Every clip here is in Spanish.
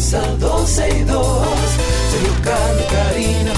comienza 12 y 2. Sergio Carlos, Karina,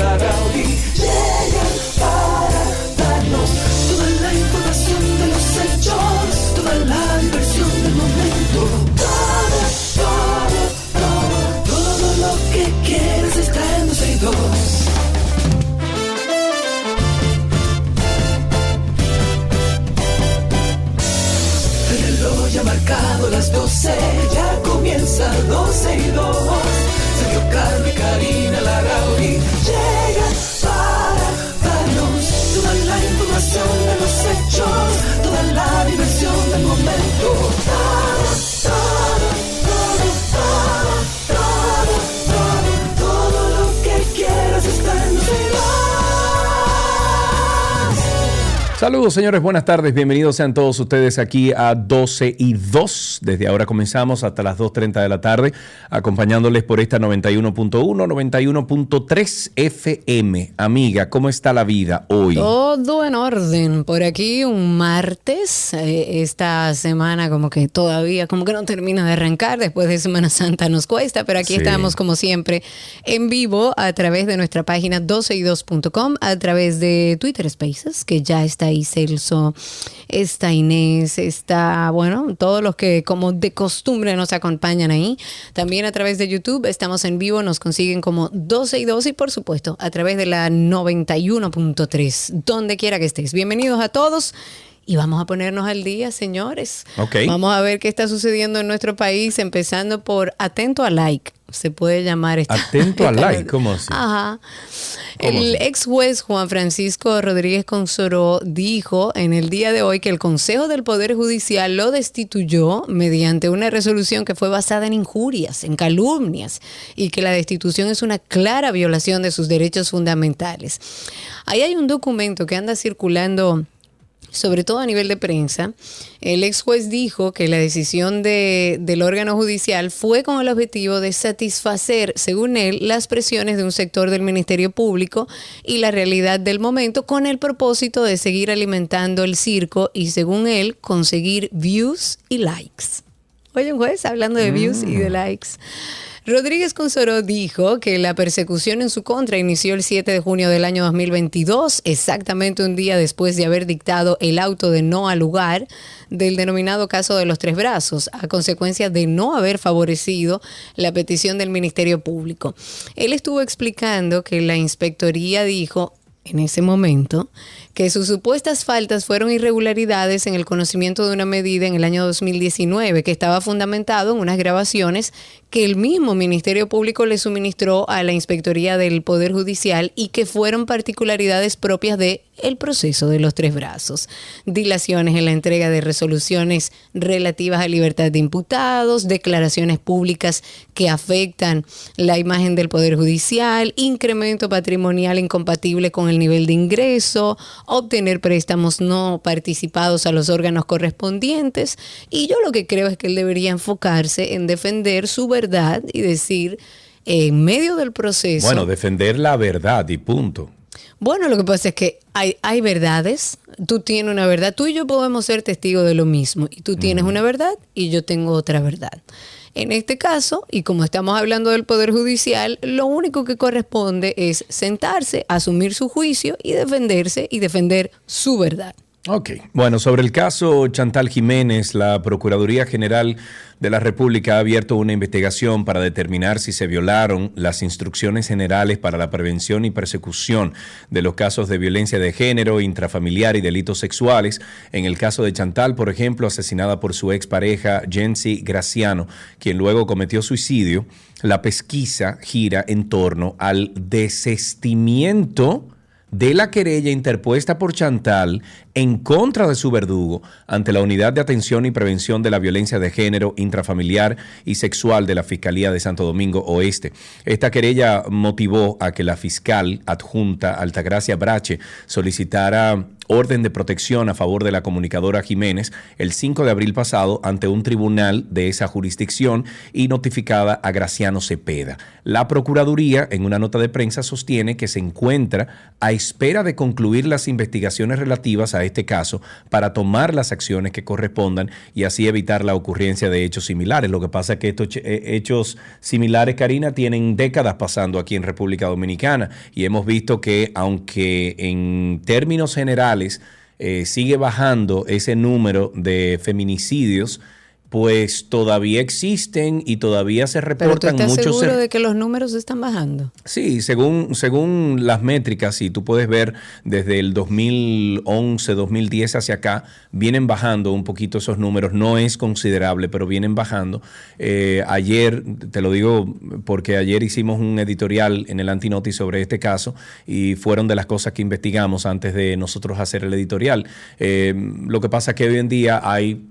Saludos señores, buenas tardes, bienvenidos sean todos ustedes aquí a 12 y 2. Desde ahora comenzamos hasta las 2.30 de la tarde, acompañándoles por esta 91.1, 91.3 FM. Amiga, ¿cómo está la vida hoy? Todo en orden. Por aquí un martes. eh, esta semana como que todavía como que no termina de arrancar. Después de Semana Santa nos cuesta, pero aquí Sí. estamos como siempre en vivo a través de nuestra página 12y2.com, a través de Twitter Spaces, que ya está ahí Celso, está Inés, está, bueno, todos los que como de costumbre nos acompañan ahí. También a través de YouTube estamos en vivo, nos consiguen como 12 y 2 y por supuesto a través de la 91.3, donde quiera que estés. Bienvenidos a todos. Y vamos a ponernos al día, señores. Ok. Vamos a ver qué está sucediendo en nuestro país, empezando por atento a like. Se puede llamar esta- Atento a esta- like, ¿cómo así? Ajá. ¿Cómo El así? ex juez Juan Francisco Rodríguez Consoró dijo en el día de hoy que el Consejo del Poder Judicial lo destituyó mediante una resolución que fue basada en injurias, en calumnias, y que la destitución es una clara violación de sus derechos fundamentales. Ahí hay un documento que anda circulando sobre todo a nivel de prensa, el ex juez dijo que la decisión de- del órgano judicial fue con el objetivo de satisfacer, según él, las presiones de un sector del Ministerio Público y la realidad del momento con el propósito de seguir alimentando el circo y, según él, conseguir views y likes. Oye, un juez hablando de views y de likes. Rodríguez Consoró dijo que la persecución en su contra inició el 7 de junio del año 2022, exactamente un día después de haber dictado el auto de no al lugar del denominado caso de los tres brazos, a consecuencia de no haber favorecido la petición del Ministerio Público. Él estuvo explicando que la inspectoría dijo en ese momento que sus supuestas faltas fueron irregularidades en el conocimiento de una medida en el año 2019 que estaba fundamentado en unas grabaciones que el mismo Ministerio Público le suministró a la Inspectoría del Poder Judicial y que fueron particularidades propias de el proceso de los tres brazos. Dilaciones en la entrega de resoluciones relativas a libertad de imputados, declaraciones públicas que afectan la imagen del Poder Judicial, incremento patrimonial incompatible con el nivel de ingreso, obtener préstamos no participados a los órganos correspondientes. Y yo lo que creo es que él debería enfocarse en defender su verdad y decir, en medio del proceso... Bueno, defender la verdad y punto. Bueno, lo que pasa es que hay, hay verdades, tú tienes una verdad, tú y yo podemos ser testigos de lo mismo, y tú tienes una verdad y yo tengo otra verdad. En este caso, y como estamos hablando del Poder Judicial, lo único que corresponde es sentarse, asumir su juicio y defenderse y defender su verdad. Ok. Bueno, sobre el caso Chantal Jiménez, la Procuraduría General de la República ha abierto una investigación para determinar si se violaron las instrucciones generales para la prevención y persecución de los casos de violencia de género, intrafamiliar y delitos sexuales. En el caso de Chantal, por ejemplo, asesinada por su expareja Jency Graciano, quien luego cometió suicidio, la pesquisa gira en torno al desestimiento de la querella interpuesta por Chantal en contra de su verdugo ante la Unidad de Atención y Prevención de la Violencia de Género, Intrafamiliar y Sexual de la Fiscalía de Santo Domingo Oeste. Esta querella motivó a que la fiscal adjunta Altagracia Brache solicitara orden de protección a favor de la comunicadora Jiménez el 5 de abril pasado ante un tribunal de esa jurisdicción y notificada a Graciano Cepeda. La Procuraduría, en una nota de prensa, sostiene que se encuentra a espera de concluir las investigaciones relativas a este caso para tomar las acciones que correspondan y así evitar la ocurrencia de hechos similares. Lo que pasa es que estos eh, hechos similares, Karina, tienen décadas pasando aquí en República Dominicana y hemos visto que, aunque en términos generales eh, sigue bajando ese número de feminicidios, pues todavía existen y todavía se reportan Pero tú estás muchos. seguro de que los números están bajando? Sí, según, según las métricas, y tú puedes ver desde el 2011, 2010 hacia acá, vienen bajando un poquito esos números. No es considerable, pero vienen bajando. Eh, ayer, te lo digo porque ayer hicimos un editorial en el Antinoti sobre este caso y fueron de las cosas que investigamos antes de nosotros hacer el editorial. Eh, lo que pasa es que hoy en día hay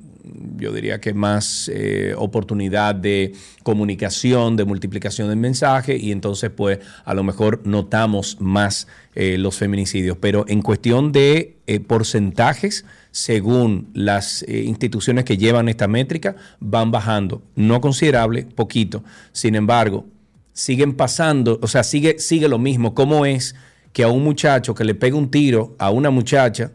yo diría que más eh, oportunidad de comunicación, de multiplicación del mensaje y entonces pues a lo mejor notamos más eh, los feminicidios. Pero en cuestión de eh, porcentajes, según las instituciones que llevan esta métrica, van bajando. No considerable, poquito. Sin embargo, siguen pasando, o sea, sigue, sigue lo mismo. ¿Cómo es que a un muchacho que le pega un tiro a una muchacha,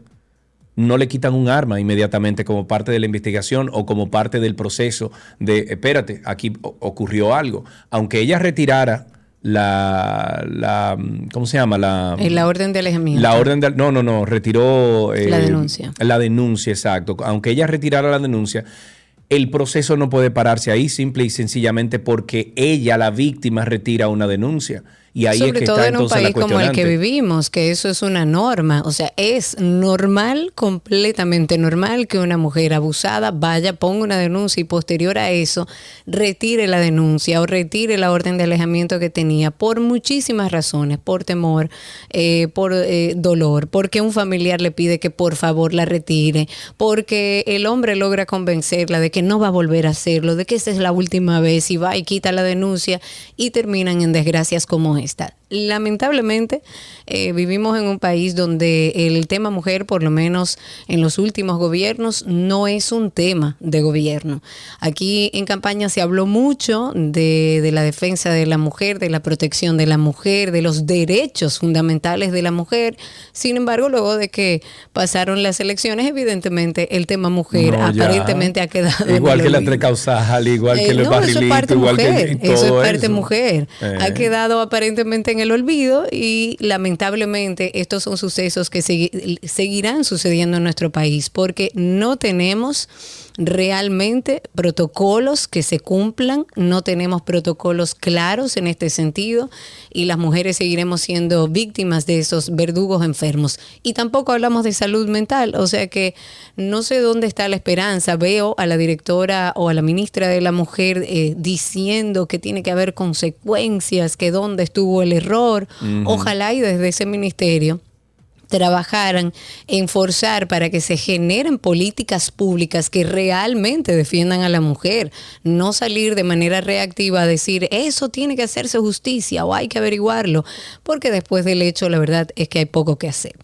no le quitan un arma inmediatamente como parte de la investigación o como parte del proceso de, espérate, aquí ocurrió algo. Aunque ella retirara la, la ¿cómo se llama? La, la orden de alejamiento. La orden de, no, no, no, retiró... Eh, la denuncia. La denuncia, exacto. Aunque ella retirara la denuncia, el proceso no puede pararse ahí simple y sencillamente porque ella, la víctima, retira una denuncia. Y ahí Sobre es que todo está en un país como el que vivimos, que eso es una norma. O sea, es normal, completamente normal que una mujer abusada vaya, ponga una denuncia y posterior a eso retire la denuncia o retire la orden de alejamiento que tenía por muchísimas razones, por temor, eh, por eh, dolor, porque un familiar le pide que por favor la retire, porque el hombre logra convencerla de que no va a volver a hacerlo, de que esta es la última vez y va y quita la denuncia y terminan en desgracias como esta. Lamentablemente eh, vivimos en un país donde el tema mujer, por lo menos en los últimos gobiernos, no es un tema de gobierno. Aquí en campaña se habló mucho de, de la defensa de la mujer, de la protección de la mujer, de los derechos fundamentales de la mujer. Sin embargo, luego de que pasaron las elecciones, evidentemente el tema mujer No, aparentemente ha quedado en Igual el que la olvido. trecausal, igual que Eh, el no, eso es parte igual mujer, que eso todo es parte eso. mujer. Eh. Ha quedado aparentemente en el olvido y lamentablemente estos son sucesos que segui- seguirán sucediendo en nuestro país porque no tenemos realmente protocolos que se cumplan, no tenemos protocolos claros en este sentido y las mujeres seguiremos siendo víctimas de esos verdugos enfermos. Y tampoco hablamos de salud mental, o sea que no sé dónde está la esperanza. Veo a la directora o a la ministra de la Mujer eh, diciendo que tiene que haber consecuencias, que dónde estuvo el error. Ojalá y desde ese ministerio trabajaran en forzar para que se generen políticas públicas que realmente defiendan a la mujer, no salir de manera reactiva a decir eso tiene que hacerse justicia o hay que averiguarlo, porque después del hecho la verdad es que hay poco que hacer.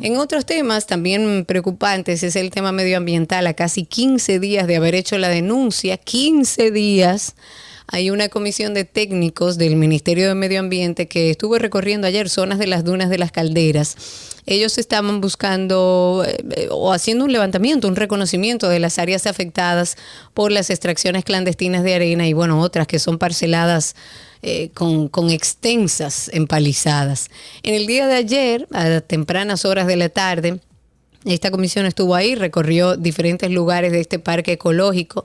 En otros temas también preocupantes es el tema medioambiental, a casi 15 días de haber hecho la denuncia, 15 días hay una comisión de técnicos del Ministerio de Medio Ambiente que estuvo recorriendo ayer zonas de las dunas de las calderas. Ellos estaban buscando eh, eh, o haciendo un levantamiento, un reconocimiento de las áreas afectadas por las extracciones clandestinas de arena y bueno, otras que son parceladas eh, con, con extensas empalizadas. En el día de ayer, a tempranas horas de la tarde, esta comisión estuvo ahí, recorrió diferentes lugares de este parque ecológico.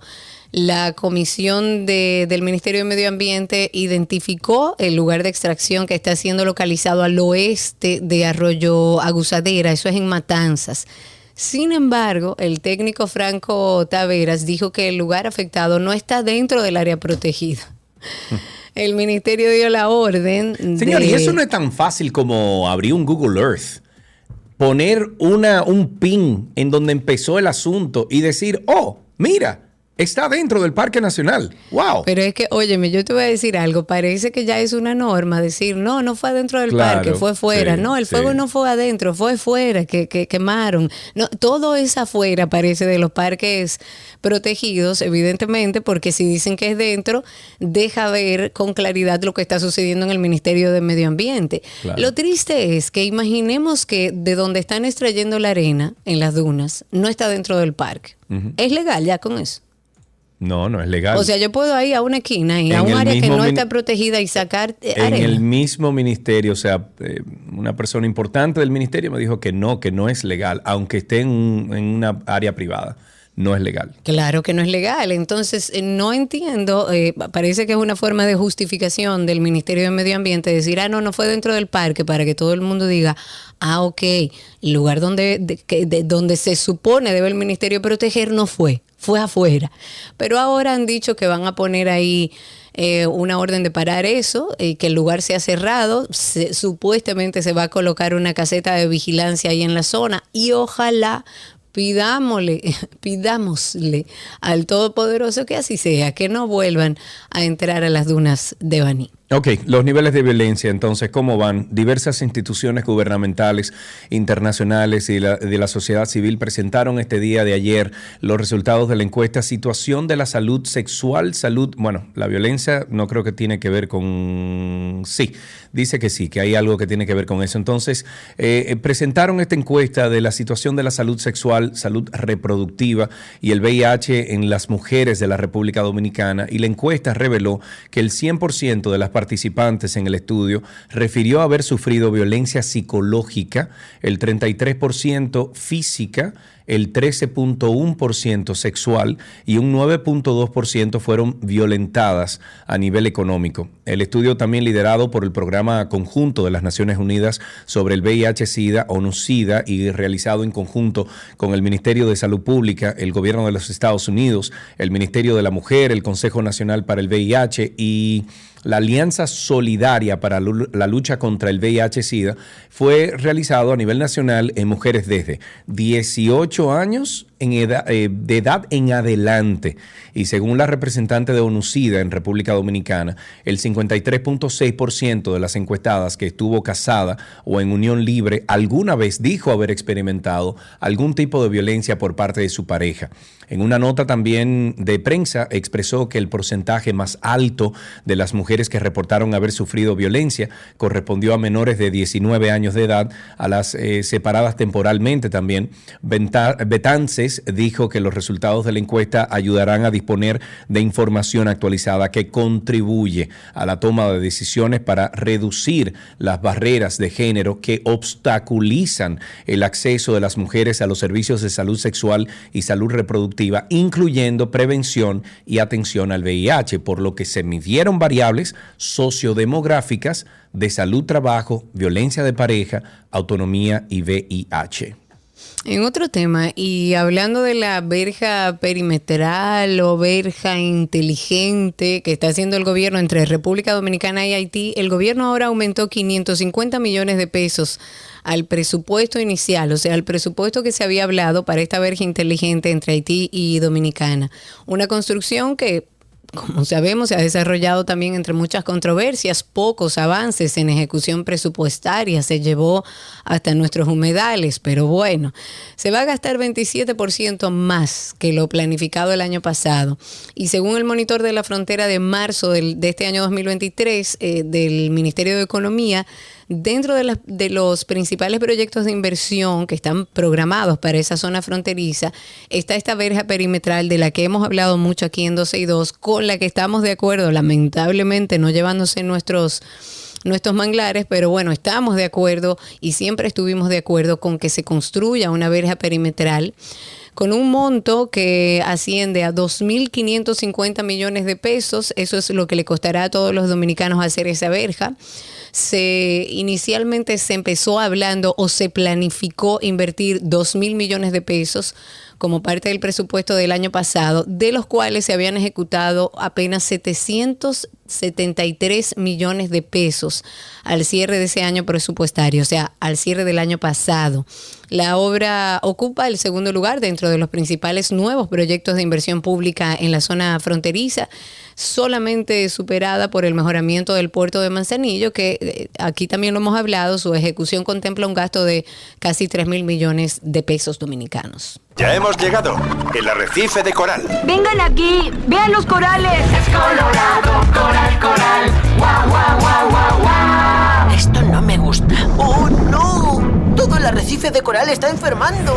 La comisión de- del Ministerio de Medio Ambiente identificó el lugar de extracción que está siendo localizado al oeste de Arroyo Agusadera, eso es en Matanzas. Sin embargo, el técnico Franco Taveras dijo que el lugar afectado no está dentro del área protegida. El ministerio dio la orden. Señor, de- y eso no es tan fácil como abrir un Google Earth, poner una, un pin en donde empezó el asunto y decir, oh, mira, está dentro del Parque Nacional. ¡Wow! Pero es que, óyeme, yo te voy a decir algo. Parece que ya es una norma decir, no, no fue adentro del parque, fue fuera. no, el fuego no fue adentro, fue fuera, que, que quemaron. No, todo es afuera, parece, de los parques protegidos, evidentemente, porque si dicen que es dentro, deja ver con claridad lo que está sucediendo en el Ministerio de Medio Ambiente. Lo triste es que imaginemos que de donde están extrayendo la arena en las dunas, no está dentro del parque. ¿Es legal ya con eso? No, no es legal. O sea, yo puedo ir a una esquina y a un área que no está protegida y sacar eh, En el mismo ministerio, o sea, eh, una persona importante del ministerio me dijo que no, que no es legal, aunque esté en, una área privada no es legal. Claro que no es legal. Entonces, eh, no entiendo, parece que es una forma de justificación del Ministerio de Medio Ambiente decir, ah, no, no fue dentro del parque, para que todo el mundo diga, ah, ok, el lugar donde, de, donde se supone debe el Ministerio proteger no fue fue afuera. Pero ahora han dicho que van a poner ahí eh, una orden de parar eso y que el lugar sea cerrado. supuestamente se va a colocar una caseta de vigilancia ahí en la zona y ojalá pidámosle, pidámosle al Todopoderoso que así sea, que no vuelvan a entrar a las dunas de Baní. Ok, los niveles de violencia, entonces, ¿cómo van? Diversas instituciones gubernamentales, internacionales y de la sociedad civil presentaron este día de ayer los resultados de la encuesta Situación de la Salud Sexual, Salud, bueno, la violencia no creo que tiene que ver con... Sí, dice que sí, que hay algo que tiene que ver con eso. Entonces, eh, presentaron esta encuesta de la situación de la salud sexual, salud reproductiva y el VIH en las mujeres de la República Dominicana y la encuesta reveló que el 100% de las participantes en el estudio refirió haber sufrido violencia psicológica, el 33% física, el 13.1% sexual y un 9.2% fueron violentadas a nivel económico. El estudio también liderado por el Programa Conjunto de las Naciones Unidas sobre el VIH-Sida, ONU-SIDA, y realizado en conjunto con el Ministerio de Salud Pública, el Gobierno de los Estados Unidos, el Ministerio de la Mujer, el Consejo Nacional para el VIH y la Alianza Solidaria para la Lucha contra el VIH-Sida fue realizado a nivel nacional en mujeres desde 18 años en eh, de edad en adelante. Y según la representante de ONUCIDA en República Dominicana, el 53.6% de las encuestadas que estuvo casada o en unión libre alguna vez dijo haber experimentado algún tipo de violencia por parte de su pareja. En una nota también de prensa expresó que el porcentaje más alto de las mujeres que reportaron haber sufrido violencia correspondió a menores de 19 años de edad, a las eh, separadas temporalmente también. Betances dijo que los resultados de la encuesta ayudarán a disponer de información actualizada que contribuye a la toma de decisiones para reducir las barreras de género que obstaculizan el acceso de las mujeres a los servicios de salud sexual y salud reproductiva incluyendo prevención y atención al VIH, por lo que se midieron variables sociodemográficas de salud, trabajo, violencia de pareja, autonomía y VIH. En otro tema, y hablando de la verja perimetral o verja inteligente que está haciendo el gobierno entre República Dominicana y Haití, el gobierno ahora aumentó 550 millones de pesos al presupuesto inicial, o sea, al presupuesto que se había hablado para esta verja inteligente entre Haití y Dominicana. Una construcción que como sabemos, se ha desarrollado también entre muchas controversias, pocos avances en ejecución presupuestaria, se llevó hasta nuestros humedales, pero bueno, se va a gastar 27% más que lo planificado el año pasado. Y según el monitor de la frontera de marzo de este año 2023 eh, del Ministerio de Economía, Dentro de, de, los principales proyectos de inversión que están programados para esa zona fronteriza está esta verja perimetral de la que hemos hablado mucho aquí en 12 y 2, con la que estamos de acuerdo, lamentablemente no llevándose nuestros nuestros manglares, pero bueno, estamos de acuerdo y siempre estuvimos de acuerdo con que se construya una verja perimetral con un monto que asciende a 2.550 millones de pesos. Eso es lo que le costará a todos los dominicanos hacer esa verja. Se inicialmente se empezó hablando o se planificó invertir 2 mil millones de pesos como parte del presupuesto del año pasado, de los cuales se habían ejecutado apenas 773 millones de pesos al cierre de ese año presupuestario, o sea, al cierre del año pasado. La obra ocupa el segundo lugar dentro de los principales nuevos proyectos de inversión pública en la zona fronteriza, solamente superada por el mejoramiento del puerto de Manzanillo, que eh, aquí también lo hemos hablado, su ejecución contempla un gasto de casi 3 mil millones de pesos dominicanos. Ya hemos llegado, el arrecife de coral. Vengan aquí, vean los corales. Es colorado, coral, coral. Guau, guau, guau, guau, guau. Esto no me gusta. ¡Oh, no! Todo el arrecife de coral está enfermando.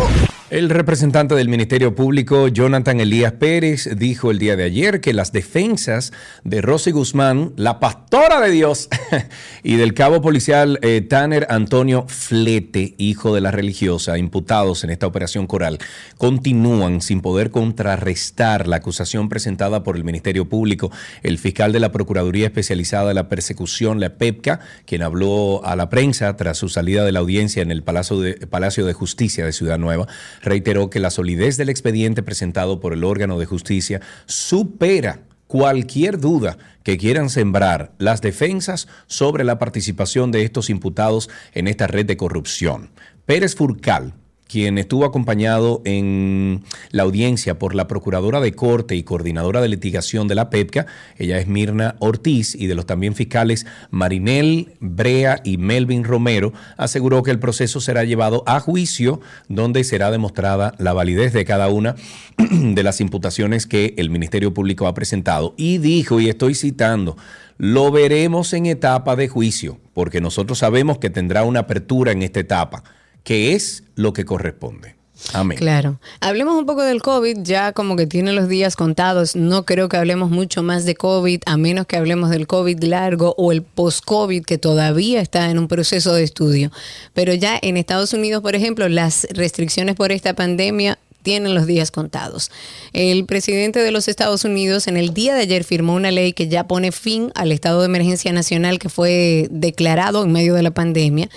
El representante del Ministerio Público, Jonathan Elías Pérez, dijo el día de ayer que las defensas de Rosy Guzmán, la pastora de Dios, y del cabo policial eh, Tanner Antonio Flete, hijo de la religiosa, imputados en esta operación coral, continúan sin poder contrarrestar la acusación presentada por el Ministerio Público. El fiscal de la Procuraduría Especializada de la Persecución, la PEPCA, quien habló a la prensa tras su salida de la audiencia en el Palacio de, Palacio de Justicia de Ciudad Nueva, reiteró que la solidez del expediente presentado por el órgano de justicia supera cualquier duda que quieran sembrar las defensas sobre la participación de estos imputados en esta red de corrupción. Pérez Furcal, quien estuvo acompañado en la audiencia por la Procuradora de Corte y Coordinadora de Litigación de la PEPCA, ella es Mirna Ortiz, y de los también fiscales Marinel Brea y Melvin Romero, aseguró que el proceso será llevado a juicio, donde será demostrada la validez de cada una de las imputaciones que el Ministerio Público ha presentado. Y dijo, y estoy citando, lo veremos en etapa de juicio, porque nosotros sabemos que tendrá una apertura en esta etapa que es lo que corresponde. Amén. Claro. Hablemos un poco del COVID, ya como que tiene los días contados. No creo que hablemos mucho más de COVID, a menos que hablemos del COVID largo o el post-COVID, que todavía está en un proceso de estudio. Pero ya en Estados Unidos, por ejemplo, las restricciones por esta pandemia tienen los días contados. El presidente de los Estados Unidos en el día de ayer firmó una ley que ya pone fin al estado de emergencia nacional que fue declarado en medio de la pandemia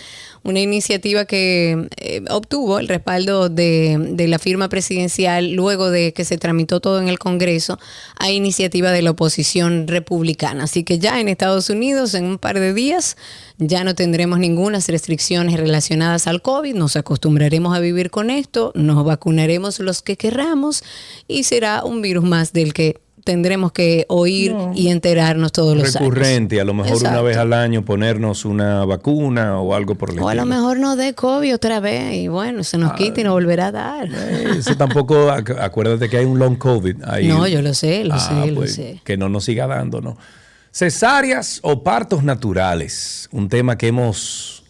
una iniciativa que eh, obtuvo el respaldo de, de, la firma presidencial luego de que se tramitó todo en el Congreso a iniciativa de la oposición republicana. Así que ya en Estados Unidos, en un par de días, ya no tendremos ninguna restricciones relacionadas al COVID, nos acostumbraremos a vivir con esto, nos vacunaremos los que querramos y será un virus más del que tendremos que oír y enterarnos todos los años. Recurrente, a lo mejor una vez al año ponernos una vacuna o algo por el O a lo mejor nos dé COVID otra vez y bueno, se nos ah, quita y nos volverá a dar. Eh, eso tampoco, acuérdate que hay un long COVID ahí. No, yo lo sé, lo ah, sé, lo pues, sé. Que no nos siga dando, ¿no? Cesáreas o partos naturales, un tema que hemos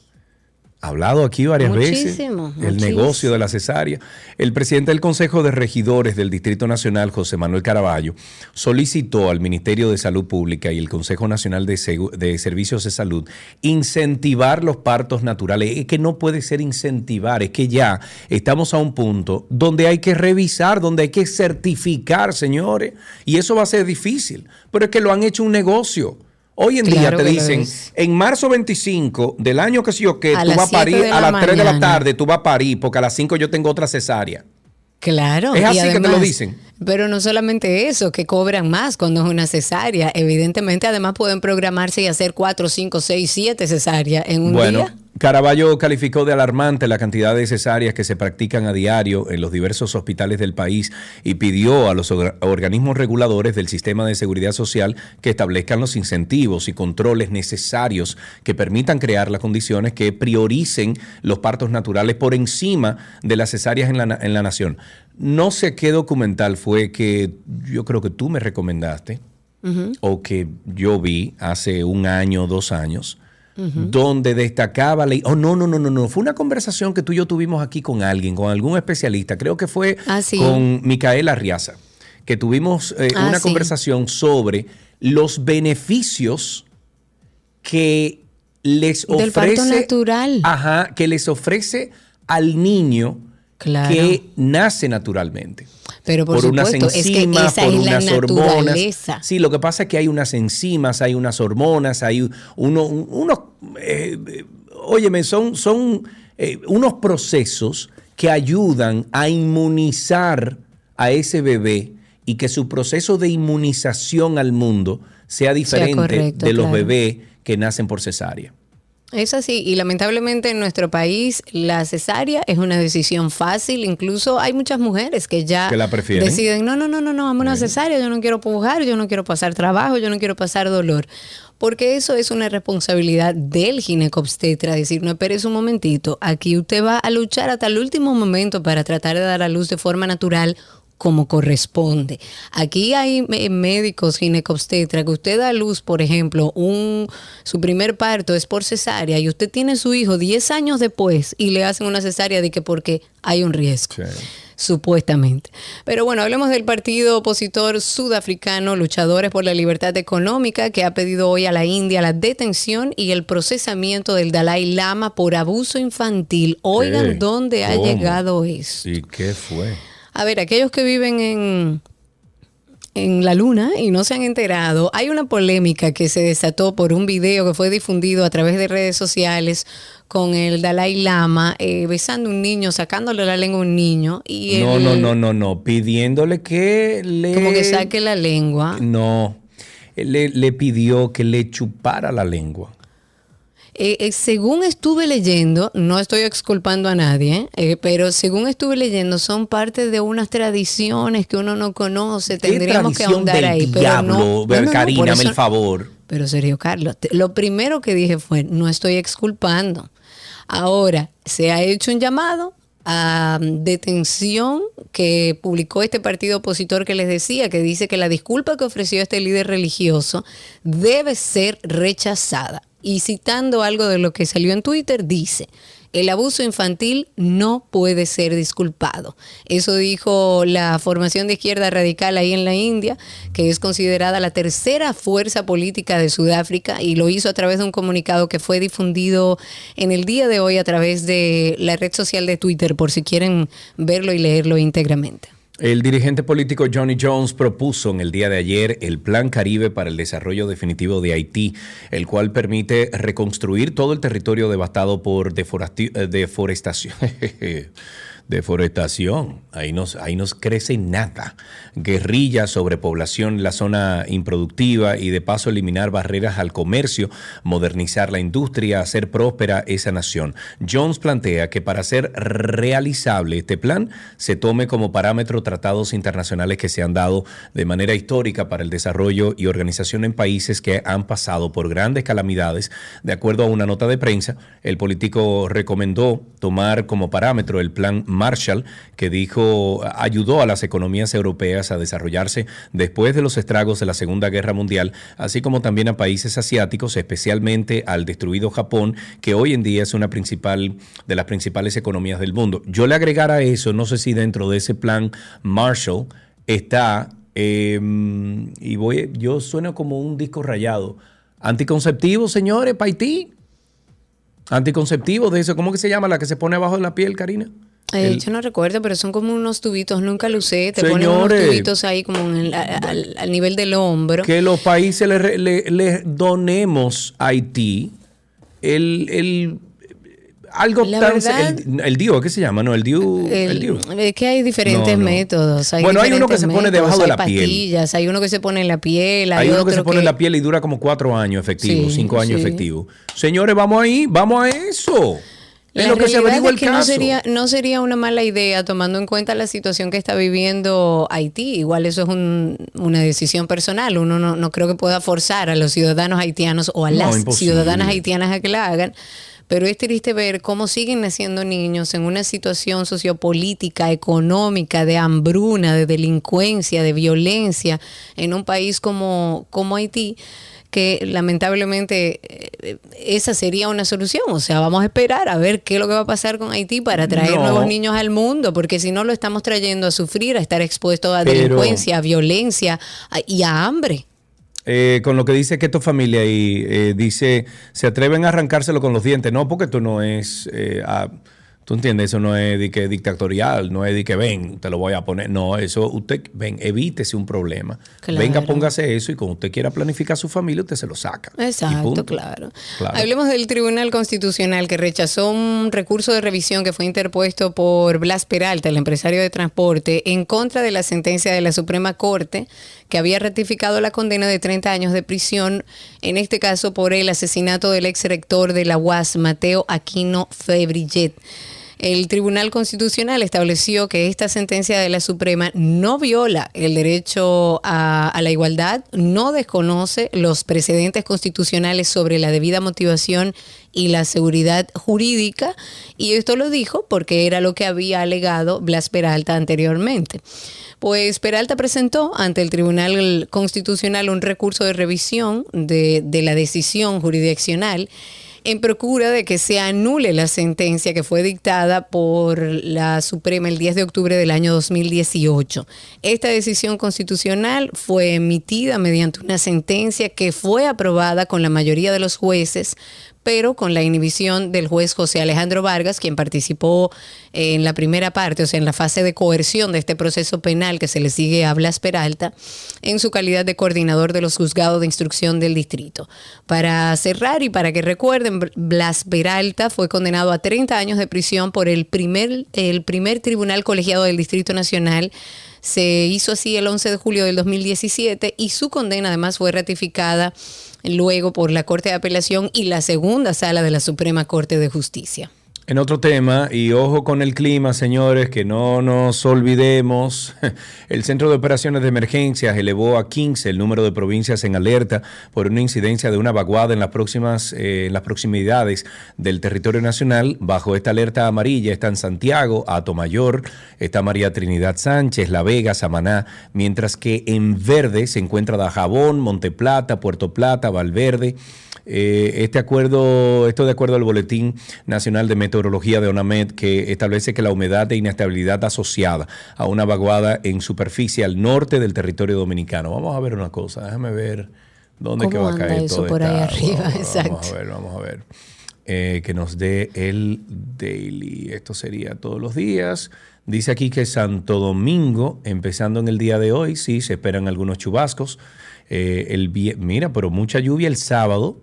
hablado aquí varias veces, el negocio de la cesárea. El presidente del Consejo de Regidores del Distrito Nacional, José Manuel Caraballo, solicitó al Ministerio de Salud Pública y el Consejo Nacional de, de Servicios de Salud incentivar los partos naturales. Es que no puede ser incentivar, es que ya estamos a un punto donde hay que revisar, donde hay que certificar, señores, y eso va a ser difícil, pero es que lo han hecho un negocio. Hoy en día te dicen, en marzo 25 del año que sé yo que tú vas a parir a las 3 de la tarde, tú vas a parir porque a las 5 yo tengo otra cesárea. Claro. Es así que te lo dicen. Pero no solamente eso, que cobran más cuando es una cesárea. Evidentemente, además pueden programarse y hacer 4, 5, 6, 7 cesáreas en un bueno, día. Caraballo calificó de alarmante la cantidad de cesáreas que se practican a diario en los diversos hospitales del país y pidió a los organismos reguladores del sistema de seguridad social que establezcan los incentivos y controles necesarios que permitan crear las condiciones que prioricen los partos naturales por encima de las cesáreas en la, en la nación. No sé qué documental fue que yo creo que tú me recomendaste o que yo vi hace un año, dos años donde destacaba la... Oh, no, no, no, no, no. Fue una conversación que tú y yo tuvimos aquí con alguien, con algún especialista. Creo que fue ah, con Micaela Arriaza, que tuvimos eh, ah, una conversación sobre los beneficios que les ofrece... Del parto natural. Ajá, que les ofrece al niño que nace naturalmente. Pero por unas supuesto, es que enzimas, esa por es la unas hormonas. naturaleza. Sí, lo que pasa es que hay unas enzimas, hay unas hormonas, hay uno, un- unos, eh, eh, óyeme, son, son eh, unos procesos que ayudan a inmunizar a ese bebé y que su proceso de inmunización al mundo sea diferente correcto, de los claro. bebés que nacen por cesárea. Es así, y lamentablemente en nuestro país la cesárea es una decisión fácil, incluso hay muchas mujeres que ya Que la prefieren. deciden, no, no, no, no, no, vamos a una cesárea, yo no quiero pujar, yo no quiero pasar trabajo, yo no quiero pasar dolor, porque eso es una responsabilidad del ginecobstetra, decir, no, espérese un momentito, aquí usted va a luchar hasta el último momento para tratar de dar a luz de forma natural como corresponde. Aquí hay eh, médicos ginecobstetra que usted da a luz, por ejemplo, un su primer parto es por cesárea y usted tiene su hijo 10 años después y le hacen una cesárea de que porque hay un riesgo. Supuestamente. Pero bueno, hablemos del partido opositor sudafricano Luchadores por la Libertad Económica que ha pedido hoy a la India la detención y el procesamiento del Dalai Lama por abuso infantil. Oigan ¿Qué? dónde ha ¿Cómo? llegado eso. ¿Y qué fue? A ver, aquellos que viven en, en la luna y no se han enterado, hay una polémica que se desató por un video que fue difundido a través de redes sociales con el Dalai Lama eh, besando a un niño, sacándole la lengua a un niño y No, él no, no, no, no. Pidiéndole que le. como que saque la lengua. No. Le, le pidió que le chupara la lengua. Eh, eh, según estuve leyendo, no estoy exculpando a nadie, eh, pero según estuve leyendo, son parte de unas tradiciones que uno no conoce. ¿Qué Tendríamos que ahondar del ahí. Pero diablo? no, no, no, no, Karina, el favor. Pero Sergio Carlos, te- lo primero que dije fue, no estoy exculpando. Ahora, se ha hecho un llamado a detención que publicó este partido opositor que les decía, que dice que la disculpa que ofreció este líder religioso debe ser rechazada. Y citando algo de lo que salió en Twitter, dice, el abuso infantil no puede ser disculpado. Eso dijo la formación de izquierda radical ahí en la India, que es considerada la tercera fuerza política de Sudáfrica y lo hizo a través de un comunicado que fue difundido en el día de hoy a través de la red social de Twitter, por si quieren verlo y leerlo íntegramente. El dirigente político Johnny Jones propuso en el día de ayer el Plan Caribe para el desarrollo definitivo de Haití, el cual permite reconstruir todo el territorio devastado por eh, deforestación. Deforestación, ahí no, ahí no crece nada. Guerrilla, sobrepoblación la zona improductiva y de paso eliminar barreras al comercio, modernizar la industria, hacer próspera esa nación. Jones plantea que para ser realizable este plan se tome como parámetro tratados internacionales que se han dado de manera histórica para el desarrollo y organización en países que han pasado por grandes calamidades. De acuerdo a una nota de prensa, el político recomendó tomar como parámetro el plan Marshall, que dijo ayudó a las economías europeas a desarrollarse después de los estragos de la Segunda Guerra Mundial, así como también a países asiáticos, especialmente al destruido Japón, que hoy en día es una principal de las principales economías del mundo. Yo le agregara eso, no sé si dentro de ese plan Marshall está eh, y voy, yo sueno como un disco rayado. Anticonceptivo, señores, para Haití. Anticonceptivo de eso, ¿cómo que se llama la que se pone abajo de la piel, Karina? Eh, El- yo no recuerdo, pero son como unos tubitos, nunca lo usé, te ponen unos Señores. tubitos ahí como en el- al, al nivel del hombro. que los países le, le- le donemos a Haití el, el- algo La tan verdad- el, el DIU, ¿qué se llama? No, el DIU, el, El- DIU. es que hay diferentes No, no. métodos. Bueno, hay uno que se pone debajo de hay la piel. Hay uno que se pone en la piel. Hay, Hay uno que otro se pone en la piel y dura como cuatro años efectivo, Sí, cinco años sí. efectivo. Señores, vamos ahí, vamos a eso. Es La lo que se averigua el es que no caso. sería, no sería una mala idea tomando en cuenta la situación que está viviendo Haití. Igual eso es un- una decisión personal. Uno no, no creo que pueda forzar a los ciudadanos haitianos o a No, las imposible. ciudadanas haitianas a que la hagan. Pero es triste ver cómo siguen naciendo niños en una situación sociopolítica, económica, de hambruna, de delincuencia, de violencia, en un país como, como Haití, que lamentablemente eh, esa sería una solución. O sea, vamos a esperar a ver qué es lo que va a pasar con Haití para traer No. nuevos niños al mundo, porque si no lo estamos trayendo a sufrir, a estar expuesto a Pero- delincuencia, a violencia a- y a hambre. Eh, con lo que dice que tu familia y eh, dice, se atreven a arrancárselo con los dientes. No, porque esto no es... eh, a- ¿Tú entiendes? Eso no es de que dictatorial, no es de que ven, te lo voy a poner. No, eso usted, ven, evítese un problema. Claro. Venga, póngase eso y cuando usted quiera planificar su familia, usted se lo saca. Exacto. Claro. Hablemos del Tribunal Constitucional que rechazó un recurso de revisión que fue interpuesto por Blas Peralta, el empresario de transporte, en contra de la sentencia de la Suprema Corte que había ratificado la condena de 30 años de prisión, en este caso por el asesinato del ex rector de la UAS, Mateo Aquino Febrillet. El Tribunal Constitucional estableció que esta sentencia de la Suprema no viola el derecho a, la igualdad, no desconoce los precedentes constitucionales sobre la debida motivación y la seguridad jurídica, y esto lo dijo porque era lo que había alegado Blas Peralta anteriormente. Pues Peralta presentó ante el Tribunal Constitucional un recurso de revisión de, de la decisión jurisdiccional en procura de que se anule la sentencia que fue dictada por la Suprema el 10 de octubre del año 2018. Esta decisión constitucional fue emitida mediante una sentencia que fue aprobada con la mayoría de los jueces pero con la inhibición del juez José Alejandro Vargas, quien participó en la primera parte, o sea, en la fase de coerción de este proceso penal que se le sigue a Blas Peralta, en su calidad de coordinador de los juzgados de instrucción del distrito. Para cerrar y para que recuerden, Blas Peralta fue condenado a 30 años de prisión por el primer, el primer tribunal colegiado del Distrito Nacional se hizo así el 11 de julio del 2017 y su condena además fue ratificada luego por la Corte de Apelación y la segunda sala de la Suprema Corte de Justicia. En otro tema, y ojo con el clima, señores, que no nos olvidemos, el Centro de Operaciones de Emergencias elevó a 15 el número de provincias en alerta por una incidencia de una vaguada en las próximas, eh, en las proximidades del territorio nacional. Bajo esta alerta amarilla están Santiago, Atomayor, está María Trinidad Sánchez, La Vega, Samaná, mientras que en verde se encuentra Dajabón, Monteplata, Puerto Plata, Valverde. Eh, este acuerdo, esto de acuerdo al Boletín Nacional de Meteorología de ONAMED, que establece que la humedad e inestabilidad asociada a una vaguada en superficie al norte del territorio dominicano. Vamos a ver una cosa, déjame ver dónde que ¿Cómo va a caer eso todo por ahí arriba? Vamos, Exacto. Vamos a ver, vamos a ver. Eh, que nos dé el daily. Esto sería todos los días. Dice aquí que Santo Domingo, empezando en el día de hoy, sí, se esperan algunos chubascos. Eh, el, mira, pero mucha lluvia el sábado.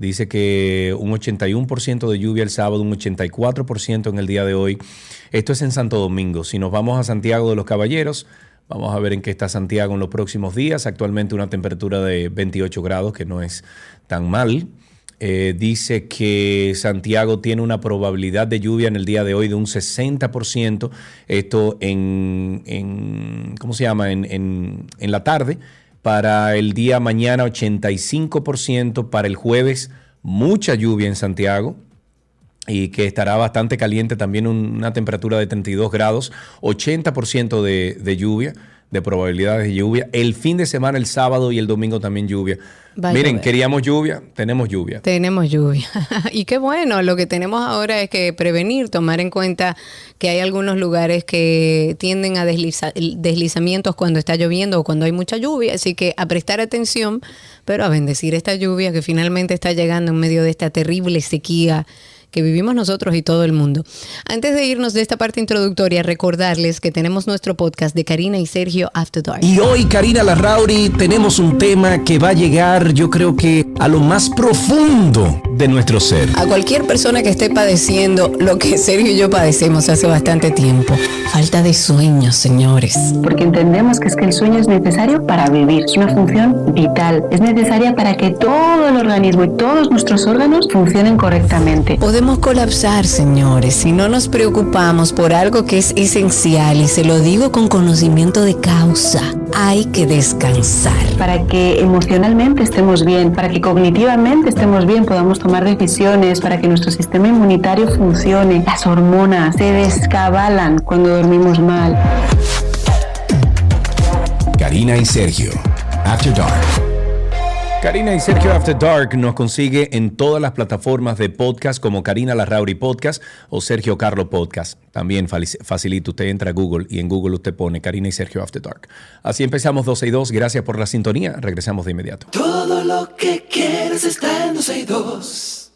Dice que un 81% de lluvia el sábado, un 84% en el día de hoy. Esto es en Santo Domingo. Si nos vamos a Santiago de los Caballeros, vamos a ver en qué está Santiago en los próximos días. Actualmente una temperatura de 28 grados, que no es tan mal. Eh, dice que Santiago tiene una probabilidad de lluvia en el día de hoy de un 60%. Esto en, en- ¿cómo se llama? En, en- en la tarde. Para el día mañana 85%. Para el jueves mucha lluvia en Santiago y que estará bastante caliente también un- una temperatura de 32 grados, 80% de, de lluvia, de probabilidades de lluvia. El fin de semana, el sábado y el domingo también lluvia. Miren, queríamos lluvia, tenemos lluvia. Tenemos lluvia. y qué bueno, lo que tenemos ahora es que prevenir, tomar en cuenta que hay algunos lugares que tienden a desliza- deslizamientos cuando está lloviendo o cuando hay mucha lluvia, así que a prestar atención, pero a bendecir esta lluvia que finalmente está llegando en medio de esta terrible sequía que vivimos nosotros y todo el mundo. Antes de irnos de esta parte introductoria, recordarles que tenemos nuestro podcast de Karina y Sergio After Dark. Y hoy, Karina Larrauri, tenemos un tema que va a llegar, yo creo que a lo más profundo de nuestro ser. A cualquier persona que esté padeciendo lo que Sergio y yo padecemos hace bastante tiempo. Falta de sueño, señores. porque entendemos que es que el sueño es necesario para vivir, es una función vital, es necesaria para que todo el organismo y todos nuestros órganos funcionen correctamente. Podemos colapsar, señores, si no nos preocupamos por algo que es esencial y se lo digo con conocimiento de causa. Hay que descansar. Para que emocionalmente estemos bien, para que cognitivamente estemos bien, podamos tomar decisiones, para que nuestro sistema inmunitario funcione. Las hormonas se descabalan cuando dormimos mal. Karina y Sergio, After Dark. Karina y Sergio After Dark nos consigue en todas las plataformas de podcast como Karina Larrauri Podcast o Sergio Carlo Podcast. También facilita, usted entra a Google y en Google usted pone Karina y Sergio After Dark. Así empezamos 12 y 2. Gracias por la sintonía. Regresamos de inmediato. Todo lo que está en 12 y 2.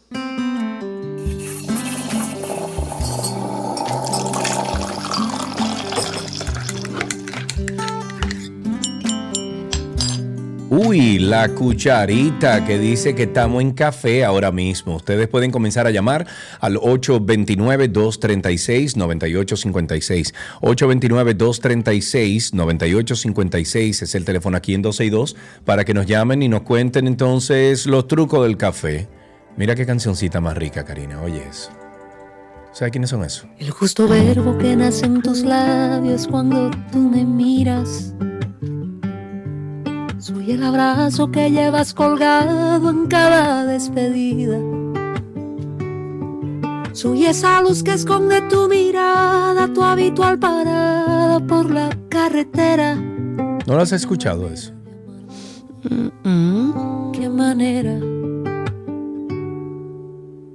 Uy, la cucharita que dice que estamos en café ahora mismo. Ustedes pueden comenzar a llamar al 829-236-9856. 829-236-9856 es el teléfono aquí en 12 y 2 para que nos llamen y nos cuenten entonces los trucos del café. Mira qué cancioncita más rica, Karina. Oye eso. ¿Sabes quiénes son esos? El justo verbo que nace en tus labios cuando tú me miras. Soy el abrazo que llevas colgado en cada despedida. Soy esa luz que esconde tu mirada, tu habitual parada por la carretera. ¿No lo has escuchado eso? Qué manera.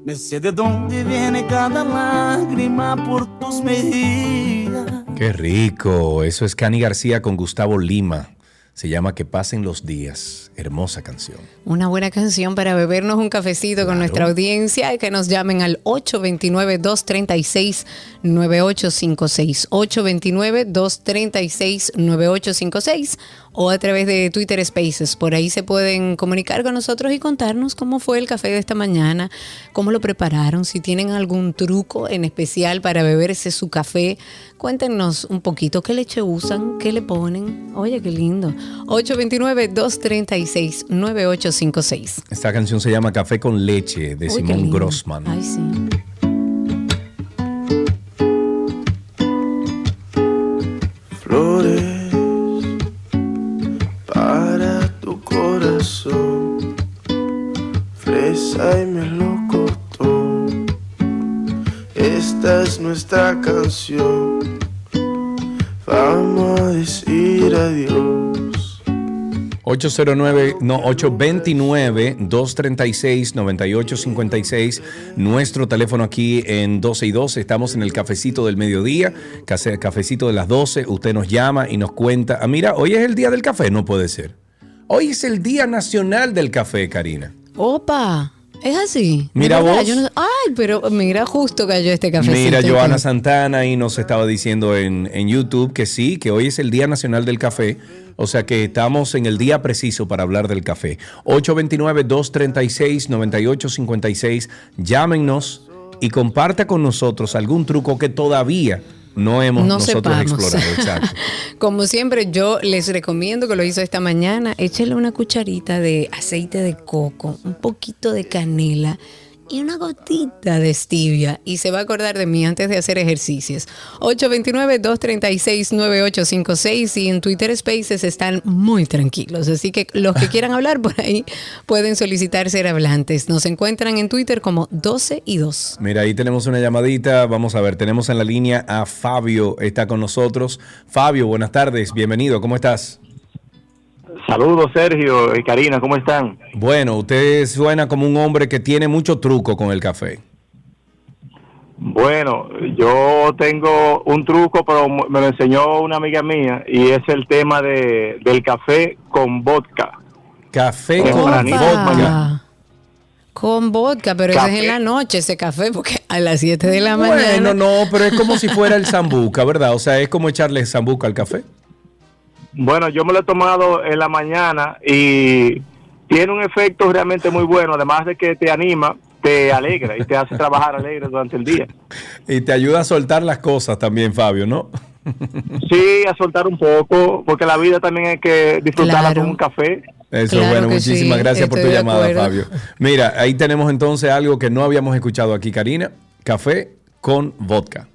Me sé de dónde viene cada lágrima por tus mejillas. Qué rico. Eso es Cani García con Gustavo Lima. Se llama Que pasen los días. Hermosa canción. Una buena canción para bebernos un cafecito con nuestra audiencia y que nos llamen al 829-236-9856. 829-236-9856 o a través de Twitter Spaces. Por ahí se pueden comunicar con nosotros y contarnos cómo fue el café de esta mañana, cómo lo prepararon, si tienen algún truco en especial para beberse su café. Cuéntenos un poquito qué leche usan, qué le ponen. Oye, qué lindo. 829-236-9856. Esta canción se llama Café con leche de Uy, Simón. Grossman. Ay, sí. flores para tu corazón, fresa y melocotón. Esta es nuestra canción. Vamos a decir adiós. 809, no, 829-236-9856. Nuestro teléfono aquí en 12 y 12. Estamos en el cafecito del mediodía, cafecito de las 12. Usted nos llama y nos cuenta. Ah, mira, hoy es el día del café, no puede ser. Hoy es el Día Nacional del Café, Karina. Opa, es así. Mira vos. Yo no- ay, pero mira, justo cayó este cafecito. Mira, Joana Ok. Santana y nos estaba diciendo en, en YouTube que sí, que hoy es el Día Nacional del Café. O sea que estamos en el día preciso para hablar del café. 829-236-9856. Llámenos y comparta con nosotros algún truco que todavía no hemos No nosotros sepamos. explorado. Exacto. Como siempre, yo les recomiendo que lo hizo esta mañana, échele una cucharita de aceite de coco, un poquito de canela y una gotita de stevia y se va a acordar de mí antes de hacer ejercicios. 829-236-9856 y en Twitter Spaces están muy tranquilos, así que los que quieran hablar por ahí pueden solicitar ser hablantes. Nos encuentran en Twitter como 12 y 2. Mira, ahí tenemos una llamadita. Vamos a ver, tenemos en la línea a Fabio, está con nosotros. Fabio, buenas tardes, bienvenido, ¿cómo estás? Saludos Sergio y Karina, ¿cómo están? Bueno, usted suena como un hombre que tiene mucho truco con el café. Bueno, yo tengo un truco, pero me lo enseñó una amiga mía y es el tema de, del café con vodka. Café con vodka. Con vodka, pero ese es en la noche, ese café, porque a las 7 de la Bueno, mañana. no, pero es como si fuera el sambuca, ¿verdad? O sea, es como echarle sambuca al café. Bueno, yo me lo he tomado en la mañana y tiene un efecto realmente muy bueno, además de que te anima, te alegra y te hace trabajar alegre durante el día. Y te ayuda a soltar las cosas también, Fabio, ¿no? Sí, a soltar un poco, porque la vida también hay que disfrutarla Claro. con un café. Eso, Claro bueno, muchísimas sí, gracias por tu llamada, acuerdo. Fabio. Mira, ahí tenemos entonces algo que no habíamos escuchado aquí, Karina. Café con vodka.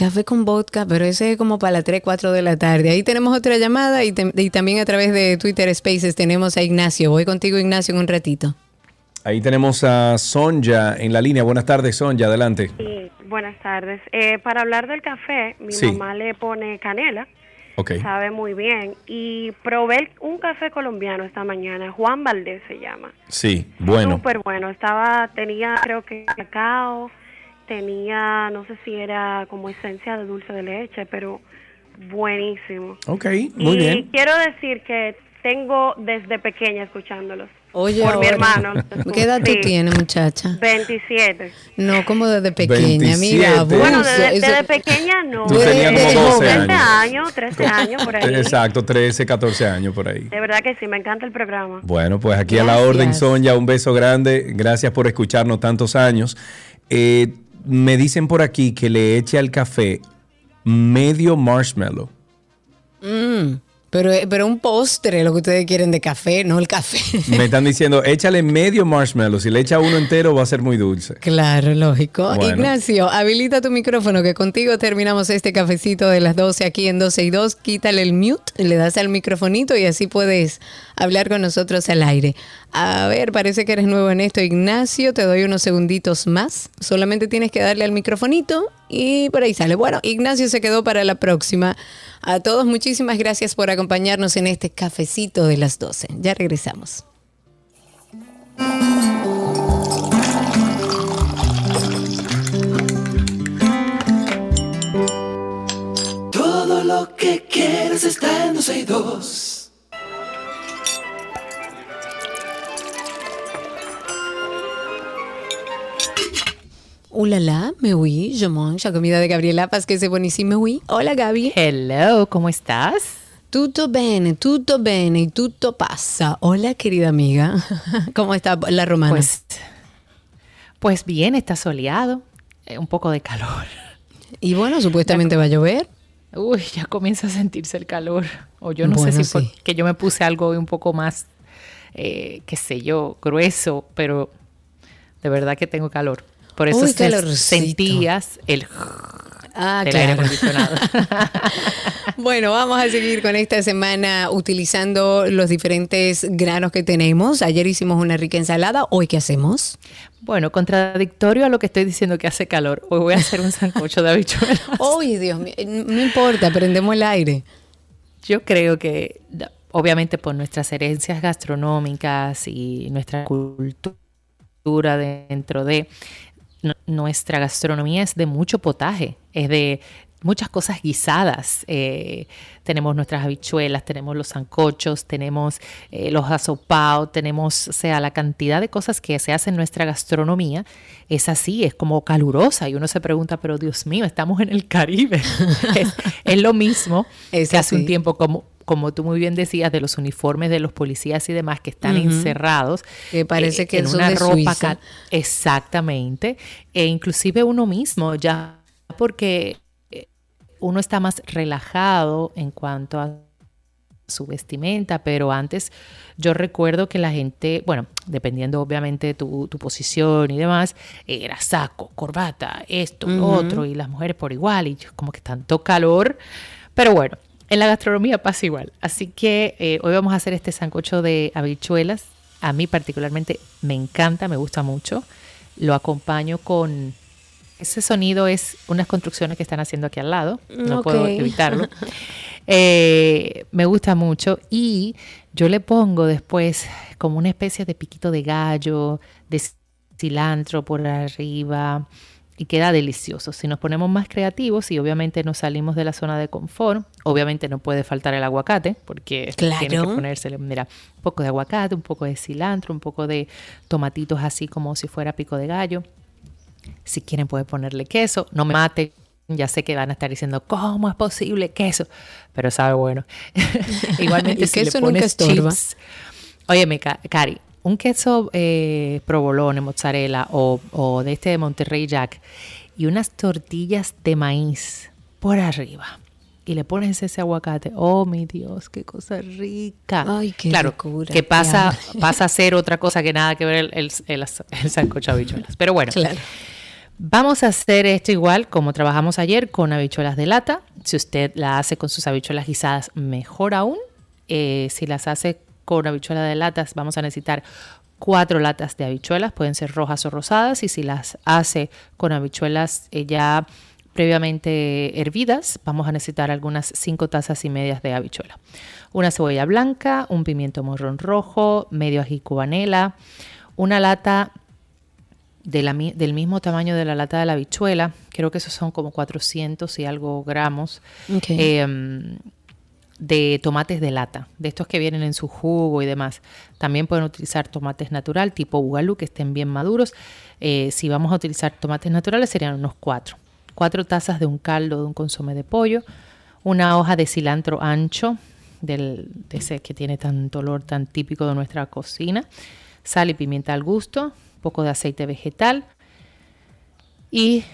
Café con vodka, pero ese es como para las 3, 4 de la tarde. Ahí tenemos otra llamada y, te- y también a través de Twitter Spaces tenemos a Ignacio. Voy contigo, Ignacio, en un ratito. Ahí tenemos a Sonja en la línea. Buenas tardes, Sonja, adelante. Sí, buenas tardes. Eh, para hablar del café, mi Sí. mamá le pone canela, Ok. sabe muy bien. Y probé un café colombiano esta mañana, Juan Valdés se llama. Sí, bueno. Súper bueno. Estaba, tenía creo que cacao, tenía, no sé si era como esencia de dulce de leche, pero buenísimo. Ok, muy y bien. quiero decir que tengo desde pequeña escuchándolos. Oye, por mi ahora, hermano. ¿Qué edad tú Sí, tienes, muchacha? 27. No, como desde pequeña, 27. mira, abuso. Bueno, desde, desde pequeña no. Tú tenías como 12 13 años. años, 13 años por ahí. Exacto, 13, 14 años por ahí. De verdad que sí, me encanta el programa. Bueno, pues aquí a la orden, Sonia, un beso grande. Gracias por escucharnos tantos años. Eh, me dicen por aquí que le eche al café medio marshmallow. Mm, pero, pero un postre, lo que ustedes quieren de café, no el café. Me están diciendo, échale medio marshmallow. Si le echa uno entero, va a ser muy dulce. Claro, lógico. Bueno. Ignacio, habilita tu micrófono que contigo terminamos este cafecito de las 12 aquí en 12 y 2. Quítale el mute, le das al microfonito y así puedes hablar con nosotros al aire. A ver, parece que eres nuevo en esto, Ignacio. Te doy unos segunditos más. Solamente tienes que darle al microfonito y por ahí sale. Bueno, Ignacio se quedó para la próxima. A todos, muchísimas gracias por acompañarnos en este cafecito de las 12. Ya regresamos. Todo lo que quieres está en 12 y 2. Ulala, me oui, je mange la comida de Gabriela Paz, que c'est buonissime, oui. Hola, Gaby. Hello, ¿cómo estás? Tutto bene, tutto bene y tutto pasa. Hola, querida amiga. ¿Cómo está la romana? Pues, pues bien, está soleado, eh, un poco de calor. y bueno, supuestamente va a llover. Uy, ya comienza a sentirse el calor. O yo no Bueno, sé si fue sí. que yo me puse algo un poco más, eh, qué sé yo, grueso, pero de verdad que tengo calor. Por eso Uy, se- calorcito. sentías el Ah, del aire claro. acondicionado. Bueno, vamos a seguir con esta semana utilizando los diferentes granos que tenemos. Ayer hicimos una rica ensalada. ¿Hoy qué hacemos? Bueno, contradictorio a lo que estoy diciendo que hace calor. Hoy voy a hacer un sancocho de habichuelas. Uy, Dios mío, no importa, prendemos el aire. Yo creo que, obviamente, por nuestras herencias gastronómicas y nuestra cultura dentro de nu- nuestra gastronomía es de mucho potaje, es de muchas cosas guisadas. Eh, tenemos nuestras habichuelas, tenemos los sancochos, tenemos eh, los asopados, tenemos, o sea, la cantidad de cosas que se hacen en nuestra gastronomía es así, es como calurosa. Y uno se pregunta, pero Dios mío, estamos en el Caribe. es, es lo mismo Es que hace un tiempo, como, como tú muy bien decías, de los uniformes de los policías y demás que están encerrados. Que parece que en son una de ropa Suiza. Exactamente. E inclusive uno mismo, ya porque eh, uno está más relajado en cuanto a su vestimenta, pero antes yo recuerdo que la gente, bueno, dependiendo obviamente de tu, tu posición y demás, era saco, corbata, esto, lo Ujú. otro, y las mujeres por igual, y como que tanto calor, pero bueno, en la gastronomía pasa igual. Así que eh, hoy vamos a hacer este sancocho de habichuelas. A mí particularmente me encanta, me gusta mucho. Lo acompaño con... Ese sonido es unas construcciones que están haciendo aquí al lado. No puedo evitarlo. Eh, me gusta mucho y yo le pongo después como una especie de piquito de gallo, de cilantro por arriba y queda delicioso. Si nos ponemos más creativos y obviamente nos salimos de la zona de confort, obviamente no puede faltar el aguacate porque tiene que ponérsele, mira, un poco de aguacate, un poco de cilantro, un poco de tomatitos así como si fuera pico de gallo. Si quieren pueden ponerle queso, no me mate. Ya sé que van a estar diciendo, ¿cómo es posible queso? Pero sabe bueno. Igualmente si le queso nunca pones estorba. chips. Ca- Cari, un queso eh, provolone, mozzarella o, o de este de Monterrey Jack y unas tortillas de maíz por arriba. Y le pones ese aguacate. Oh, mi Dios, qué cosa rica. Ay, qué claro, locura, que pasa, pasa a ser otra cosa que nada que ver el, el, el, el sancocho de habichuelas. Pero bueno, Claro. Vamos a hacer esto igual como trabajamos ayer con habichuelas de lata. Si usted la hace con sus habichuelas guisadas, mejor aún. Eh, si las hace con habichuelas de latas, vamos a necesitar cuatro latas de habichuelas, pueden ser rojas o rosadas. Y si las hace con habichuelas eh, ya previamente hervidas, vamos a necesitar algunas cinco tazas y medias de habichuela. Una cebolla blanca, un pimiento morrón rojo, medio ají cubanela, una lata de la mi- del mismo tamaño de la lata de la habichuela, creo que esos son como 400 y algo gramos. Eh, de tomates de lata, de estos que vienen en su jugo y demás. También pueden utilizar tomates natural tipo bugalú que estén bien maduros. Eh, si vamos a utilizar tomates naturales serían unos cuatro. Cuatro tazas de un caldo de un consomé de pollo, una hoja de cilantro ancho, del, de ese que tiene tanto olor tan típico de nuestra cocina, sal y pimienta al gusto, poco de aceite vegetal. Y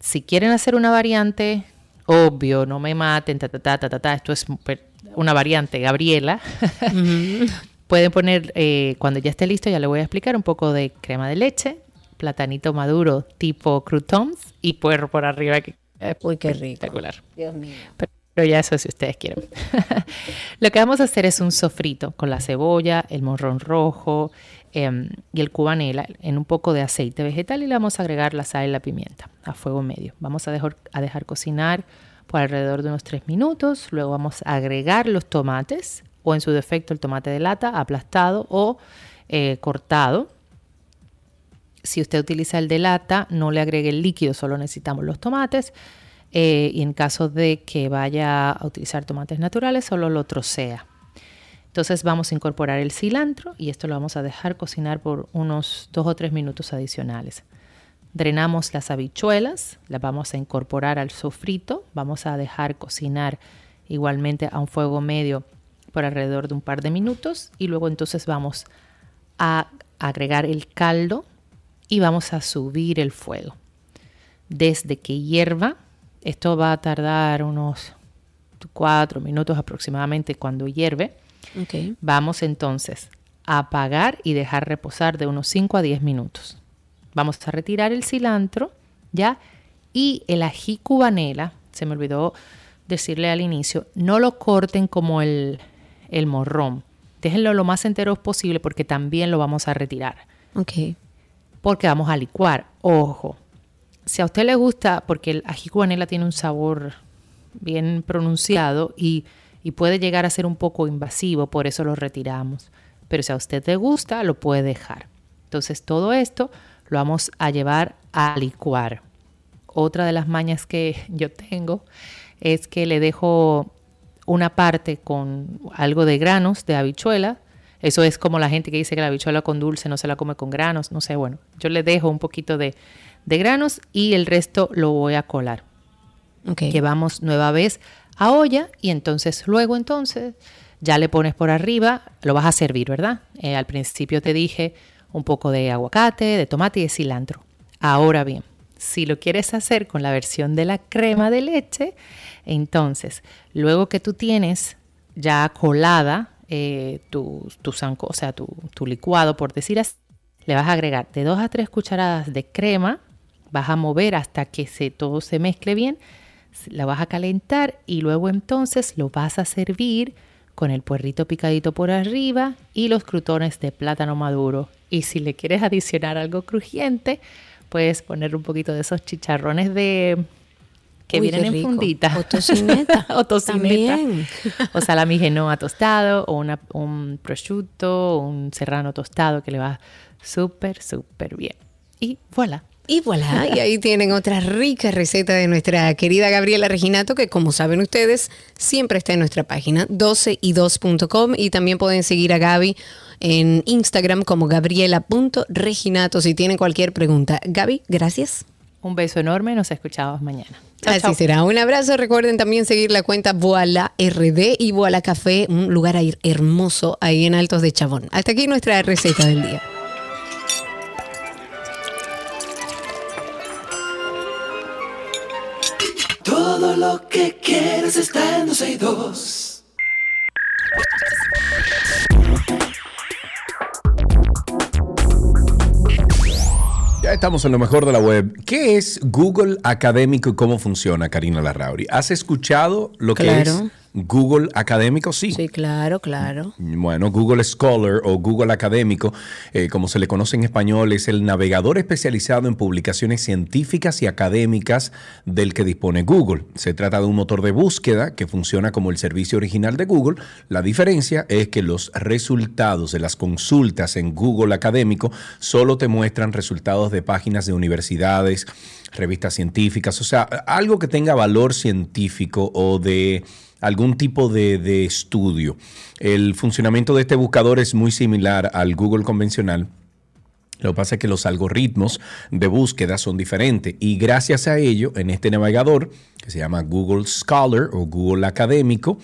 si quieren hacer una variante, obvio, no me maten, ta, ta, ta, ta, ta, esto es una variante, Gabriela. Pueden poner, eh, cuando ya esté listo, ya le voy a explicar un poco de crema de leche, platanito maduro tipo croutons y puerro por arriba. Que, Uy, qué rico. Espectacular. Dios mío. Pero ya eso si ustedes quieren. Lo que vamos a hacer es un sofrito con la cebolla, el morrón rojo em, y el cubanela en un poco de aceite vegetal y le vamos a agregar la sal y la pimienta a fuego medio. Vamos a dejar, a dejar cocinar por alrededor de unos 3 minutos. Luego vamos a agregar los tomates o en su defecto el tomate de lata aplastado o eh, cortado. Si usted utiliza el de lata, no le agregue el líquido, solo necesitamos los tomates. Eh, y en caso de que vaya a utilizar tomates naturales, solo lo trocea. Entonces vamos a incorporar el cilantro y esto lo vamos a dejar cocinar por unos 2 o 3 minutos adicionales. Drenamos las habichuelas, las vamos a incorporar al sofrito, vamos a dejar cocinar igualmente a un fuego medio por alrededor de un par de minutos y luego entonces vamos a agregar el caldo y vamos a subir el fuego. Desde que hierva, esto va a tardar unos cuatro minutos aproximadamente cuando hierve. Vamos entonces a apagar y dejar reposar de unos 5 a 10 minutos. Vamos a retirar el cilantro, ¿ya? Y el ají cubanela, se me olvidó decirle al inicio, no lo corten como el, el morrón. Déjenlo lo más entero posible porque también lo vamos a retirar. Ok. Porque vamos a licuar. Ojo, si a usted le gusta, porque el ají cubanela tiene un sabor bien pronunciado y, y, puede llegar a ser un poco invasivo, por eso lo retiramos. Pero si a usted le gusta, lo puede dejar. Entonces todo esto lo vamos a llevar a licuar. Otra de las mañas que yo tengo es que le dejo una parte con algo de granos de habichuela. Eso es como la gente que dice que la habichuela con dulce no se la come con granos. No sé, bueno, yo le dejo un poquito de, de granos y el resto lo voy a colar. Okay. Llevamos nueva vez a olla y entonces luego entonces ya le pones por arriba, lo vas a servir, ¿verdad? Eh, al principio te dije un poco de aguacate, de tomate y de cilantro. Ahora bien, si lo quieres hacer con la versión de la crema de leche, entonces luego que tú tienes ya colada eh, tu, tu, o sea, tu, tu licuado, por decir así, le vas a agregar de 2 a 3 cucharadas de crema vas a mover hasta que se, todo se mezcle bien, la vas a calentar y luego entonces lo vas a servir con el puerrito picadito por arriba y los crutones de plátano maduro. Y si le quieres adicionar algo crujiente, puedes poner un poquito de esos chicharrones de que Uy, vienen en fundita. O tocineta. o tocineta. También. o salami genoa tostado, o una- un prosciutto, un serrano tostado que le va súper, súper bien. Y voilà. Y voilà, y ahí tienen otra rica receta de nuestra querida Gabriela Reginato, que como saben ustedes, siempre está en nuestra página 12y2.com y también pueden seguir a Gaby en Instagram como gabriela.reginato si tienen cualquier pregunta. Gaby, gracias. Un beso enorme, nos escuchamos mañana. Así será. Un abrazo. Recuerden también seguir la cuenta Voila RD y Voila Café, un lugar hermoso ahí en Altos de Chabón. Hasta aquí nuestra receta del día. Todo lo que quieres está en 12 y 2. Ya estamos en lo mejor de la web. ¿Qué es Google Académico y cómo funciona, Karina Larrauri? ¿Has escuchado lo que Claro. es Google Académico? Sí. Sí, claro, claro. Bueno, Google Scholar o Google Académico, eh, como se le conoce en español, es el navegador especializado en publicaciones científicas y académicas del que dispone Google. Se trata de un motor de búsqueda que funciona como el servicio original de Google. La diferencia es que los resultados de las consultas en Google Académico solo te muestran resultados de páginas de universidades, revistas científicas, o sea, algo que tenga valor científico o de algún tipo de, de estudio. El funcionamiento de este buscador es muy similar al Google convencional. Lo que pasa es que los algoritmos de búsqueda son diferentes y gracias a ello, en este navegador que se llama Google Scholar o Google Académico,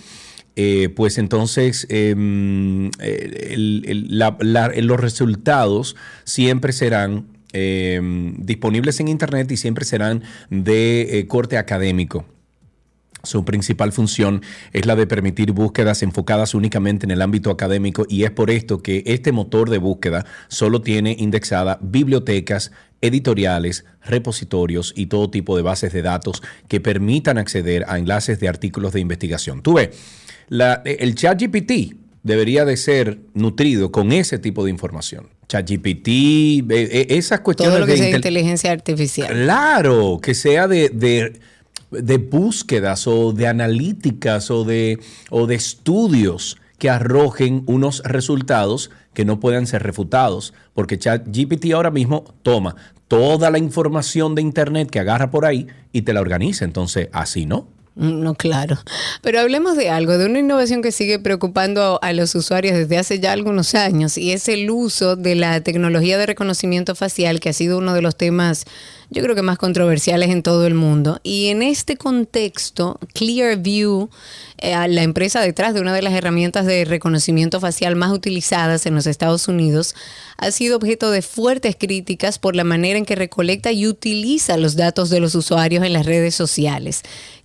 eh, pues entonces em, la- los resultados siempre serán em, disponibles en Internet y siempre serán de eh, corte académico. Su principal función es la de permitir búsquedas enfocadas únicamente en el ámbito académico y es por esto que este motor de búsqueda solo tiene indexada bibliotecas, editoriales, repositorios y todo tipo de bases de datos que permitan acceder a enlaces de artículos de investigación. Tú ves, la- el ChatGPT debería de ser nutrido con ese tipo de información. ChatGPT, eh, esas cuestiones Todo lo que de sea inteligencia artificial. Claro, que sea de, de- de búsquedas o de analíticas o de, o de estudios que arrojen unos resultados que no puedan ser refutados, porque ChatGPT ahora mismo toma toda la información de Internet que agarra por ahí y te la organiza. Entonces, así no. No, claro. Pero hablemos de algo, de una innovación que sigue preocupando a los usuarios desde hace ya algunos años y es el uso de la tecnología de reconocimiento facial que ha sido uno de los temas yo creo que más controversiales en todo el mundo. Y en este contexto, Clearview, eh, la empresa detrás de una de las herramientas de reconocimiento facial más utilizadas en los Estados Unidos, ha sido objeto de fuertes críticas por la manera en que recolecta y utiliza los datos de los usuarios en las redes sociales.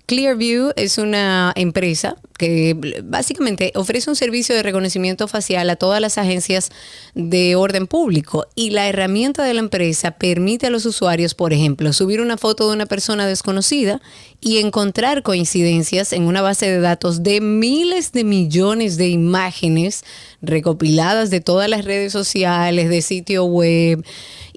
Clearview es una empresa que básicamente ofrece un servicio de reconocimiento facial a todas las agencias de orden público y la herramienta de la empresa permite a los usuarios, por ejemplo, subir una foto de una persona desconocida y encontrar coincidencias en una base de datos de miles de millones de imágenes recopiladas de todas las redes sociales, de sitio web.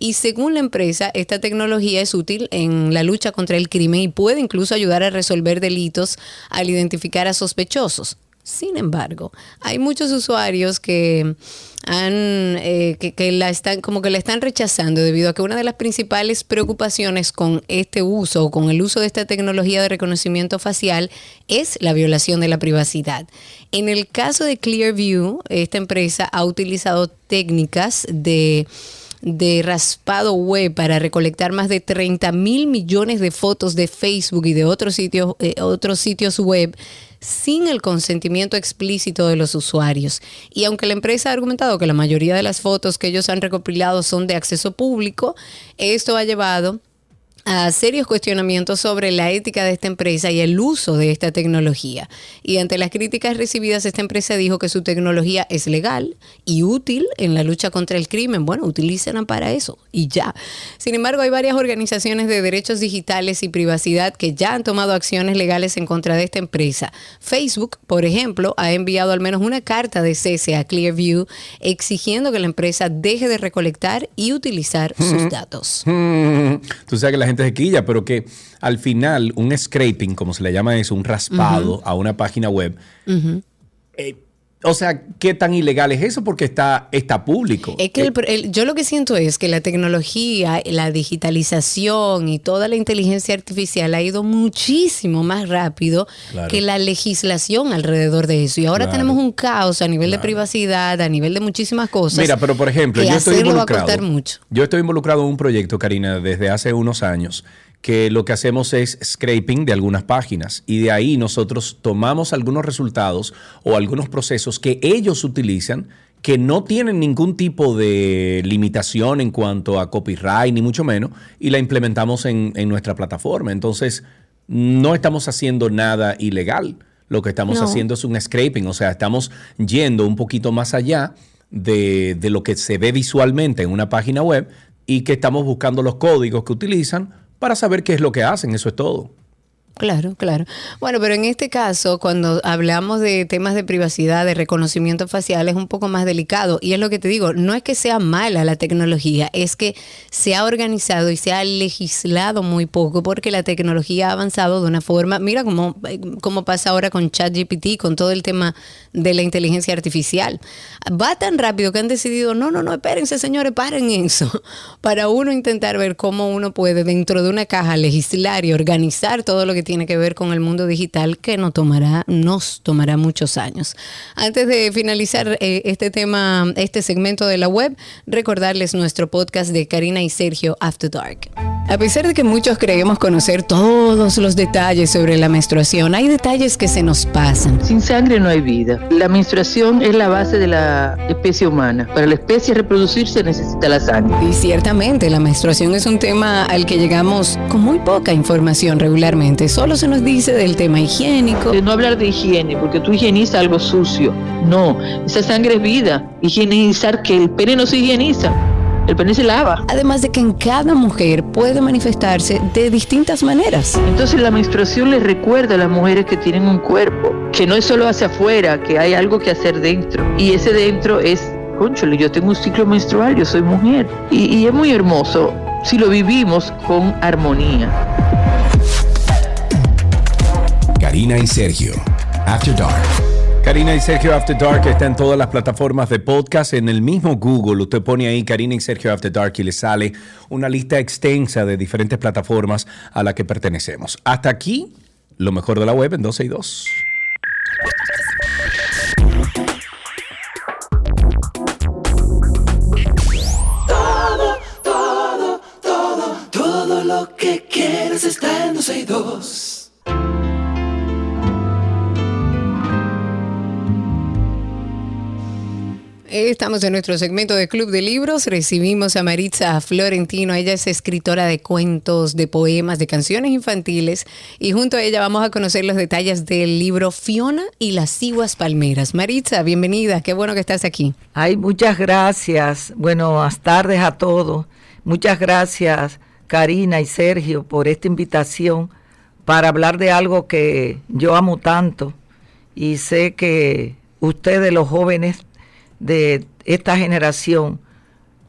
Y según la empresa, esta tecnología es útil en la lucha contra el crimen y puede incluso ayudar a resolver delitos al identificar a sospechosos. Sin embargo, hay muchos usuarios que han eh, que, la están como que la están rechazando debido a que una de las principales preocupaciones con este uso o con el uso de esta tecnología de reconocimiento facial es la violación de la privacidad. En el caso de Clearview, esta empresa ha utilizado técnicas de de raspado web para recolectar más de 30 mil millones de fotos de Facebook y de otros sitios, eh, otros sitios web sin el consentimiento explícito de los usuarios. Y aunque la empresa ha argumentado que la mayoría de las fotos que ellos han recopilado son de acceso público, esto ha llevado a serios cuestionamientos sobre la ética de esta empresa y el uso de esta tecnología. Y ante las críticas recibidas, esta empresa dijo que su tecnología es legal y útil en la lucha contra el crimen. Bueno, utilícenla para eso y ya. Sin embargo, hay varias organizaciones de derechos digitales y privacidad que ya han tomado acciones legales en contra de esta empresa. Facebook, por ejemplo, ha enviado al menos una carta de cese a Clearview exigiendo que la empresa deje de recolectar y utilizar sus datos. Mm, Tú sabes que la gente se quilla, pero que al final un scraping, como se le llama eso, un raspado a una página web, Ujú. O sea, ¿qué tan ilegal es eso? Porque está, está público. Es que el- el- yo lo que siento es que la tecnología, la digitalización y toda la inteligencia artificial ha ido muchísimo más rápido Claro. que la legislación alrededor de eso. Y ahora Claro. tenemos un caos a nivel de privacidad, a nivel de muchísimas cosas. Mira, pero por ejemplo, yo estoy hacerlo va a involucrado. mucho. Yo estoy involucrado en un proyecto, Karina, desde hace unos años, que lo que hacemos es scraping de algunas páginas y de ahí nosotros tomamos algunos resultados o algunos procesos que ellos utilizan que no tienen ningún tipo de limitación en cuanto a copyright, ni mucho menos, y la implementamos en, en nuestra plataforma. Entonces, no estamos haciendo nada ilegal. Lo que estamos No. haciendo es un scraping, o sea, estamos yendo un poquito más allá de, de lo que se ve visualmente en una página web y que estamos buscando los códigos que utilizan para saber qué es lo que hacen. Eso es todo. Claro, claro. Bueno, pero en este caso, cuando hablamos de temas de privacidad, de reconocimiento facial, es un poco más delicado. Y es lo que te digo, no es que sea mala la tecnología, es que se ha organizado y se ha legislado muy poco porque la tecnología ha avanzado de una forma, mira cómo, cómo pasa ahora con ChatGPT, con todo el tema de la inteligencia artificial. Va tan rápido que han decidido, no, no, no, espérense señores, paren eso, para uno intentar ver cómo uno puede dentro de una caja legislar y organizar todo lo que tiene que ver con el mundo digital que no tomará, nos tomará muchos años. Antes de finalizar eh, este tema, este segmento de la web, recordarles nuestro podcast de Karina y Sergio After Dark. A pesar de que muchos creemos conocer todos los detalles sobre la menstruación, hay detalles que se nos pasan. Sin sangre no hay vida. La menstruación es la base de la especie humana. Para la especie reproducirse necesita la sangre. Y ciertamente la menstruación es un tema al que llegamos con muy poca información regularmente. Solo se nos dice del tema higiénico. De no hablar de higiene, porque tú higienizas algo sucio. No, esa sangre es vida. Higienizar que el pene no se higieniza. El pene se lava. Además de que en cada mujer puede manifestarse de distintas maneras. Entonces la menstruación les recuerda a las mujeres que tienen un cuerpo, que no es solo hacia afuera, que hay algo que hacer dentro. Y ese dentro es, conchole, yo tengo un ciclo menstrual, yo soy mujer. Y, y es muy hermoso si lo vivimos con armonía. Karina y Sergio, After Dark. Karina y Sergio After Dark está en todas las plataformas de podcast. En el mismo Google, usted pone ahí Karina y Sergio After Dark y le sale una lista extensa de diferentes plataformas a la que pertenecemos. Hasta aquí, lo mejor de la web en 12 y 2. Todo, todo, todo, todo lo que quieres está en 12 y 2. Estamos en nuestro segmento de Club de Libros. Recibimos a Maritza Florentino. Ella es escritora de cuentos, de poemas, de canciones infantiles. Y junto a ella vamos a conocer los detalles del libro Fiona y las ciguas palmeras. Maritza, bienvenida. Qué bueno que estás aquí. Ay, muchas gracias. Buenas tardes a todos. Muchas gracias, Karina y Sergio, por esta invitación para hablar de algo que yo amo tanto y sé que ustedes, los jóvenes, de esta generación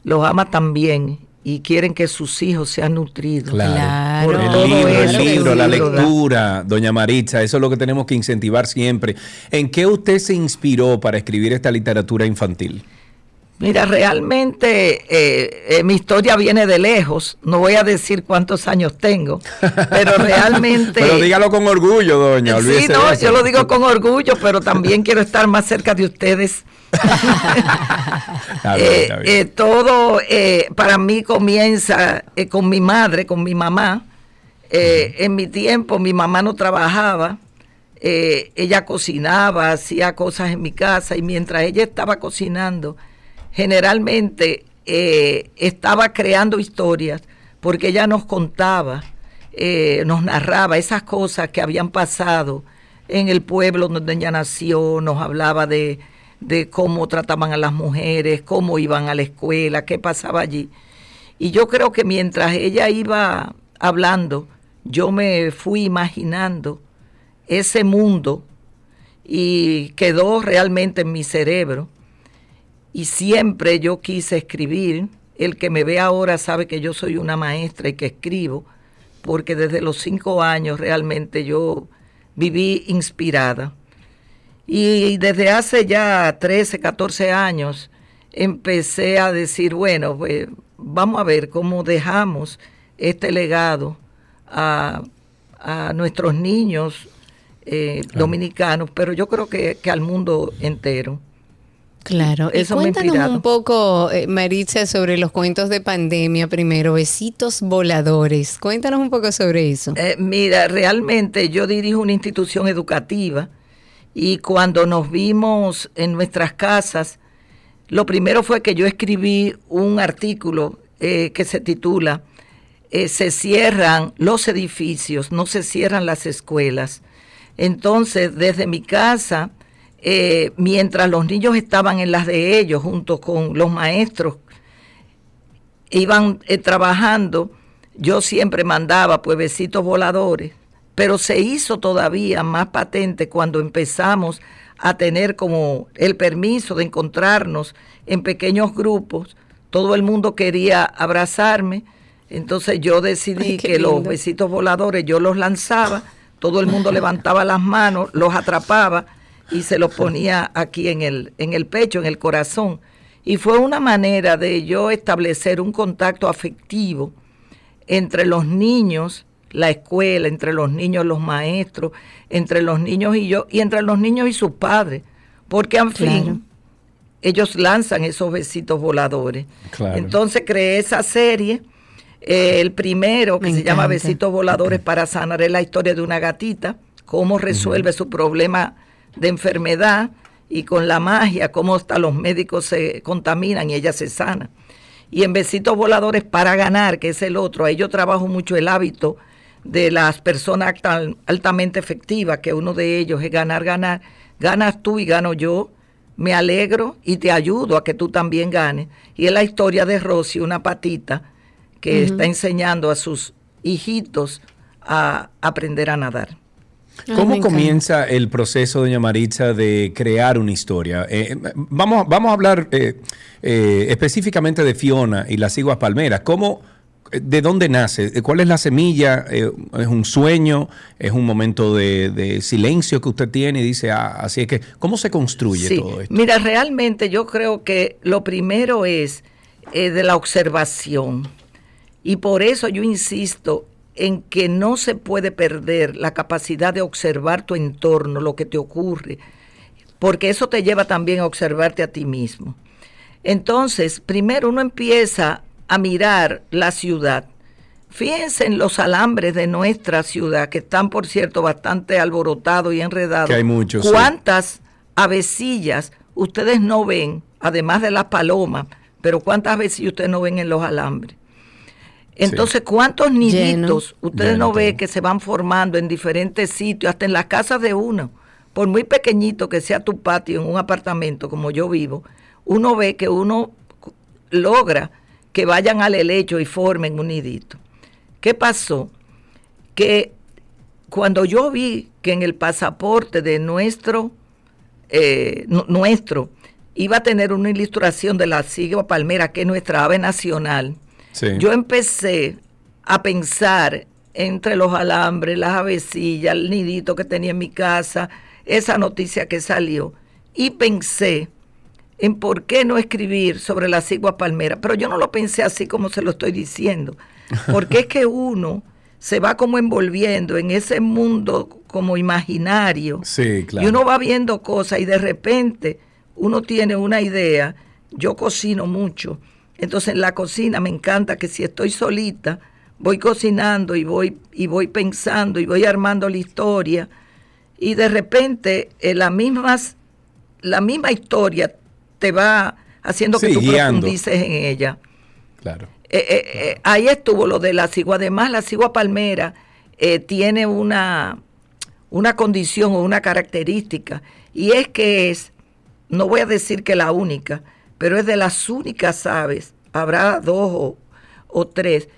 los ama también y quieren que sus hijos sean nutridos. Claro. Por El libro, el eso libro, la libro da. lectura, doña Maritza, eso es lo que tenemos que incentivar siempre. ¿En qué usted se inspiró para escribir esta literatura infantil? Mira, realmente eh, eh, mi historia viene de lejos. No voy a decir cuántos años tengo, pero realmente... Pero dígalo con orgullo, doña. Sí, no, yo lo digo con orgullo, pero también quiero estar más cerca de ustedes. Está bien, Eh, está bien. eh, todo eh, para mí comienza eh, con mi madre, con mi mamá. En mi tiempo mi mamá no trabajaba, eh, ella cocinaba, hacía cosas en mi casa y mientras ella estaba cocinando, generalmente eh, estaba creando historias porque ella nos contaba, eh, nos narraba esas cosas que habían pasado en el pueblo donde ella nació, nos hablaba de, de cómo trataban a las mujeres, cómo iban a la escuela, qué pasaba allí. Y yo creo que mientras ella iba hablando, yo me fui imaginando ese mundo y quedó realmente en mi cerebro. Y siempre yo quise escribir. El que me ve ahora sabe que yo soy una maestra y que escribo, porque desde los cinco años realmente yo viví inspirada. Y desde hace ya 13, 14 años empecé a decir, bueno, pues vamos a ver cómo dejamos este legado a, a nuestros niños eh, dominicanos, pero yo creo que, que al mundo entero. Claro, Eso y cuéntanos un poco, eh, Maritza, sobre los cuentos de pandemia primero, besitos voladores. Cuéntanos un poco sobre eso. Eh, mira, realmente yo dirijo una institución educativa y cuando nos vimos en nuestras casas, lo primero fue que yo escribí un artículo eh, que se titula eh, Se cierran los edificios, no se cierran las escuelas. Entonces, desde mi casa, eh, mientras los niños estaban en las de ellos, junto con los maestros, iban eh, trabajando, yo siempre mandaba besitos voladores, pero se hizo todavía más patente cuando empezamos a tener como el permiso de encontrarnos en pequeños grupos. Todo el mundo quería abrazarme, entonces yo decidí Ay, que los besitos voladores yo los lanzaba, todo el mundo levantaba las manos, los atrapaba y se los ponía aquí en el, en el pecho, en el corazón. Y fue una manera de yo establecer un contacto afectivo entre los niños la escuela, entre los niños, los maestros, entre los niños y yo, y entre los niños y sus padres, porque en fin, ellos lanzan esos besitos voladores. Claro. Entonces creé esa serie. eh, el primero, que Me se llama. Besitos Voladores para Sanar, es la historia de una gatita, cómo resuelve su problema de enfermedad y con la magia, cómo hasta los médicos se contaminan y ella se sana. Y en Besitos Voladores para Ganar, que es el otro, ahí yo trabajo mucho el hábito de las personas alta- altamente efectivas, que uno de ellos es ganar, ganar. Ganas tú y gano yo. Me alegro y te ayudo a que tú también ganes. Y es la historia de Rosy, una patita, que está enseñando a sus hijitos a aprender a nadar. ¿Cómo comienza el proceso, doña Maritza, de crear una historia? Eh, vamos, vamos a hablar eh, eh, específicamente de Fiona y las iguas palmeras. ¿Cómo, eh, ¿De dónde nace? ¿Cuál es la semilla? Eh, ¿Es un sueño? ¿Es un momento de, de silencio que usted tiene y dice, ah, así es que, ¿cómo se construye Sí, todo esto? Mira, realmente yo creo que lo primero es eh, de la observación. Y por eso yo insisto en que no se puede perder la capacidad de observar tu entorno, lo que te ocurre, porque eso te lleva también a observarte a ti mismo. Entonces, primero uno empieza a mirar la ciudad. Fíjense en los alambres de nuestra ciudad, que están, por cierto, bastante alborotados y enredados. Que hay muchos, sí. ¿Cuántas avecillas ustedes no ven, además de las palomas, pero cuántas avecillas ustedes no ven en los alambres? Entonces, ¿cuántos niditos ustedes Lleno no ven que se van formando en diferentes sitios, hasta en las casas de uno? Por muy pequeñito que sea tu patio en un apartamento como yo vivo, uno ve que uno logra que vayan al helecho y formen un nidito. ¿Qué pasó? Que cuando yo vi que en el pasaporte de nuestro, eh, nu- nuestro, iba a tener una ilustración de la sigua palmera, que es nuestra ave nacional, Sí. yo empecé a pensar entre los alambres, las avecillas, el nidito que tenía en mi casa, esa noticia que salió, y pensé en por qué no escribir sobre la cigua palmera, pero yo no lo pensé así como se lo estoy diciendo, porque es que uno se va como envolviendo en ese mundo como imaginario Sí, claro. y uno va viendo cosas y de repente uno tiene una idea. Yo cocino mucho. Entonces en la cocina me encanta que si estoy solita, voy cocinando y voy, y voy pensando y voy armando la historia. Y de repente eh, las mismas, la misma historia te va haciendo que Sí, tú guiando. profundices en ella. Claro. Eh, eh, eh, ahí estuvo lo de la cigua. Además, la cigua palmera tiene una, una condición o una característica, y es que es, no voy a decir que la única, pero es de las únicas aves, habrá dos o, o tres,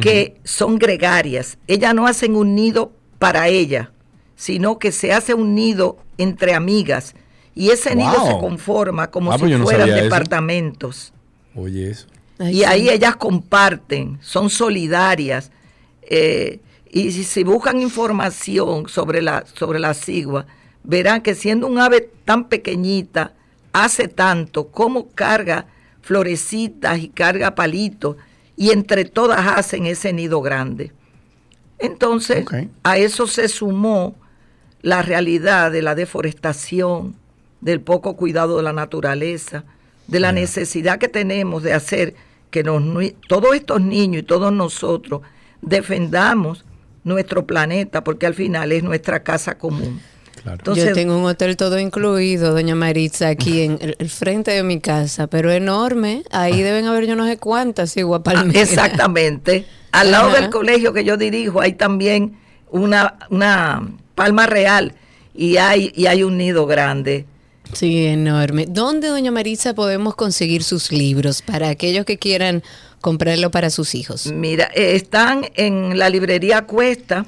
que son gregarias. Ellas no hacen un nido para ella, sino que se hace un nido entre amigas, y ese nido se conforma como Ah, si pues no fueran eso. departamentos Oye, eso. y ahí ellas comparten, son solidarias. eh, y si, si buscan información sobre la, sobre la cigua, verán que siendo un ave tan pequeñita, hace tanto, como carga florecitas y carga palitos, y entre todas hacen ese nido grande. Entonces, a eso se sumó la realidad de la deforestación, del poco cuidado de la naturaleza, de la necesidad que tenemos de hacer que nos, todos estos niños y todos nosotros defendamos nuestro planeta, porque al final es nuestra casa común. Yo tengo un hotel todo incluido, doña Maritza, aquí en el, el frente de mi casa, pero enorme. Ahí deben haber yo no sé cuántas igual Ah, Exactamente. Al lado Ajá. del colegio que yo dirijo hay también una, una palma real y hay, y hay un nido grande. Sí, enorme. ¿Dónde, doña Maritza, podemos conseguir sus libros para aquellos que quieran comprarlo para sus hijos? Mira, eh, están en la librería Cuesta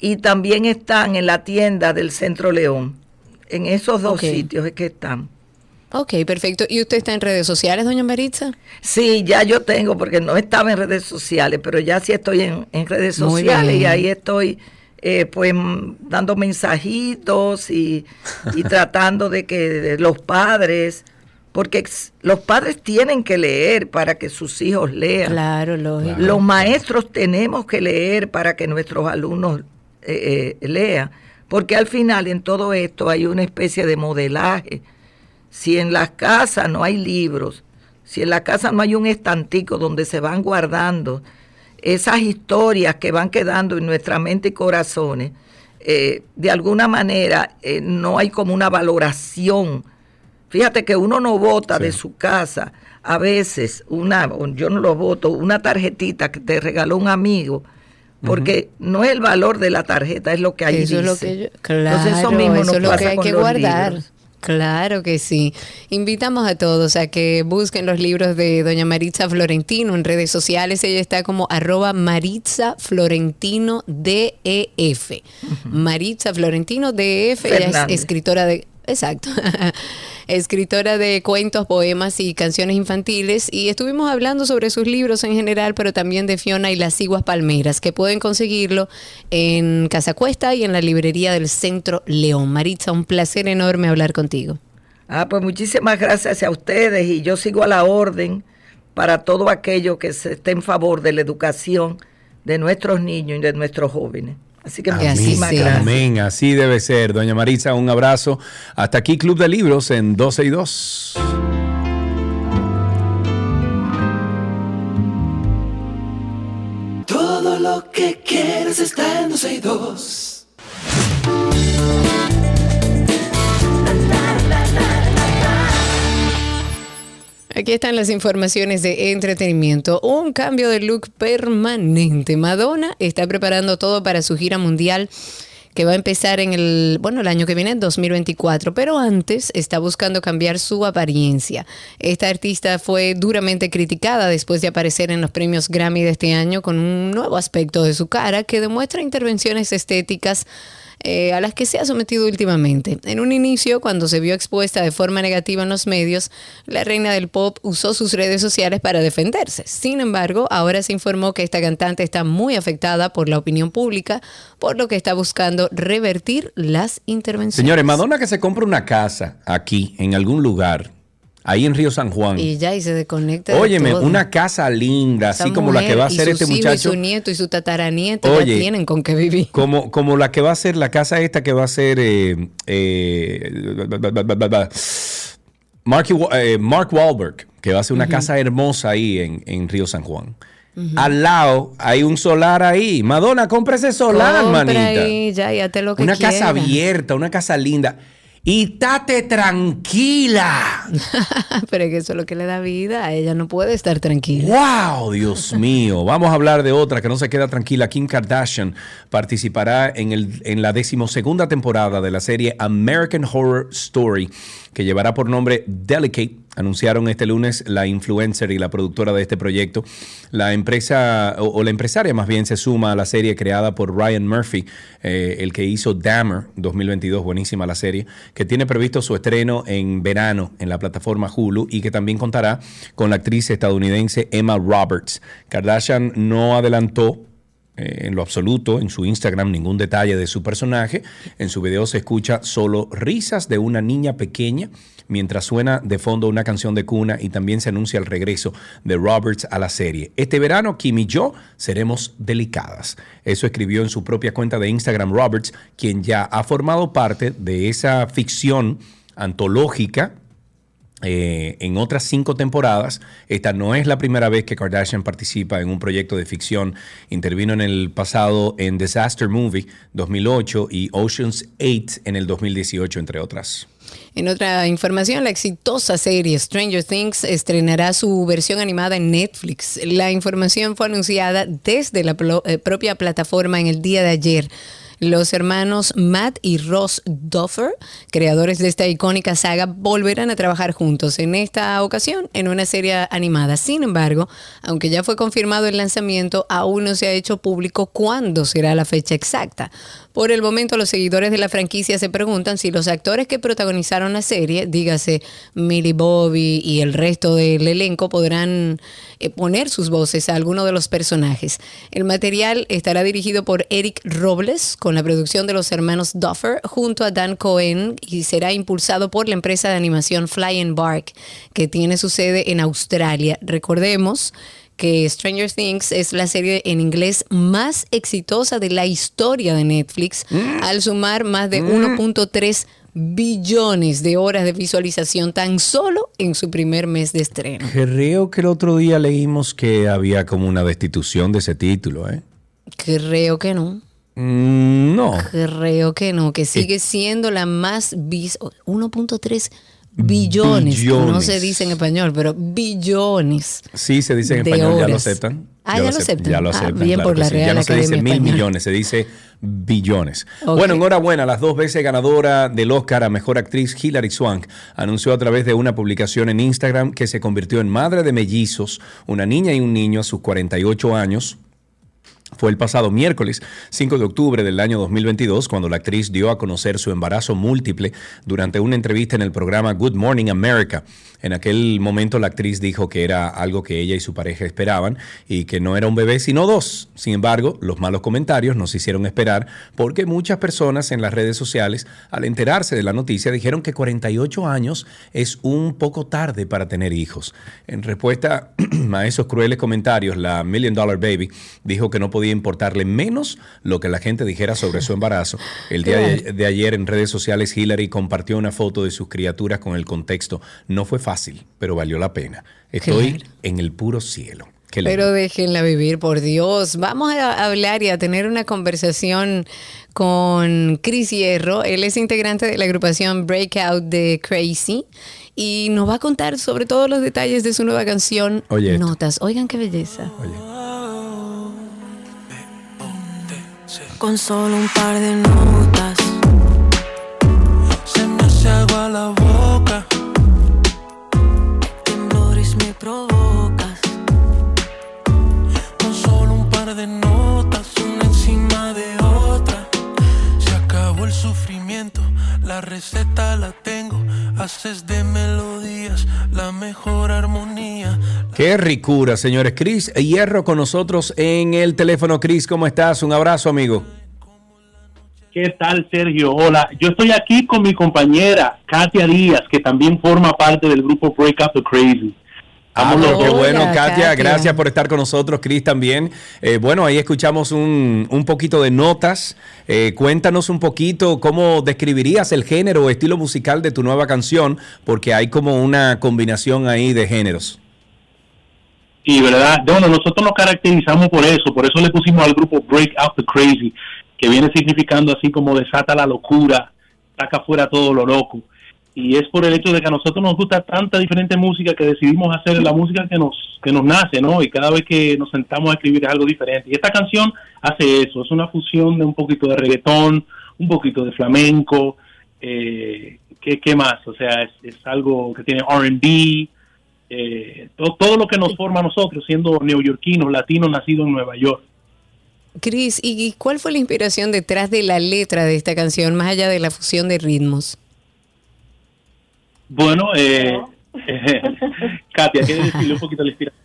y también están en la tienda del Centro León. En esos dos sitios es que están. Ok, perfecto. ¿Y usted está en redes sociales, doña Maritza? Sí, ya yo tengo, porque no estaba en redes sociales, pero ya sí estoy en, en redes sociales y ahí estoy eh, pues dando mensajitos y, y tratando de que los padres porque los padres tienen que leer para que sus hijos lean. Claro, lógico. Los maestros tenemos que leer para que nuestros alumnos eh, eh, lean, porque al final en todo esto hay una especie de modelaje. Si en las casas no hay libros, si en la casa no hay un estantico donde se van guardando esas historias que van quedando en nuestra mente y corazones, eh, de alguna manera eh, no hay como una valoración. Fíjate que uno no vota de su casa a veces una, yo no lo voto, una tarjetita que te regaló un amigo, porque no es el valor de la tarjeta, es lo que ahí Eso es lo que yo- claro, Entonces eso mismo eso nos es lo que hay con que guardar. libros. Claro que sí. Invitamos a todos a que busquen los libros de doña Maritza Florentino en redes sociales. Ella está como arroba Maritza Florentino DEF. Maritza Florentino DEF. Ella es escritora de... Exacto. escritora de cuentos, poemas y canciones infantiles. Y estuvimos hablando sobre sus libros en general, pero también de Fiona y las Iguas Palmeras, que pueden conseguirlo en Casa Cuesta y en la librería del Centro León. Maritza, un placer enorme hablar contigo. Ah, pues muchísimas gracias a ustedes y yo sigo a la orden para todo aquello que esté en favor de la educación de nuestros niños y de nuestros jóvenes. Así que muchísimas gracias. Amén, así debe ser. Doña Marisa, un abrazo. Hasta aquí Club de Libros en 12 y 2. Todo lo que quieres está en 12 y 2. Aquí están las informaciones de entretenimiento. Un cambio de look permanente. Madonna está preparando todo para su gira mundial que va a empezar en el, bueno, el año que viene, en 2024, pero antes está buscando cambiar su apariencia. Esta artista fue duramente criticada después de aparecer en los premios Grammy de este año con un nuevo aspecto de su cara que demuestra intervenciones estéticas eh, a las que se ha sometido últimamente. En un inicio, cuando se vio expuesta de forma negativa en los medios, la reina del pop usó sus redes sociales para defenderse. Sin embargo, ahora se informó que esta cantante está muy afectada por la opinión pública, por lo que está buscando revertir las intervenciones. Señores, Madonna que se compra una casa aquí, en algún lugar, ahí en Río San Juan. Y ya, y se desconecta. de Óyeme, una casa linda, Esa así como la que va a y este muchacho. Y su nieto y su tataranieto Oye, ya tienen con qué vivir. Como, como la que va a ser la casa esta que va a ser eh, eh, Mark, eh, Mark Wahlberg, que va a ser una casa hermosa ahí en, en Río San Juan. Al lado hay un solar ahí. Madonna, compra ese solar, Compra manita. ahí, ya, y hazte lo que Una casa abierta, una casa linda. Y tate tranquila. Pero es que eso es lo que le da vida. Ella no puede estar tranquila. ¡Wow! Dios mío. Vamos a hablar de otra que no se queda tranquila. Kim Kardashian participará en, el, en la decimosegunda temporada de la serie American Horror Story, que llevará por nombre Delicate. Anunciaron este lunes la influencer y la productora de este proyecto. La empresa, o, la empresaria más bien, se suma a la serie creada por Ryan Murphy, eh, el que hizo Dahmer 2022, buenísima la serie, que tiene previsto su estreno en verano en la plataforma Hulu y que también contará con la actriz estadounidense Emma Roberts. Kardashian no adelantó eh, en lo absoluto en su Instagram ningún detalle de su personaje. En su video se escucha solo risas de una niña pequeña mientras suena de fondo una canción de cuna y también se anuncia el regreso de Roberts a la serie. Este verano Kim y yo seremos delicadas. Eso escribió en su propia cuenta de Instagram Roberts, quien ya ha formado parte de esa ficción antológica eh, en otras cinco temporadas. Esta no es la primera vez que Kardashian participa en un proyecto de ficción. Intervino en el pasado en Disaster Movie 2008 y Ocean's 8 en el 2018, entre otras. En otra información, la exitosa serie Stranger Things estrenará su versión animada en Netflix. La información fue anunciada desde la eh, propia plataforma en el día de ayer. Los hermanos Matt y Ross Duffer, creadores de esta icónica saga, volverán a trabajar juntos en esta ocasión en una serie animada. Sin embargo, aunque ya fue confirmado el lanzamiento, aún no se ha hecho público cuándo será la fecha exacta. Por el momento, los seguidores de la franquicia se preguntan si los actores que protagonizaron la serie, dígase Millie Bobby y el resto del elenco, podrán eh, poner sus voces a alguno de los personajes. El material estará dirigido por Eric Robles, con la producción de los hermanos Duffer junto a Dan Cohen y será impulsado por la empresa de animación Fly and Bark, que tiene su sede en Australia. Recordemos que Stranger Things es la serie en inglés más exitosa de la historia de Netflix, al sumar más de 1.3 billones de horas de visualización tan solo en su primer mes de estreno. Creo que el otro día leímos que había como una destitución de ese título, ¿eh? Creo que no. Mm, no. Creo que no, que sigue siendo la más vis 1.3 billones, no se dice en español, pero billones. Sí, se dice en español, ya lo aceptan. Ah, ya lo acep- aceptan. Ya lo Ah, aceptan. bien claro por la sí. Real Ya no se dice Academia mil millones, se dice billones. Bueno, enhorabuena, las dos veces ganadora del Oscar a Mejor Actriz, Hilary Swank, anunció a través de una publicación en Instagram que se convirtió en madre de mellizos, una niña y un niño a sus 48 años. Fue el pasado miércoles 5 de octubre del año 2022 cuando la actriz dio a conocer su embarazo múltiple durante una entrevista en el programa Good Morning America. En aquel momento la actriz dijo que era algo que ella y su pareja esperaban y que no era un bebé sino dos. Sin embargo, los malos comentarios nos hicieron esperar porque muchas personas en las redes sociales al enterarse de la noticia dijeron que 48 años es un poco tarde para tener hijos. En respuesta a esos crueles comentarios, la Million Dollar Baby dijo que no podía importarle menos lo que la gente dijera sobre su embarazo. El día de, ayer en redes sociales Hillary compartió una foto de sus criaturas con el contexto. No fue fácil, pero valió la pena. Estoy en el puro cielo. Qué lindo. Pero déjenla vivir, por Dios. Vamos a hablar y a tener una conversación con Chris Hierro. Él es integrante de la agrupación Breakout de Crazy y nos va a contar sobre todos los detalles de su nueva canción Oye esto. Notas. Oigan qué belleza. Con solo un par de notas Se me hace agua la boca receta la tengo Haces de melodías La mejor armonía Qué ricura, señores. Chris Hierro con nosotros en el teléfono. Chris, ¿cómo estás? Un abrazo, amigo. ¿Qué tal, Sergio? Hola, yo estoy aquí con mi compañera Katia Díaz, que también forma parte del grupo Break Up the Crazy. Ah, qué bueno, Katia, gracias por estar con nosotros, Chris también. Eh, bueno, ahí escuchamos un, un poquito de notas. Eh, cuéntanos un poquito cómo describirías el género o estilo musical de tu nueva canción, porque hay como una combinación ahí de géneros. Y verdad, bueno, nosotros nos caracterizamos por eso, por eso le pusimos al grupo Break Out the Crazy, que viene significando así como desata la locura, saca fuera todo lo loco. Y es por el hecho de que a nosotros nos gusta tanta diferente música que decidimos hacer la música que nos, que nos nace, ¿no? Y cada vez que nos sentamos a escribir es algo diferente. Y esta canción hace eso, es una fusión de un poquito de reggaetón, un poquito de flamenco, eh, ¿qué, qué más? O sea, es, es algo que tiene RB, eh, todo, todo lo que nos forma a nosotros, siendo neoyorquinos, latinos, nacidos en Nueva York. Chris, ¿y y cuál fue la inspiración detrás de la letra de esta canción, más allá de la fusión de ritmos? Bueno, eh, Katia, ¿quieres decirle un poquito la inspiración?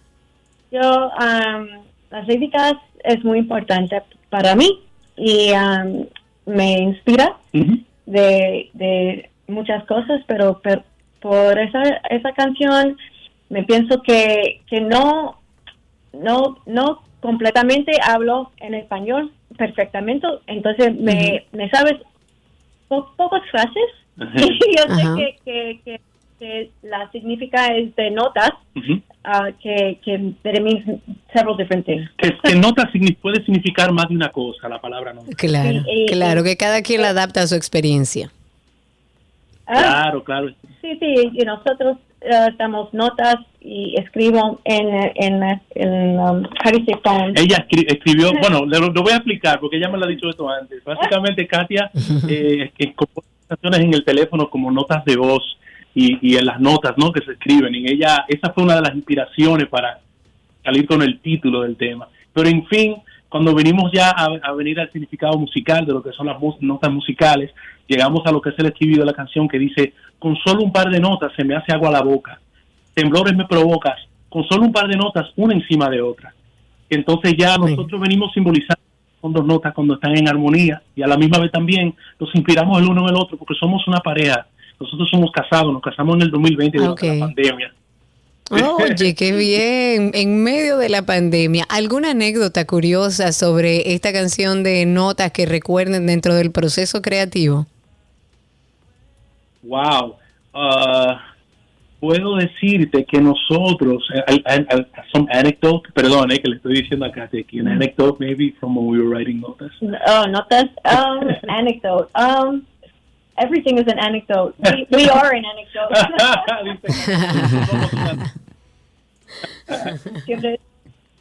Yo, am, las líricas es muy importante para mí y am, me inspira de, de muchas cosas, pero, per- por esa, esa canción me pienso que, que no, no, no completamente hablo en español perfectamente, entonces me, me sabes po- pocas frases y yo sé que, que, que, que la significa es de notas uh, que, que that it means several different things. Que, que nota signi- puede significar más de una cosa, la palabra nota. Claro, claro, que cada quien la adapta a su experiencia. Ah, Claro, claro. Sí, sí, y nosotros uh, damos notas y escribo en, en, en um? Ella escri- escribió, bueno, le- lo, voy a explicar porque ella me lo ha dicho esto antes. Básicamente, Katia eh, que compone canciones en el teléfono como notas de voz y, y en las notas ¿no? que se escriben. Y ella, esa fue una de las inspiraciones para salir con el título del tema. Pero en fin, cuando venimos ya a, a venir al significado musical de lo que son las mus- notas musicales, llegamos a lo que es el escribido de la canción que dice, con solo un par de notas se me hace agua a la boca, temblores me provocas, con solo un par de notas una encima de otra. Entonces ya nosotros venimos simbolizando con dos notas cuando están en armonía y a la misma vez también nos inspiramos el uno en el otro porque somos una pareja. Nosotros somos casados, nos casamos en el 2020 durante Ok. la pandemia. Oye, qué bien. En medio de la pandemia, ¿alguna anécdota curiosa sobre esta canción de notas que recuerden dentro del proceso creativo? Wow. Ah, puedo decirte que nosotros, eh, hay- hay some anecdote, perdón, eh, que le estoy diciendo acá, aquí, an anecdote maybe from when we were writing notes. Oh, notas. Um, anecdote. Um, everything is an anecdote. We, we are an anecdote.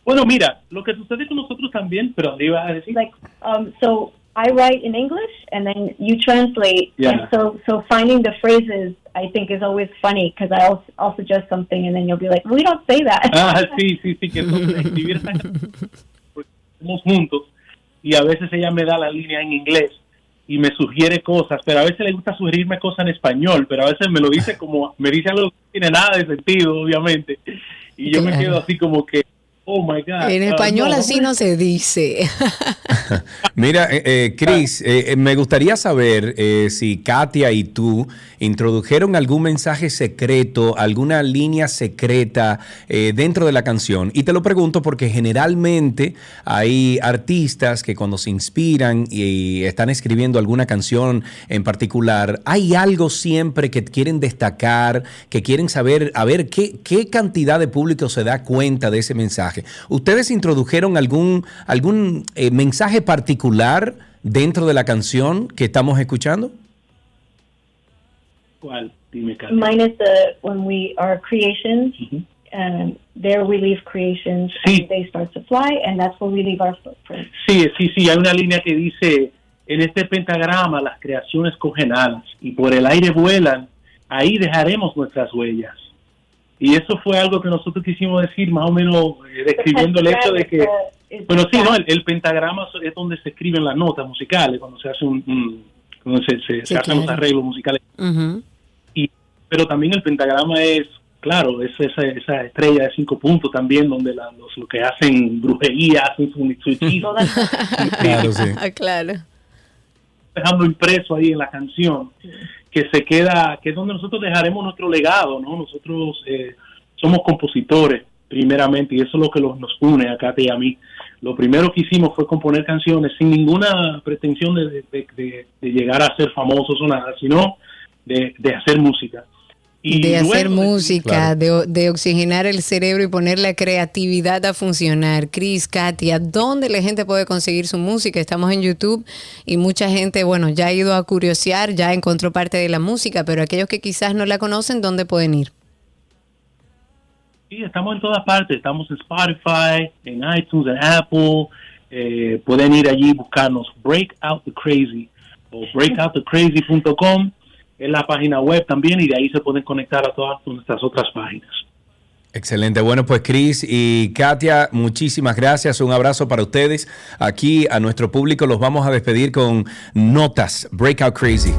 Bueno, mira, lo que sucede con nosotros también, pero le iba a decir. like um so I write in English and then you translate. Yeah. and so so finding the phrases I think is always funny because I also I'll suggest something and then you'll be like we don't say that. Ah, sí, sí, sí, que entonces escribir estamos juntos y a veces ella me da la línea en inglés y me sugiere cosas, pero a veces le gusta sugerirme cosas en español, pero a veces me lo dice como, me dice algo que no tiene nada de sentido, obviamente, y yo me quedo así como que, oh my God. En ah, español no, así no se dice. Mira, eh, eh, Chris, eh, eh, me gustaría saber eh, si Katia y tú introdujeron algún mensaje secreto, alguna línea secreta eh, dentro de la canción. Y te lo pregunto porque generalmente hay artistas que cuando se inspiran y están escribiendo alguna canción en particular, hay algo siempre que quieren destacar, que quieren saber, a ver qué, qué cantidad de público se da cuenta de ese mensaje. ¿Ustedes introdujeron algún, algún eh, mensaje particular dentro de la canción que estamos escuchando? ¿Cuál? Dime, mine is the when we are creations and there we leave creations and they start to fly and that's where we leave our footprint Sí, sí, sí, hay una línea que dice, en este pentagrama las creaciones cogen alas y por el aire vuelan, ahí dejaremos nuestras huellas. Y eso fue algo que nosotros quisimos decir, más o menos eh, describiendo el hecho de que... Bueno, sí, ¿no? El, el pentagrama es donde se escriben las notas musicales, cuando se hace un... un- cuando se, se- hacen los claro. arreglos musicales. Y, pero también el pentagrama es, claro, es esa, esa estrella de cinco puntos también, donde la- los, los que hacen brujería, hacen su, su hechizo. Claro, sí. Claro. dejando impreso ahí en la canción, que se queda, que es donde nosotros dejaremos nuestro legado, ¿no? Nosotros eh, somos compositores, primeramente, y eso es lo que los- nos une a Kate y a mí. Lo primero que hicimos fue componer canciones sin ninguna pretensión de, de- de- de llegar a ser famosos o nada, sino de hacer música. Y de hacer luego música, de, de oxigenar el cerebro y poner la creatividad a funcionar. Cris, Katia, ¿dónde la gente puede conseguir su música? Estamos en YouTube y mucha gente, bueno, ya ha ido a curiosear, ya encontró parte de la música, pero aquellos que quizás no la conocen, ¿dónde pueden ir? Sí, estamos en todas partes. Estamos en Spotify, en iTunes, en Apple. Eh, pueden ir allí y buscarnos Break Out the Crazy o breakoutthecrazy.com. Es la página web también y de ahí se pueden conectar a todas nuestras otras páginas. Excelente. Bueno, pues Chris y Katia, muchísimas gracias. Un abrazo para ustedes. Aquí a nuestro público los vamos a despedir con notas. Breakout Crazy.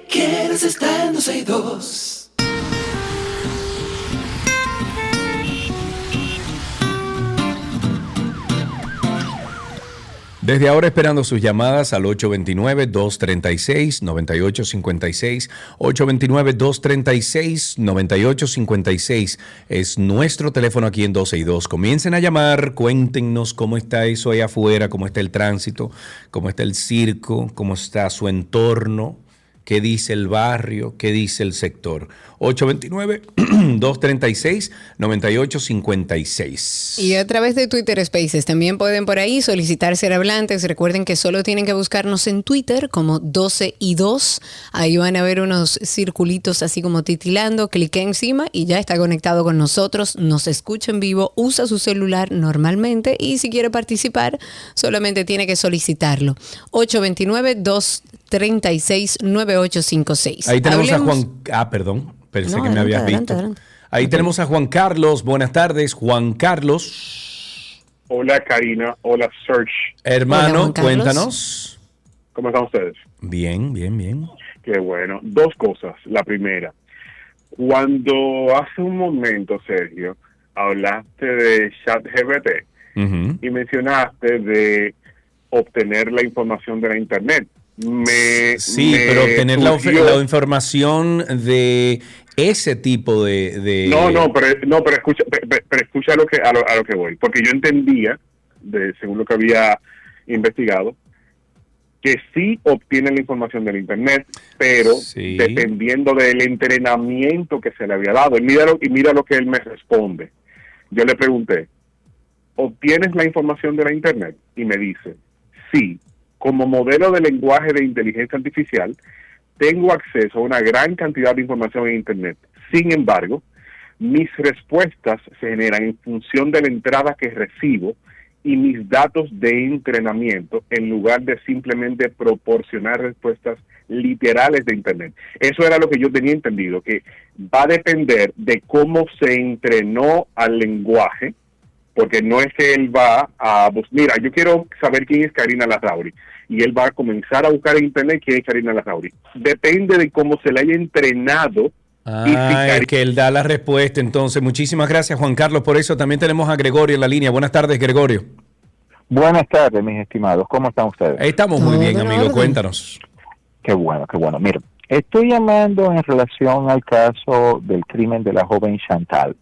Quieres está en 12 y 2. Desde ahora esperando sus llamadas al 829-236-9856. 829-236-9856 es nuestro teléfono aquí en 12 y 2. Comiencen a llamar, cuéntenos cómo está eso ahí afuera, cómo está el tránsito, cómo está el circo, cómo está su entorno, qué dice el barrio, qué dice el sector. 829-236-9856. Y a través de Twitter Spaces también pueden por ahí solicitar ser hablantes. Recuerden que solo tienen que buscarnos en Twitter como 12 y 2. Ahí van a ver unos circulitos así como titilando. Clique encima y ya está conectado con nosotros. Nos escucha en vivo, usa su celular normalmente y si quiere participar solamente tiene que solicitarlo. 829-236-9856. Ahí tenemos Hablemos- a Juan. Ah, perdón. Pensé No, que me habías adelante, visto. adelante. Ahí tenemos a Juan Carlos. Buenas tardes, Juan Carlos. Hola Karina, hola Search. Hermano, cuéntanos. ¿Cómo están ustedes? Bien, bien, bien. Qué bueno. Dos cosas. La primera, cuando hace un momento, Sergio, hablaste de ChatGPT Ujú. y mencionaste de obtener la información de la Internet. Me, Sí, me pero obtener la, información de ese tipo de... de- No, no, pero, no, pero escucha, pe- pe- pero escucha lo que, a, lo, a lo que voy. Porque yo entendía, de, según lo que había investigado, que sí obtienen la información del Internet, pero dependiendo del entrenamiento que se le había dado. Y mira, lo, y mira lo que él me responde. Yo le pregunté, ¿obtienes la información de la Internet? Y me dice, sí, como modelo de lenguaje de inteligencia artificial, tengo acceso a una gran cantidad de información en Internet. Sin embargo, mis respuestas se generan en función de la entrada que recibo y mis datos de entrenamiento en lugar de simplemente proporcionar respuestas literales de Internet. Eso era lo que yo tenía entendido, que va a depender de cómo se entrenó al lenguaje, porque no es que él va a bus- mira, yo quiero saber quién es Karina Larrauri y él va a comenzar a buscar en internet quién es Karina Larrauri. Depende de cómo se le haya entrenado Ah, el que él da la respuesta. Entonces, muchísimas gracias, Juan Carlos, por eso. También tenemos a Gregorio en la línea. Buenas tardes, Gregorio. Buenas tardes, mis estimados. ¿Cómo están ustedes? Estamos muy bien, amigo. Cuéntanos. Qué bueno, qué bueno. Mira, estoy llamando en relación al caso del crimen de la joven Chantal.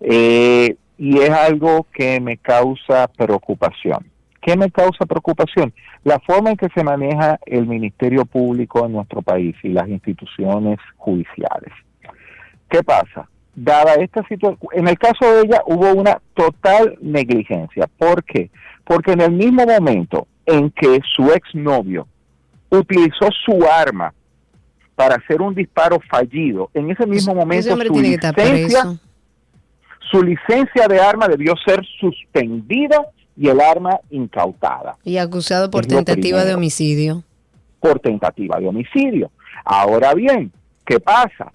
Eh, y es algo que me causa preocupación. ¿Qué me causa preocupación? La forma en que se maneja el Ministerio Público en nuestro país y las instituciones judiciales. ¿Qué pasa? Dada esta situación, en el caso de ella hubo una total negligencia. ¿Por qué? Porque en el mismo momento en que su exnovio utilizó su arma para hacer un disparo fallido, en ese mismo momento Ese su licencia. Su licencia de arma debió ser suspendida y el arma incautada Y acusado por Es tentativa de homicidio. por tentativa de homicidio. Ahora bien, ¿qué pasa?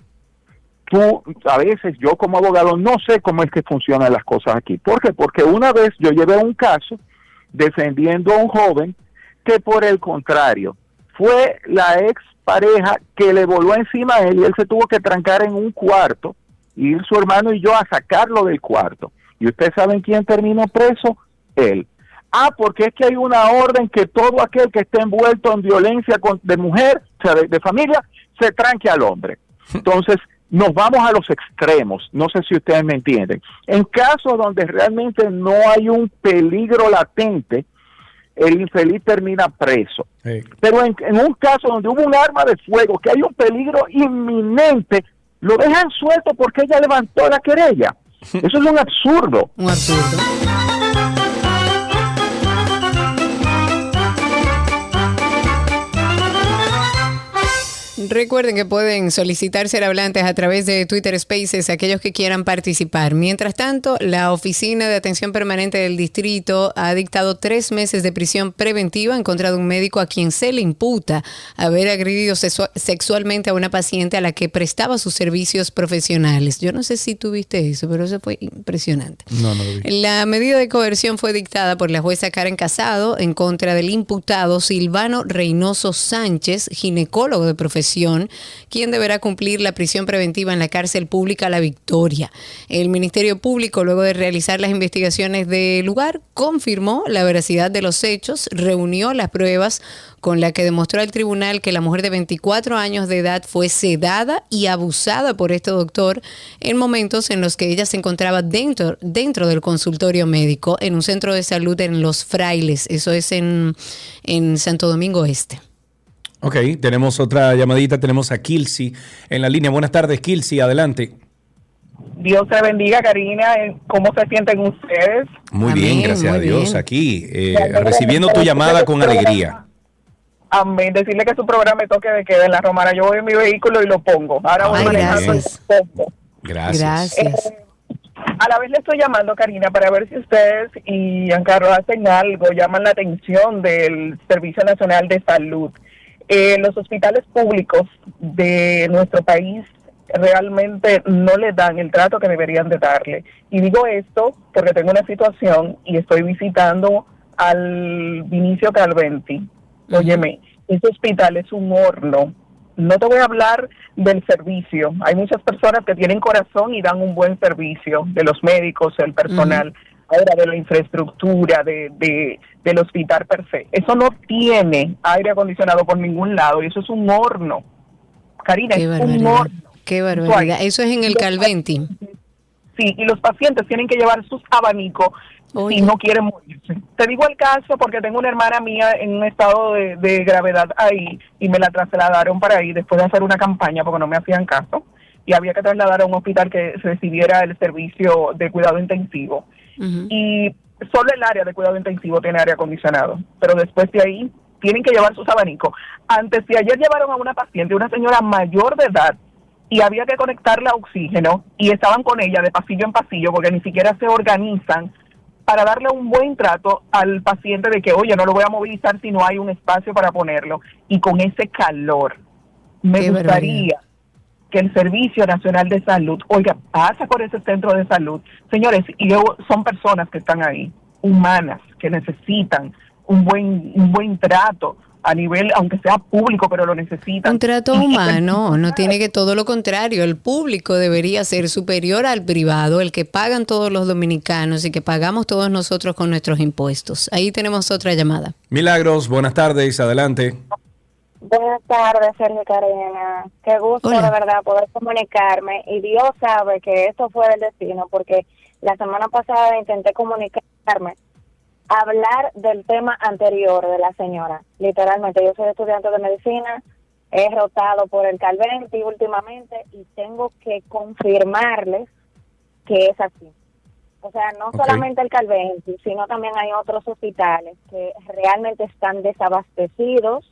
Tú, a veces yo como abogado no sé cómo es que funcionan las cosas aquí. ¿Por qué? Porque una vez yo llevé un caso defendiendo a un joven que por el contrario fue la ex pareja que le voló encima a él y él se tuvo que trancar en un cuarto, ir su hermano y yo a sacarlo del cuarto. ¿Y ustedes saben quién terminó preso? Él. Ah, porque es que hay una orden que todo aquel que esté envuelto en violencia con- de mujer, o sea, de, de familia, se tranque al hombre. Entonces, nos vamos a los extremos. No sé si ustedes me entienden. En casos donde realmente no hay un peligro latente, el infeliz termina preso. Pero en, en un caso donde hubo un arma de fuego, que hay un peligro inminente, lo dejan suelto porque ella levantó la querella. Eso es un absurdo. Un absurdo. Recuerden que pueden solicitar ser hablantes a través de Twitter Spaces aquellos que quieran participar. Mientras tanto, la Oficina de Atención Permanente del Distrito ha dictado tres meses de prisión preventiva en contra de un médico a quien se le imputa haber agredido sexua- sexualmente a una paciente a la que prestaba sus servicios profesionales. Yo no sé si tuviste eso, pero eso fue impresionante. No, no lo vi. La medida de coerción fue dictada por la jueza Karen Casado en contra del imputado Silvano Reynoso Sánchez, ginecólogo de profesión, quien deberá cumplir la prisión preventiva en la cárcel pública La Victoria. El Ministerio Público, luego de realizar las investigaciones del lugar, confirmó la veracidad de los hechos, reunió las pruebas con la que demostró al tribunal que la mujer de 24 años de edad fue sedada y abusada por este doctor en momentos en los que ella se encontraba dentro, dentro del consultorio médico en un centro de salud en Los Frailes, eso es en, en Santo Domingo Este. Ok, tenemos otra llamadita, tenemos a Kilsi en la línea. Buenas tardes, Kilsi, adelante. Dios te bendiga, Karina. ¿Cómo se sienten ustedes? Muy bien, gracias a Dios, aquí, eh, recibiendo tu llamada con alegría. Amén. Decirle que su programa me toque de queda en la Romana. Yo voy en mi vehículo y lo pongo. Ahora voy Ay, manejando gracias. Gracias. Eh, a la vez le estoy llamando, Karina, para ver si ustedes y Giancarlo hacen algo, llaman la atención del Servicio Nacional de Salud. Eh, los hospitales públicos de nuestro país realmente no le dan el trato que deberían de darle. Y digo esto porque tengo una situación y estoy visitando al Vinicio Calventi. Óyeme, ese hospital es un horno. No te voy a hablar del servicio. Hay muchas personas que tienen corazón y dan un buen servicio, de los médicos, el personal, ahora de la infraestructura, de, de- del hospital per se. Eso no tiene aire acondicionado por ningún lado y eso es un horno. Karina, Qué es un horno. Qué barbaridad. Eso es en el Calventi. Sí, y los pacientes tienen que llevar sus abanicos si no quieren morirse. Te digo el caso porque tengo una hermana mía en un estado de, de gravedad ahí y me la trasladaron para ahí después de hacer una campaña porque no me hacían caso y había que trasladar a un hospital que recibiera el servicio de cuidado intensivo. Y solo el área de cuidado intensivo tiene aire acondicionado, pero después de ahí tienen que llevar sus abanicos. Antes de ayer llevaron a una paciente, una señora mayor de edad, y había que conectarla a oxígeno y estaban con ella de pasillo en pasillo porque ni siquiera se organizan para darle un buen trato al paciente de que, oye, no lo voy a movilizar si no hay un espacio para ponerlo. Y con ese calor, me Qué gustaría que el Servicio Nacional de Salud, oiga, pasa por ese centro de salud. Señores, y yo- son personas que están ahí, humanas, que necesitan un buen, un buen trato a nivel, aunque sea público, pero lo necesitan. Un trato humano, no tiene que todo lo contrario. El público debería ser superior al privado, el que pagan todos los dominicanos y que pagamos todos nosotros con nuestros impuestos. Ahí tenemos otra llamada. Milagros, buenas tardes, adelante. Buenas tardes, Sergio Karina. Qué gusto Hola. de verdad poder comunicarme. Y Dios sabe que esto fue del destino, porque la semana pasada intenté comunicarme, hablar del tema anterior de la señora. Literalmente, yo soy estudiante de medicina, he rotado por el Calventi últimamente y tengo que confirmarles que es así. O sea, no solamente el Calventi, sino también hay otros hospitales que realmente están desabastecidos.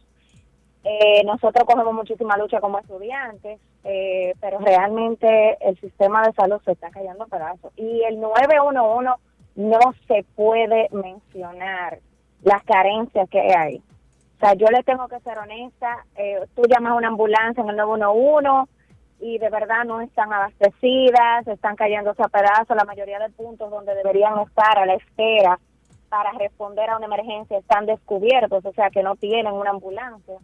Eh, nosotros cogemos muchísima lucha como estudiantes, eh, pero realmente el sistema de salud se está cayendo a pedazos. Y el 911 no se puede mencionar las carencias que hay. O sea, yo le tengo que ser honesta, eh, tú llamas a una ambulancia en el 911 y de verdad no están abastecidas, están cayéndose a pedazos, la mayoría de puntos donde deberían estar a la espera para responder a una emergencia están descubiertos, o sea que no tienen una ambulancia.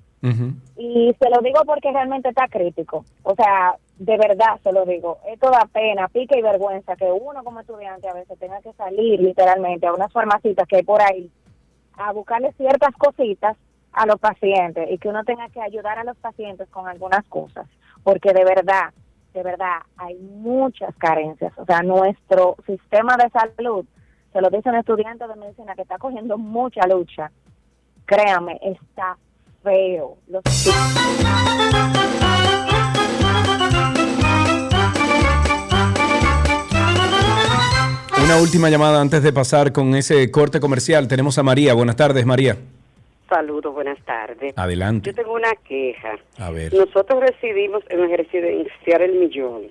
Y se lo digo porque realmente está crítico. O sea, de verdad se lo digo. Esto da pena, pica y vergüenza que uno como estudiante a veces tenga que salir literalmente a unas farmacitas que hay por ahí a buscarle ciertas cositas a los pacientes y que uno tenga que ayudar a los pacientes con algunas cosas. Porque de verdad, de verdad, hay muchas carencias. O sea, nuestro sistema de salud, se lo dice un estudiante de medicina que está cogiendo mucha lucha, créame, está feo. Los Una última llamada antes de pasar con ese corte comercial. Tenemos a María. Buenas tardes, María. Saludos, buenas tardes. Adelante. Yo tengo una queja. A ver. Nosotros residimos en el residencial El Millón.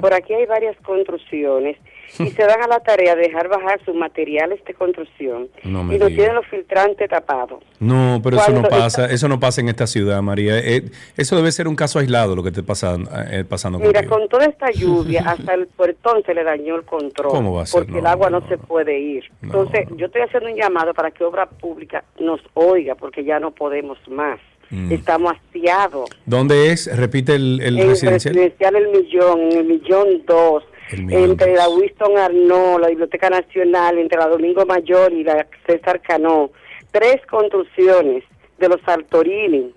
Por aquí hay varias construcciones y se dan a la tarea de dejar bajar sus materiales de construcción No y diga. tienen los filtrantes tapados. No, pero eso no pasa, eso no pasa en esta ciudad, María. Eh, eso debe ser un caso aislado lo que te pasa eh, pasando Mira, contigo. con toda esta lluvia, hasta el puertón se le dañó el control. ¿Cómo va a ser? Porque No, el agua no, se puede ir. Entonces, yo estoy haciendo un llamado para que Obra Pública nos oiga, porque ya no podemos más. Mm. Estamos hastiados. ¿Dónde es? Repite el, el en residencial. residencial El Millón, en el Millón 2, El Millón entre la Winston Arnaud, la Biblioteca Nacional, entre la Domingo Mayor y la César Cano. Tres construcciones de los Saltorini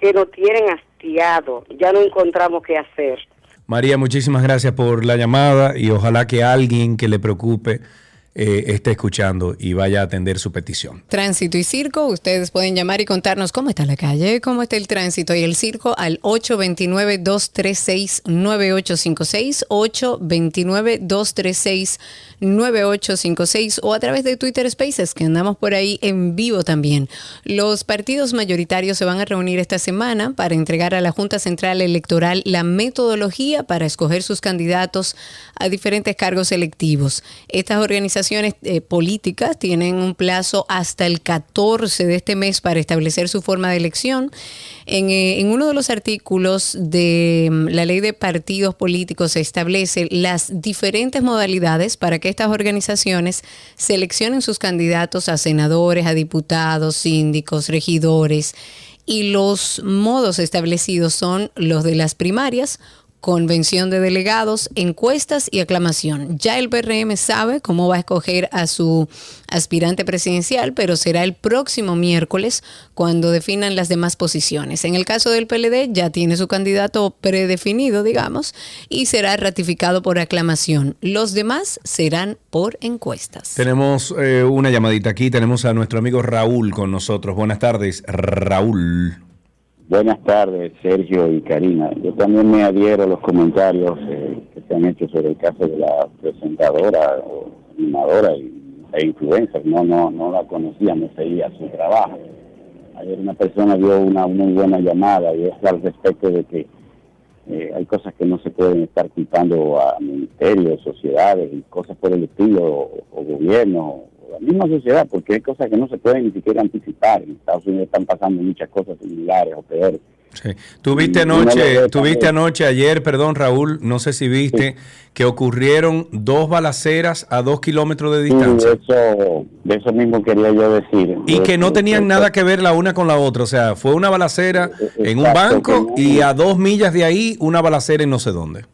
que nos tienen hastiado. Ya no encontramos qué hacer. María, muchísimas gracias por la llamada y ojalá que alguien que le preocupe eh, esté escuchando y vaya a atender su petición. Tránsito y circo, ustedes pueden llamar y contarnos cómo está la calle, cómo está el tránsito y el circo al 829-236-9856, 829-236-9856 o a través de Twitter Spaces, que andamos por ahí en vivo también. Los partidos mayoritarios se van a reunir esta semana para entregar a la Junta Central Electoral la metodología para escoger sus candidatos a diferentes cargos electivos. Estas organizaciones eh, políticas tienen un plazo hasta el 14 de este mes para establecer su forma de elección. En, eh, en uno de los artículos de mm, la ley de partidos políticos se establece las diferentes modalidades para que estas organizaciones seleccionen sus candidatos a senadores, a diputados, síndicos, regidores y los modos establecidos son los de las primarias, convención de delegados, encuestas y aclamación. Ya el PRM sabe cómo va a escoger a su aspirante presidencial, pero será el próximo miércoles cuando definan las demás posiciones. En el caso del PLD ya tiene su candidato predefinido, digamos, y será ratificado por aclamación. Los demás serán por encuestas. Tenemos eh, una llamadita aquí, tenemos a nuestro amigo Raúl con nosotros. Buenas tardes, Raúl. Buenas tardes, Sergio y Karina. Yo también me adhiero a los comentarios eh, que se han hecho sobre el caso de la presentadora o animadora y, e influencer. No, no, no la conocía, no seguía su trabajo. Ayer una persona dio una muy buena llamada y es al respecto de que eh, hay cosas que no se pueden estar culpando a ministerios, sociedades y cosas por el estilo, o, o gobiernos la misma sociedad, porque hay cosas que no se pueden ni siquiera anticipar. En Estados Unidos están pasando muchas cosas similares o peores. Sí. Tuviste anoche, tuviste anoche, ayer, perdón Raúl, no sé si viste que ocurrieron dos balaceras a dos kilómetros de distancia. Sí, de, eso, de eso mismo quería yo decir. Y que no tenían nada que ver la una con la otra, o sea, fue una balacera en un banco y a dos millas de ahí una balacera en no sé dónde.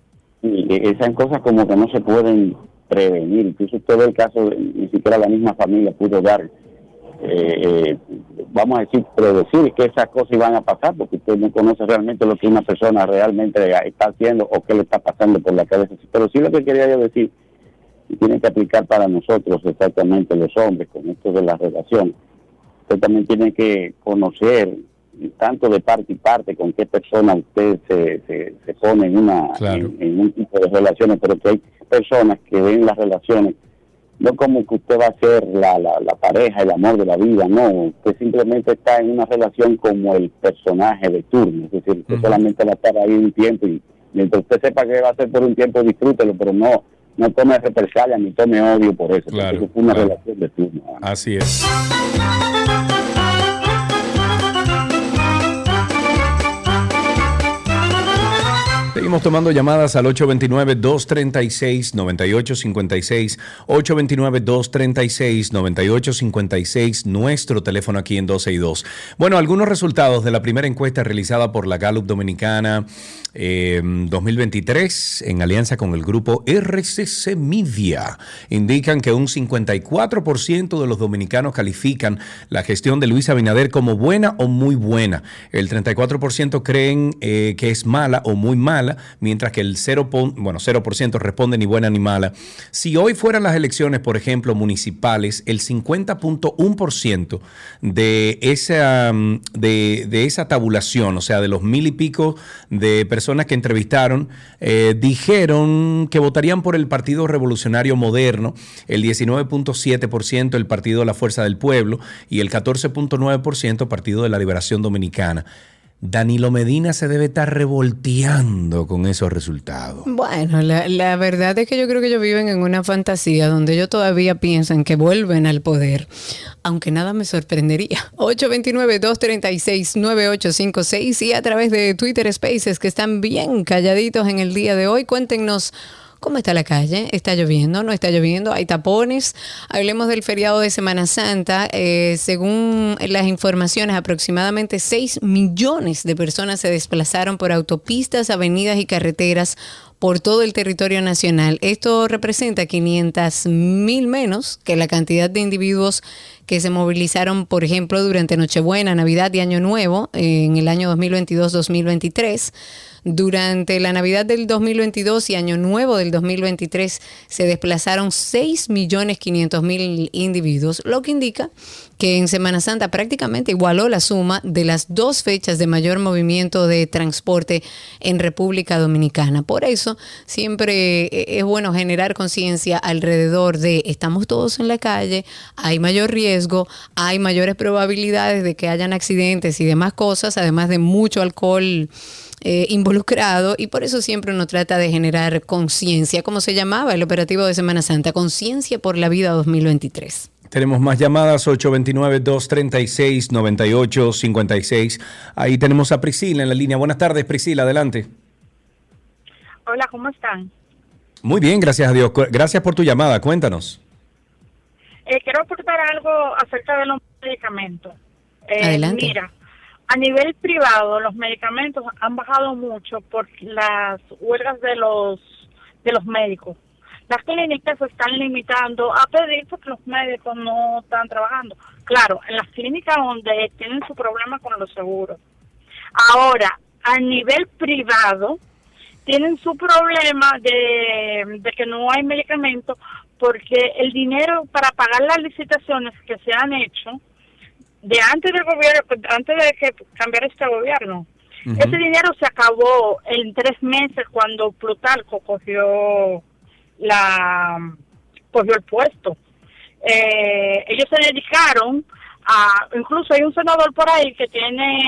Sí, esas cosas como que no se pueden prevenir. Incluso todo el caso, ni siquiera la misma familia pudo dar, eh, eh, vamos a decir, predecir que esas cosas iban a pasar, porque usted no conoce realmente lo que una persona realmente está haciendo o qué le está pasando por la cabeza. Pero sí lo que quería yo decir, y tiene que aplicar para nosotros exactamente los hombres con esto de la relación, usted también tiene que conocer tanto de parte y parte con qué persona usted se, se, pone en una en, un tipo de relaciones, pero que hay personas que ven las relaciones no como que usted va a ser la, la, la, pareja, el amor de la vida, no, usted simplemente está en una relación como el personaje de turno, es decir, usted solamente va a estar ahí un tiempo y mientras usted sepa que va a ser por un tiempo, disfrútelo, pero no no tome represalia ni tome odio por eso, claro, porque es una relación de turno. Así es. Seguimos tomando llamadas al 829-236-9856, 829-236-9856, nuestro teléfono aquí en 12 y 2. Bueno, algunos resultados de la primera encuesta realizada por la Gallup Dominicana eh, 2023 en alianza con el grupo RCC Media indican que un 54% de los dominicanos califican la gestión de Luis Abinader como buena o muy buena. El 34% creen eh, que es mala o muy mala mientras que el 0, bueno, 0% responde ni buena ni mala. Si hoy fueran las elecciones, por ejemplo, municipales, el 50.1% de esa, de, de, esa tabulación, o sea, de los mil y pico de personas que entrevistaron, eh, dijeron que votarían por el Partido Revolucionario Moderno, el 19.7% el Partido de la Fuerza del Pueblo y el 14.9% Partido de la Liberación Dominicana. Danilo Medina se debe estar revolteando con esos resultados. Bueno, la, la, verdad es que yo creo que ellos viven en una fantasía donde ellos todavía piensan que vuelven al poder, aunque nada me sorprendería. 829-236-9856 y a través de Twitter Spaces que están bien calladitos en el día de hoy, cuéntenos ¿Cómo está la calle? ¿Está lloviendo? ¿No está lloviendo? ¿Hay tapones? Hablemos del feriado de Semana Santa. Eh, según las informaciones, aproximadamente 6 millones de personas se desplazaron por autopistas, avenidas y carreteras por todo el territorio nacional. Esto representa 500 mil menos que la cantidad de individuos que se movilizaron, por ejemplo, durante Nochebuena, Navidad y Año Nuevo en el año 2022-2023 Durante la Navidad del 2022 y Año Nuevo del 2023 se desplazaron 6.500.000 individuos, lo que indica que en Semana Santa prácticamente igualó la suma de las dos fechas de mayor movimiento de transporte en República Dominicana. Por eso siempre eh, es bueno generar conciencia alrededor de estamos todos en la calle, hay mayor riesgo, hay mayores probabilidades de que hayan accidentes y demás cosas, además de mucho alcohol. Eh, involucrado y por eso siempre uno trata de generar conciencia, como se llamaba el operativo de Semana Santa, conciencia por la vida 2023. Tenemos más llamadas, 829-236-9856. Ahí tenemos a Priscila en la línea. Buenas tardes, Priscila, adelante. Hola, ¿cómo están? Muy bien, gracias a Dios. Gracias por tu llamada, cuéntanos. Eh, quiero aportar algo acerca de los medicamentos. Eh, Adelante. Mira, a nivel privado los medicamentos han bajado mucho por las huelgas de los de los médicos. Las clínicas se están limitando a pedir porque los médicos no están trabajando. Claro, en las clínicas donde tienen su problema con los seguros. Ahora, a nivel privado, tienen su problema de, de que no hay medicamentos porque el dinero para pagar las licitaciones que se han hecho de antes del gobierno, antes de que cambiara este gobierno, ese dinero se acabó en tres meses cuando Plutarco cogió la cogió el puesto. Eh, ellos se dedicaron a, incluso hay un senador por ahí que tiene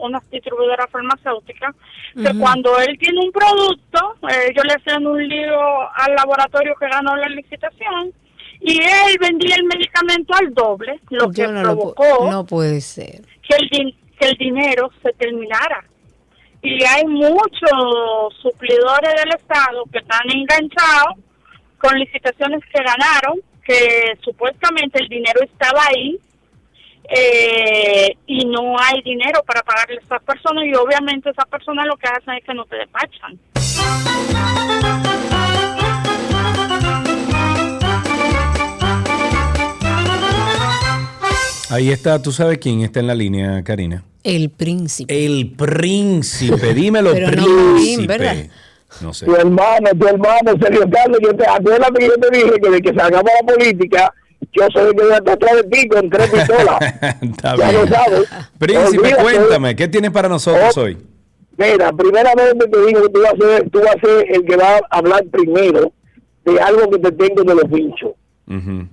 una distribuidora farmacéutica que cuando él tiene un producto, eh, ellos le hacen un lío al laboratorio que ganó la licitación y él vendía el medicamento al doble, lo que lo provocó no puede ser. que el, din- que el dinero se terminara. Y hay muchos suplidores del Estado que están enganchados con licitaciones que ganaron, que supuestamente el dinero estaba ahí eh, y no hay dinero para pagarle a esas personas y obviamente esas personas lo que hacen es que no te despachan. Ahí está, tú sabes quién está en la línea, Karina. El príncipe. El príncipe, dímelo, Pero no príncipe. ¿verdad? No sé. Tu hermano, tu hermano, Sergio Carlos, yo te acuérdate que yo te dije que de que salgamos a la política, yo soy el que voy a estar atrás de ti con tres pistolas. Está ya bien. lo sabes. Príncipe, Olvídate. cuéntame, ¿qué tienes para nosotros hoy? Mira, primeramente te digo que tú vas, a ser, tú vas a ser el que va a hablar primero de algo que te tengo de los pinchos. Ujú.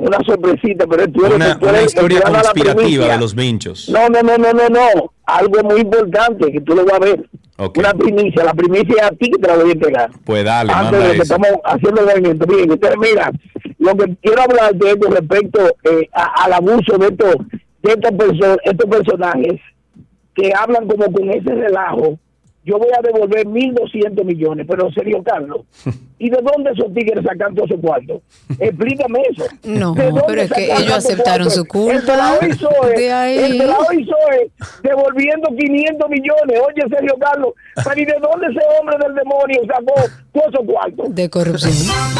Una sorpresita, pero tú eres, Una, tú eres historia conspirativa de los vinchos. No, no, no, no, no, no. Algo muy importante que tú lo vas a ver. Una primicia. La primicia es a ti que te la voy a entregar. Pues dale, antes manda de que eso. estamos haciendo el movimiento. Miren, ustedes mira, lo que quiero hablar de esto respecto eh, a- al abuso de estos de estos, perso- estos personajes que hablan como con ese relajo. Yo voy a devolver 1.200 millones, pero serio, Carlos. ¿Y de dónde esos tigres sacan todo ese cuarto? Explícame eso. No, ¿De dónde pero es que ellos aceptaron cuarto? su culpa. El de la hoy Zoe, De ahí. el de la hoy Zoe, devolviendo 500 millones. Oye, Sergio Carlos, pero ¿y de dónde ese hombre del demonio sacó todos esos cuartos? De corrupción.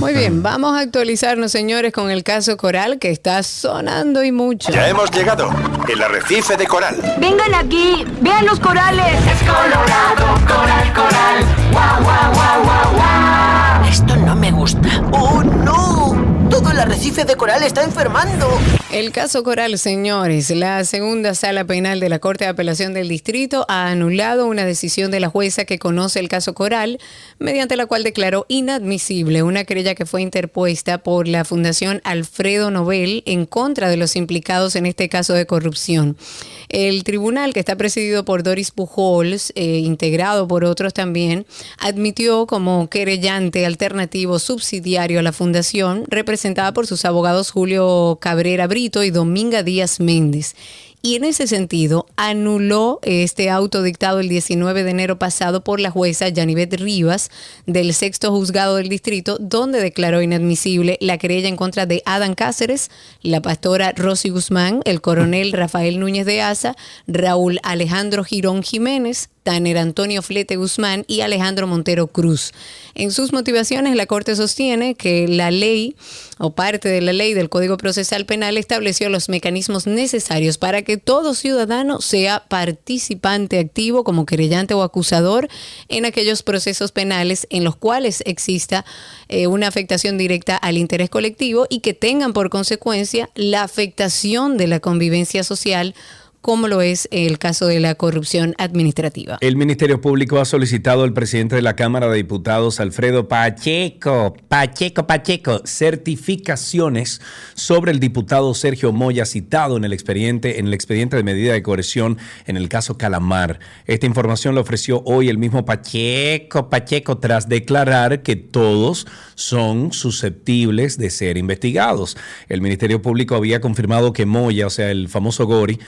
Muy bien, vamos a actualizarnos, señores, con el caso Coral que está sonando y mucho. Ya hemos llegado. El arrecife de coral. Vengan aquí, vean los corales. Es colorado, coral, coral. Guau, guau, guau, guau, guau. Esto no me gusta. ¡Oh, no! Todo el arrecife de coral está enfermando. El caso Coral, señores, la segunda sala penal de la Corte de Apelación del Distrito ha anulado una decisión de la jueza que conoce el caso Coral, mediante la cual declaró inadmisible una querella que fue interpuesta por la Fundación Alfredo Nobel en contra de los implicados en este caso de corrupción. El tribunal, que está presidido por Doris Pujols, eh, integrado por otros también, admitió como querellante alternativo subsidiario a la fundación, representada por sus abogados Julio Cabrera Brito y Dominga Díaz Méndez. Y en ese sentido, anuló este auto dictado el 19 de enero pasado por la jueza Yanivet Rivas del sexto juzgado del distrito, donde declaró inadmisible la querella en contra de Adán Cáceres, la pastora Rosy Guzmán, el coronel Rafael Núñez de Asa, Raúl Alejandro Girón Jiménez, Tanner Antonio Flete Guzmán y Alejandro Montero Cruz. En sus motivaciones, la Corte sostiene que la ley o parte de la ley del Código Procesal Penal estableció los mecanismos necesarios para que todo ciudadano sea participante activo como querellante o acusador en aquellos procesos penales en los cuales exista eh, una afectación directa al interés colectivo y que tengan por consecuencia la afectación de la convivencia social como lo es el caso de la corrupción administrativa. El Ministerio Público ha solicitado al presidente de la Cámara de Diputados, Alfredo Pacheco, Pacheco, Pacheco, certificaciones sobre el diputado Sergio Moya citado en el expediente, en el expediente de medida de coerción en el caso Calamar. Esta información la ofreció hoy el mismo Pacheco, Pacheco, tras declarar que todos son susceptibles de ser investigados. El Ministerio Público había confirmado que Moya, o sea, el famoso Gori,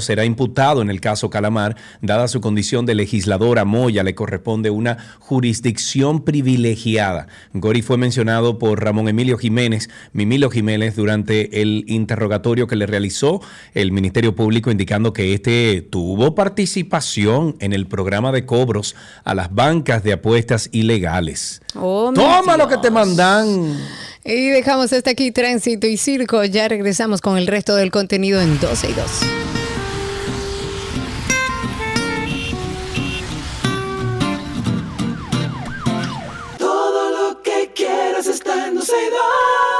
será imputado en el caso Calamar, dada su condición de legisladora Moya, le corresponde una jurisdicción privilegiada. Gori fue mencionado por Ramón Emilio Jiménez, Mimilo Jiménez, durante el interrogatorio que le realizó el Ministerio Público, indicando que este tuvo participación en el programa de cobros a las bancas de apuestas ilegales. Oh, Toma lo que te mandan. Y dejamos hasta aquí Tránsito y Circo. Ya regresamos con el resto del contenido en 12 y 2. Todo lo que quieras está en 12 y 2.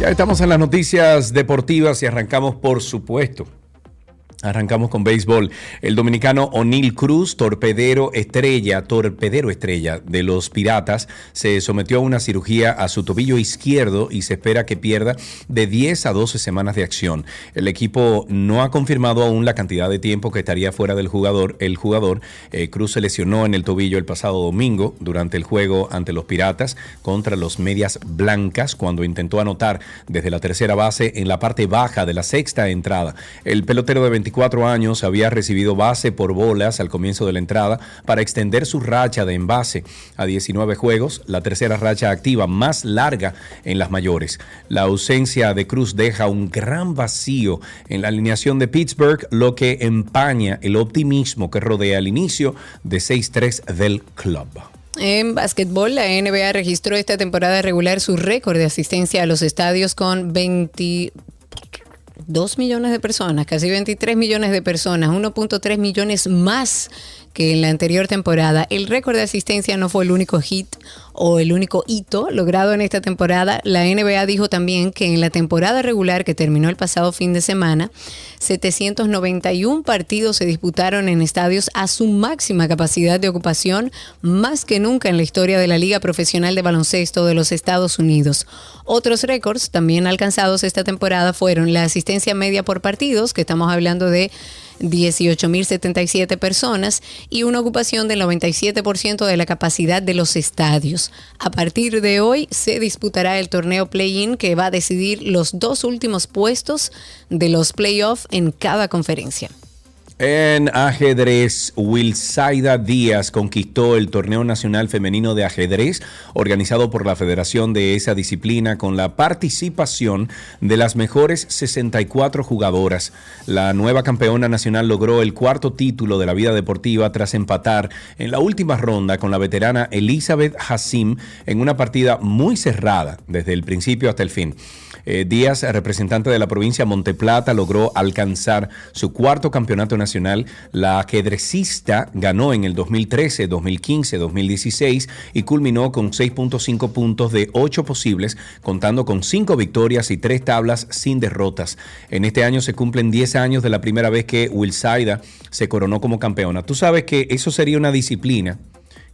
Ya estamos en las noticias deportivas y arrancamos, por supuesto. Arrancamos con béisbol. El dominicano O'Neill Cruz, torpedero estrella, torpedero estrella de los Piratas, se sometió a una cirugía a su tobillo izquierdo y se espera que pierda de 10 a 12 semanas de acción. El equipo no ha confirmado aún la cantidad de tiempo que estaría fuera del jugador. El jugador eh, Cruz se lesionó en el tobillo el pasado domingo durante el juego ante los Piratas contra los Medias Blancas cuando intentó anotar desde la tercera base en la parte baja de la sexta entrada. El pelotero de 24 años había recibido base por bolas al comienzo de la entrada para extender su racha de envase a 19 juegos, la tercera racha activa más larga en las mayores. La ausencia de Cruz deja un gran vacío en la alineación de Pittsburgh, lo que empaña el optimismo que rodea el inicio de 6-3 del club. En básquetbol, la NBA registró esta temporada regular su récord de asistencia a los estadios con 22 millones de personas, casi 23 millones de personas, 1.3 millones más que en la anterior temporada. El récord de asistencia no fue el único hit o el único hito logrado en esta temporada. La NBA dijo también que en la temporada regular que terminó el pasado fin de semana, 791 partidos se disputaron en estadios a su máxima capacidad de ocupación, más que nunca en la historia de la Liga Profesional de Baloncesto de los Estados Unidos. Otros récords también alcanzados esta temporada fueron la asistencia media por partidos, que estamos hablando de 18.077 personas y una ocupación del 97% de la capacidad de los estadios. A partir de hoy se disputará el torneo play-in que va a decidir los dos últimos puestos de los playoffs en cada conferencia. En ajedrez, Wilsaida Díaz conquistó el Torneo Nacional Femenino de Ajedrez organizado por la Federación de esa disciplina con la participación de las mejores 64 jugadoras. La nueva campeona nacional logró el cuarto título de la vida deportiva tras empatar en la última ronda con la veterana Elizabeth Hassim en una partida muy cerrada desde el principio hasta el fin. Eh, Díaz, representante de la provincia de Monteplata, logró alcanzar su cuarto campeonato nacional. La ajedrecista ganó en el 2013, 2015, 2016 y culminó con 6.5 puntos de 8 posibles, contando con 5 victorias y 3 tablas sin derrotas. En este año se cumplen 10 años de la primera vez que Wilsaida se coronó como campeona. Tú sabes que eso sería una disciplina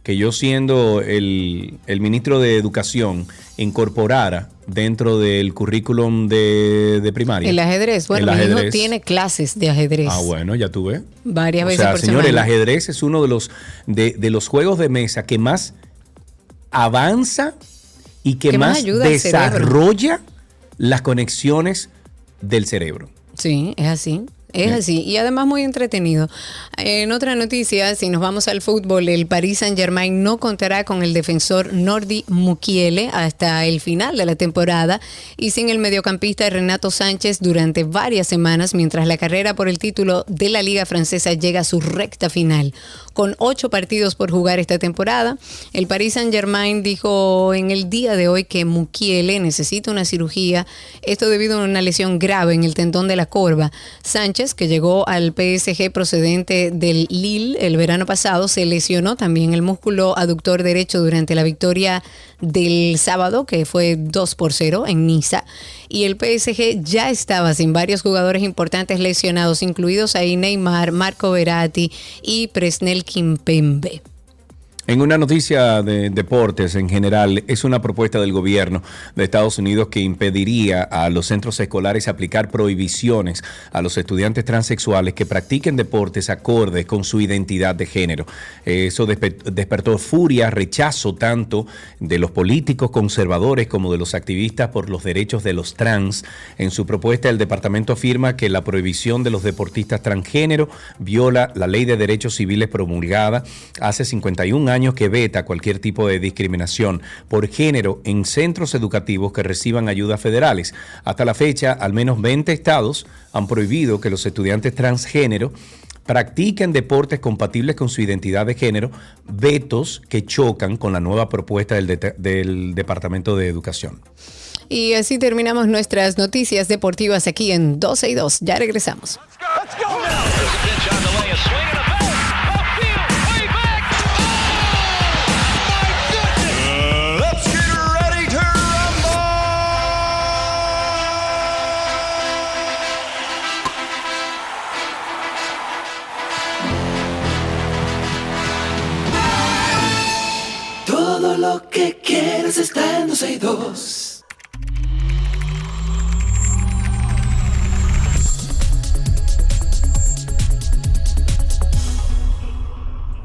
que yo siendo el, el ministro de Educación incorporara dentro del currículum de, de primaria. El ajedrez, bueno, El mi hijo ajedrez. tiene clases de ajedrez Ah, bueno, ya tú ves. varias O veces sea, por señores, el ajedrez es uno de los, de, de los juegos de mesa que más avanza y que, Que más ayuda desarrolla las conexiones del cerebro. Sí, es así. Es así. Y además muy entretenido. En otra noticia, si nos vamos al fútbol, el Paris Saint Germain no contará con el defensor Nordi Mukiele hasta el final de la temporada y sin el mediocampista Renato Sánchez durante varias semanas mientras la carrera por el título de la Liga Francesa llega a su recta final. Con ocho partidos por jugar esta temporada, el Paris Saint Germain dijo en el día de hoy que Mukiele necesita una cirugía, esto debido a una lesión grave en el tendón de la corva. Sánchez, que llegó al PSG procedente del Lille el verano pasado, se lesionó también el músculo aductor derecho durante la victoria del sábado, que fue 2 por 0 en Niza. Y el PSG ya estaba sin varios jugadores importantes lesionados, incluidos ahí Neymar, Marco Verratti y Presnel Kimpembe. En una noticia de deportes en general, es una propuesta del gobierno de Estados Unidos que impediría a los centros escolares aplicar prohibiciones a los estudiantes transexuales que practiquen deportes acordes con su identidad de género. Eso despe- despertó furia, rechazo tanto de los políticos conservadores como de los activistas por los derechos de los trans. En su propuesta, el departamento afirma que la prohibición de los deportistas transgénero viola la ley de derechos civiles promulgada hace 51 años que veta cualquier tipo de discriminación por género en centros educativos que reciban ayudas federales. Hasta la fecha, al menos 20 estados han prohibido que los estudiantes transgénero practiquen deportes compatibles con su identidad de género, vetos que chocan con la nueva propuesta del, Departamento de Educación. Y así terminamos nuestras noticias deportivas aquí en 12 y 2. Ya regresamos. Let's Todo lo que quieres está en 12 y 2.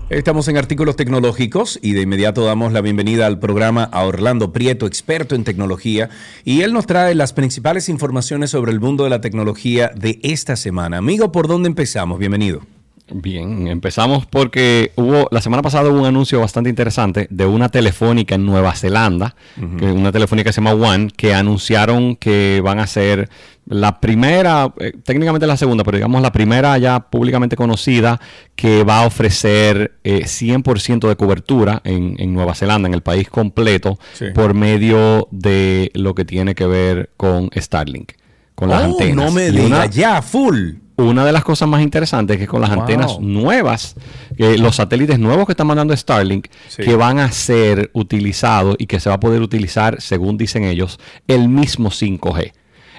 Estamos en artículos tecnológicos y de inmediato damos la bienvenida al programa a Orlando Prieto, experto en tecnología, y él nos trae las principales informaciones sobre el mundo de la tecnología de esta semana. Amigo, ¿por dónde empezamos? Bienvenido. Bien, empezamos porque hubo la semana pasada hubo un anuncio bastante interesante de una telefónica en Nueva Zelanda, que una telefónica que se llama One, que anunciaron que van a ser la primera, eh, técnicamente la segunda, pero digamos la primera ya públicamente conocida que va a ofrecer eh, 100% de cobertura en, en Nueva Zelanda, en el país completo, Sí. por medio de lo que tiene que ver con Starlink, con las Oh, antenas. no me diga, una- ya, full. Una de las cosas más interesantes es que con las Wow. antenas nuevas, eh, los satélites nuevos que están mandando Starlink, Sí. que van a ser utilizados y que se va a poder utilizar, según dicen ellos, el mismo 5G.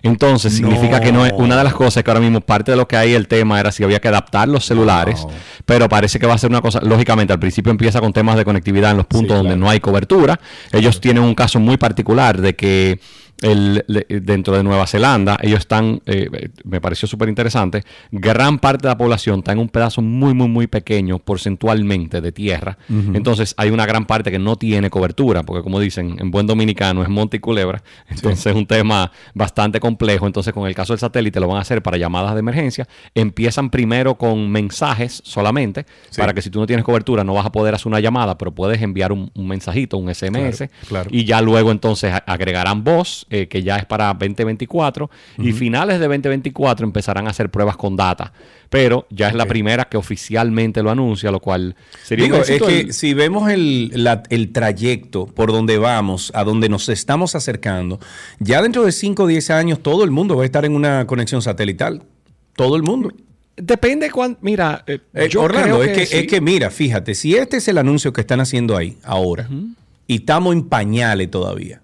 Entonces, significa que no es una de las cosas que ahora mismo parte de lo que hay el tema era si había que adaptar los celulares, pero parece que va a ser una cosa, lógicamente al principio empieza con temas de conectividad en los puntos donde no hay cobertura. Ellos tienen un caso muy particular de que el- dentro de Nueva Zelanda, ellos están, eh, me pareció súper interesante, gran parte de la población está en un pedazo muy, muy, muy pequeño porcentualmente de tierra. Entonces hay una gran parte que no tiene cobertura, porque como dicen, en buen dominicano es monte y culebra. Entonces es un tema bastante complejo. Entonces con el caso del satélite lo van a hacer para llamadas de emergencia. Empiezan primero con mensajes solamente, Sí. para que si tú no tienes cobertura no vas a poder hacer una llamada, pero puedes enviar un, un mensajito, un SMS. Claro, claro. Y ya luego entonces agregarán voz, eh, que ya es para 2024. Y finales de 2024 empezarán a hacer pruebas con data. Pero ya es la primera que oficialmente lo anuncia, lo cual sería Digo, es que el- si vemos el, la- el trayecto por donde vamos, a donde nos estamos acercando, ya dentro de 5 o 10 años todo el mundo va a estar en una conexión satelital. Todo el mundo. Depende cuán, mira, eh, Eh, yo Orlando, creo es, que, sí. es que mira, fíjate, si este es el anuncio que están haciendo ahí ahora, y estamos en pañales todavía,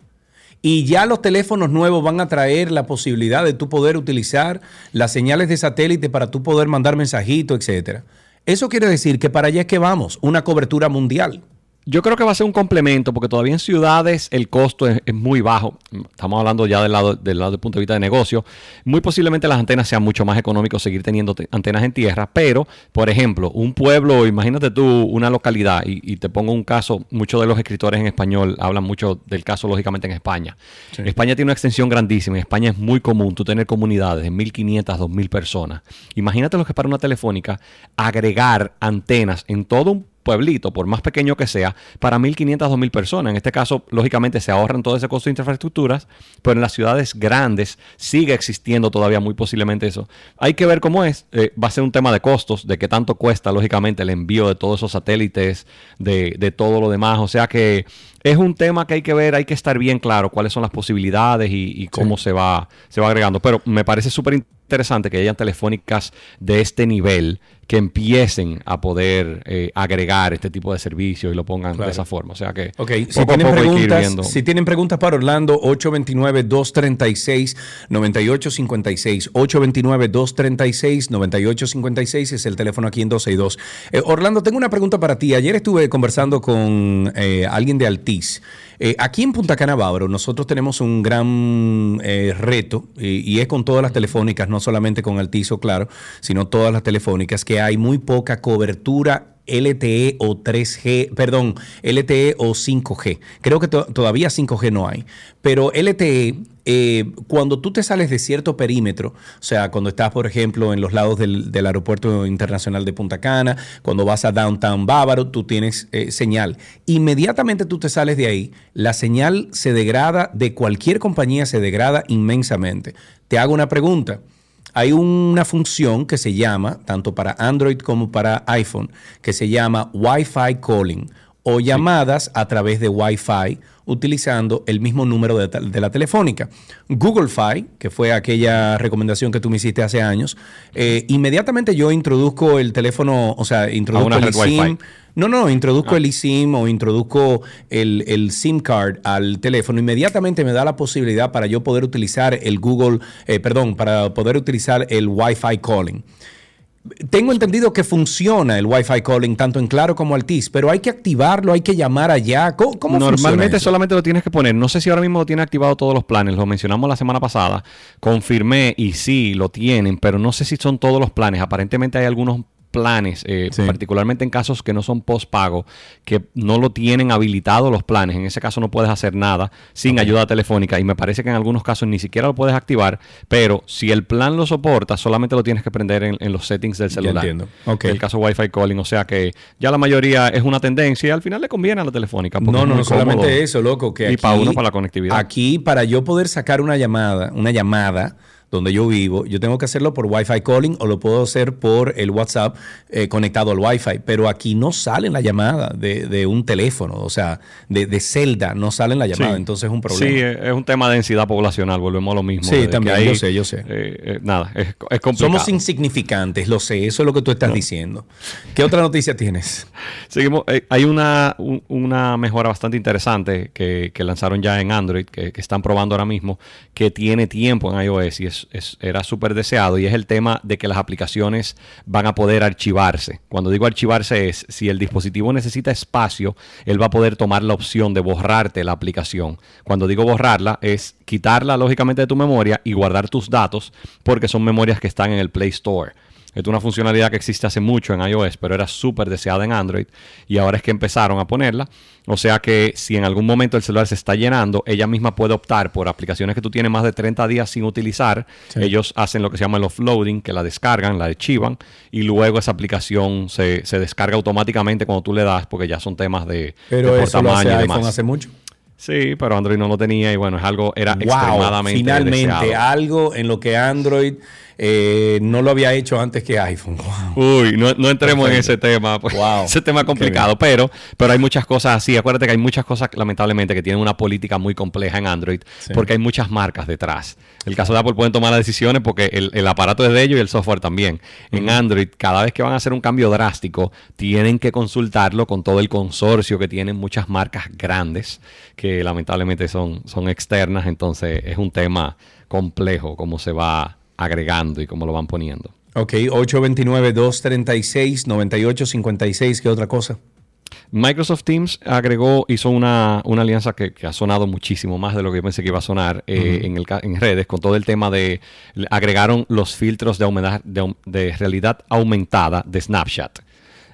y ya los teléfonos nuevos van a traer la posibilidad de tú poder utilizar las señales de satélite para tú poder mandar mensajitos, etcétera. Eso quiere decir que para allá es que vamos, una cobertura mundial. Yo creo que va a ser un complemento porque todavía en ciudades el costo es, es muy bajo. Estamos hablando ya del lado del lado del punto de vista de negocio. Muy posiblemente las antenas sean mucho más económicos seguir teniendo te- antenas en tierra, pero por ejemplo, un pueblo, imagínate tú una localidad y, y te pongo un caso, muchos de los escritores en español hablan mucho del caso lógicamente en España. Sí. España tiene una extensión grandísima. En España es muy común tú tener comunidades de 1.500, 2.000 personas. Imagínate lo que es para una telefónica agregar antenas en todo un pueblito, por más pequeño que sea, para 1.500, 2.000 personas. En este caso, lógicamente, se ahorran todo ese costo de infraestructuras, pero en las ciudades grandes sigue existiendo todavía muy posiblemente eso. Hay que ver cómo es. Eh, va a ser un tema de costos, de qué tanto cuesta, lógicamente, el envío de todos esos satélites, de, de todo lo demás. O sea que es un tema que hay que ver, hay que estar bien claro cuáles son las posibilidades y, y cómo se, va, se va agregando. Pero me parece súper interesante que hayan telefónicas de este nivel que empiecen a poder eh, agregar este tipo de servicios y lo pongan Claro. de esa forma. O sea que Ok, poco si a tienen, poco hay que ir preguntas, viendo. si tienen preguntas para Orlando, 829-236-9856. 829-236-9856 es el teléfono aquí en 262. Eh, Orlando, tengo una pregunta para ti. Ayer estuve conversando con eh, alguien de Altiz. Eh, aquí en Punta Cana, Bávaro, nosotros tenemos un gran reto y, y es con todas las telefónicas, no solamente con Altiz o Claro, sino todas las telefónicas, que hay muy poca cobertura LTE o 3G, perdón, LTE o 5G. Creo que to- todavía 5G no hay, pero LTE, eh, cuando tú te sales de cierto perímetro, o sea, cuando estás, por ejemplo, en los lados del, del aeropuerto internacional de Punta Cana, cuando vas a Downtown Bávaro, tú tienes eh, señal. Inmediatamente tú te sales de ahí, la señal se degrada, de cualquier compañía se degrada inmensamente. Te hago una pregunta hay una función que se llama, tanto para Android como para iPhone, que se llama Wi-Fi Calling o llamadas a través de Wi-Fi utilizando el mismo número de, la telefónica. Google Fi, que fue aquella recomendación que tú me hiciste hace años, eh, inmediatamente yo introduzco el teléfono, o sea, introduzco el eSIM, no, no, introduzco Ah. el eSIM o introduzco el, el SIM card al teléfono. Inmediatamente me da la posibilidad para yo poder utilizar el Google, eh, perdón, para poder utilizar el Wi-Fi calling. Tengo entendido que funciona el Wi-Fi calling tanto en Claro como Altis, pero hay que activarlo, hay que llamar allá. ¿Cómo, cómo funciona Normalmente solamente lo tienes que poner. No sé si ahora mismo lo tiene activado todos los planes. Lo mencionamos la semana pasada. Confirmé y sí, lo tienen, pero no sé si son todos los planes. Aparentemente hay algunos planes, eh, particularmente en casos que no son postpago, que no lo tienen habilitado los planes. En ese caso no puedes hacer nada sin ayuda telefónica y me parece que en algunos casos ni siquiera lo puedes activar, pero si el plan lo soporta, solamente lo tienes que prender en, en los settings del Ya celular. entiendo. Ok. El caso Wi-Fi calling, o sea que ya la mayoría es una tendencia y al final le conviene a la telefónica. No, no, no solamente eso, loco. Que y aquí, para uno, para la conectividad. Aquí, para yo poder sacar una llamada, una llamada donde yo vivo, yo tengo que hacerlo por Wi-Fi calling o lo puedo hacer por el WhatsApp eh, conectado al Wi-Fi. Pero aquí no sale la llamada de, de un teléfono, o sea, de, de celda, no sale la llamada. Sí. Entonces es un problema. Sí, es un tema de densidad poblacional, volvemos a lo mismo. Sí, también, ahí, yo sé, yo sé. eh, eh, nada, es, es complicado. Somos insignificantes, lo sé, eso es lo que tú estás diciendo. ¿Qué otra noticia tienes? Seguimos, eh, hay una, un- una mejora bastante interesante que, que lanzaron ya en Android, que, que están probando ahora mismo, que tiene tiempo en iOS y es, era súper deseado, y es el tema de que las aplicaciones van a poder archivarse. Cuando digo archivarse es, si el dispositivo necesita espacio, él va a poder tomar la opción de borrarte la aplicación. Cuando digo borrarla, es quitarla lógicamente de tu memoria y guardar tus datos, porque son memorias que están en el Play Store. Es una funcionalidad que existe hace mucho en iOS, pero era súper deseada en Android y ahora es que empezaron a ponerla. O sea que si en algún momento el celular se está llenando, ella misma puede optar por aplicaciones que tú tienes más de 30 días sin utilizar. Sí. Ellos hacen lo que se llama el offloading, que la descargan, la archivan y luego esa aplicación se, se descarga automáticamente cuando tú le das, porque ya son temas de, Pero de por eso lo hace y iPhone demás. hace mucho. Sí, pero Android no lo tenía y bueno, es algo, era Wow, extremadamente finalmente deseado. algo en lo que Android eh, no lo había hecho antes que iPhone. Wow. Uy, no, no entremos en ese tema, pues, Wow. ese tema complicado, pero, pero hay muchas cosas así. Acuérdate que hay muchas cosas, lamentablemente, que tienen una política muy compleja en Android, Sí. porque hay muchas marcas detrás. El caso de Apple pueden tomar las decisiones porque el, el aparato es de ellos y el software también. En Android, cada vez que van a hacer un cambio drástico, tienen que consultarlo con todo el consorcio que tienen muchas marcas grandes, que lamentablemente son, son externas, entonces es un tema complejo cómo se va agregando y cómo lo van poniendo. Ok, 829-236-9856, ¿qué otra cosa? Microsoft Teams agregó, hizo una, una alianza que, que ha sonado muchísimo más de lo que pensé que iba a sonar eh, en, el, en redes, con todo el tema de, agregaron los filtros de, aumenta- de, de realidad aumentada de Snapchat.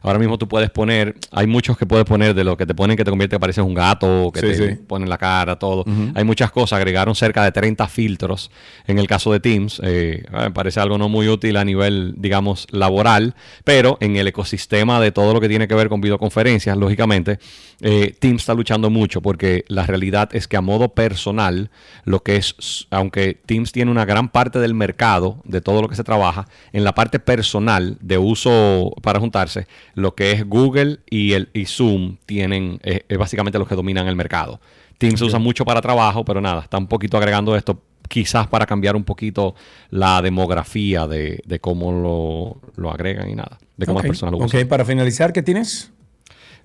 Ahora mismo tú puedes poner, hay muchos que puedes poner de lo que te ponen que te convierte que pareces un gato, que Sí, te sí. ponen la cara, todo. Hay muchas cosas, agregaron cerca de 30 filtros en el caso de Teams. eh, me parece algo no muy útil a nivel, digamos, laboral, pero en el ecosistema de todo lo que tiene que ver con videoconferencias, lógicamente, eh, Teams está luchando mucho porque la realidad es que a modo personal, lo que es, aunque Teams tiene una gran parte del mercado de todo lo que se trabaja, en la parte personal de uso para juntarse, lo que es Google y, el, y Zoom tienen, eh, es básicamente los que dominan el mercado. Teams se usa mucho para trabajo, pero nada, está un poquito agregando esto, quizás para cambiar un poquito la demografía de, de cómo lo, lo agregan y nada, de cómo Ok, las personas lo usan. Ok, para finalizar, ¿qué tienes?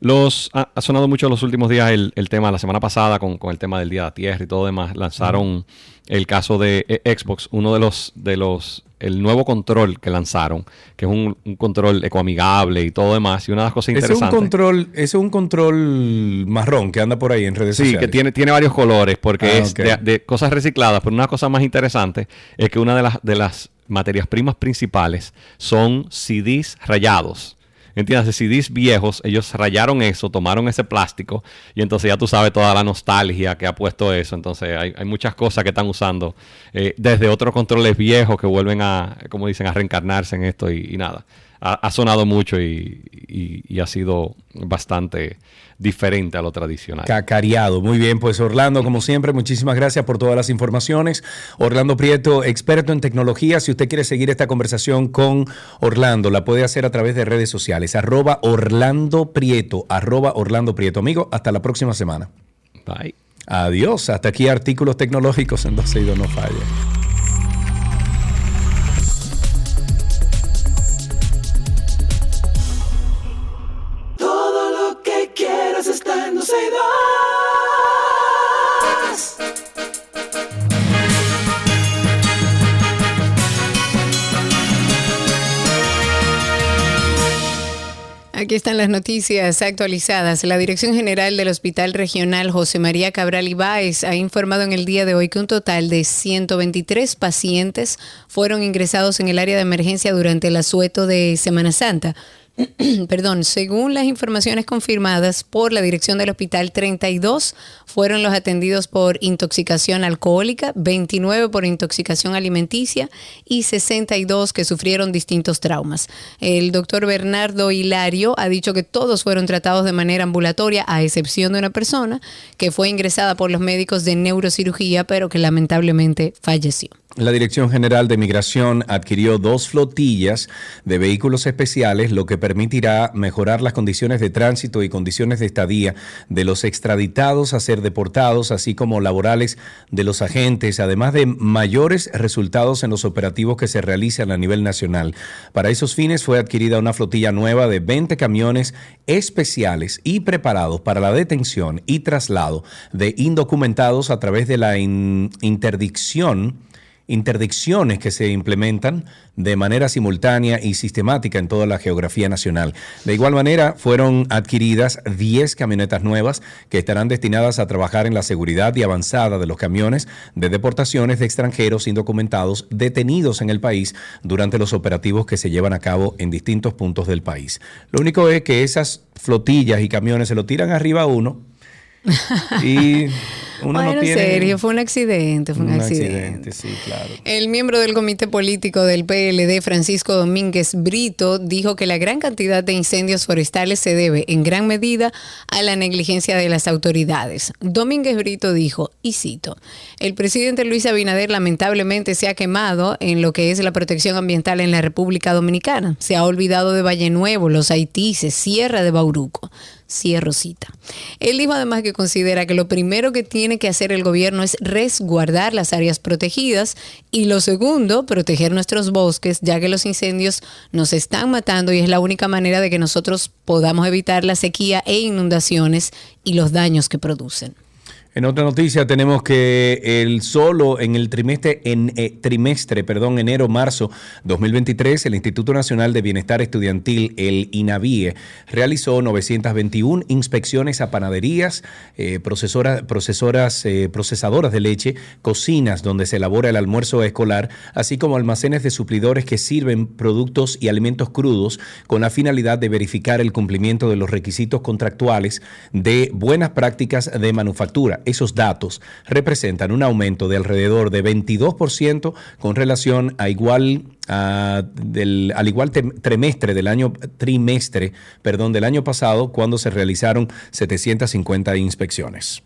Los, ha, ha sonado mucho los últimos días el, el tema, la semana pasada con, con el tema del Día de la Tierra y todo demás. Lanzaron el caso de eh, Xbox, uno de los, de los, el nuevo control que lanzaron, que es un, un control ecoamigable y todo demás. Y una de las cosas Ese es un interesantes. control, ese es un control marrón que anda por ahí en redes Sí, sociales. que tiene, tiene varios colores porque Ah, es de, de cosas recicladas, pero una cosa más interesante es que una de las, de las materias primas principales son CDs rayados. ¿Entiendes? CDs viejos, ellos rayaron eso, tomaron ese plástico y entonces ya tú sabes toda la nostalgia que ha puesto eso. Entonces hay, hay muchas cosas que están usando eh, desde otros controles viejos que vuelven a, como dicen, a reencarnarse en esto y, y nada. Ha, ha sonado mucho y, y- y ha sido bastante diferente a lo tradicional. Cacareado. Muy bien, pues Orlando, como siempre, muchísimas gracias por todas las informaciones. Orlando Prieto, experto en tecnología. Si usted quiere seguir esta conversación con Orlando, la puede hacer a través de redes sociales. Arroba Orlando Prieto. Arroba Orlando Prieto. Amigo, hasta la próxima semana. Bye. Adiós. Hasta aquí artículos tecnológicos en 12 y 2 no falla. Aquí están las noticias actualizadas. La Dirección General del Hospital Regional José María Cabral Ibáez ha informado en el día de hoy que un total de 123 pacientes fueron ingresados en el área de emergencia durante el asueto de Semana Santa. Perdón, según las informaciones confirmadas por la dirección del hospital, 32 fueron los atendidos por intoxicación alcohólica, 29 por intoxicación alimenticia y 62 que sufrieron distintos traumas. El doctor Bernardo Hilario ha dicho que todos fueron tratados de manera ambulatoria, a excepción de una persona que fue ingresada por los médicos de neurocirugía, pero que lamentablemente falleció. La Dirección General de Migración adquirió dos flotillas de vehículos especiales, lo que permitirá mejorar las condiciones de tránsito y condiciones de estadía de los extraditados a ser deportados, así como laborales de los agentes, además de mayores resultados en los operativos que se realizan a nivel nacional. Para esos fines fue adquirida una flotilla nueva de 20 camiones especiales y preparados para la detención y traslado de indocumentados a través de la in- interdicción interdicciones que se implementan de manera simultánea y sistemática en toda la geografía nacional. De igual manera, fueron adquiridas 10 camionetas nuevas que estarán destinadas a trabajar en la seguridad y avanzada de los camiones de deportaciones de extranjeros indocumentados detenidos en el país durante los operativos que se llevan a cabo en distintos puntos del país. Lo único es que esas flotillas y camiones se lo tiran arriba a uno y uno bueno, no tiene... Sergio, fue un accidente, fue un, Un accidente. accidente, sí, claro. El miembro del comité político del PLD, Francisco Domínguez Brito, dijo que la gran cantidad de incendios forestales se debe en gran medida a la negligencia de las autoridades. Domínguez Brito dijo, y cito, el presidente Luis Abinader lamentablemente se ha quemado en lo que es la protección ambiental en la República Dominicana. Se ha olvidado de Valle Nuevo, los Haitises, Sierra de Bauruco. Cierro cita. Él dijo además que considera que lo primero que tiene que hacer el gobierno es resguardar las áreas protegidas y lo segundo, proteger nuestros bosques, ya que los incendios nos están matando y es la única manera de que nosotros podamos evitar la sequía e inundaciones y los daños que producen. En otra noticia tenemos que el solo en el trimestre, en, eh, trimestre, perdón, enero-marzo 2023, el Instituto Nacional de Bienestar Estudiantil, el INAVIE, realizó 921 inspecciones a panaderías, eh, procesora- procesoras, eh, procesadoras de leche, cocinas donde se elabora el almuerzo escolar, así como almacenes de suplidores que sirven productos y alimentos crudos con la finalidad de verificar el cumplimiento de los requisitos contractuales de buenas prácticas de manufactura. Esos datos representan un aumento de alrededor de 22% con relación a igual a del, al igual trimestre del año trimestre, perdón, del año pasado cuando se realizaron 750 inspecciones.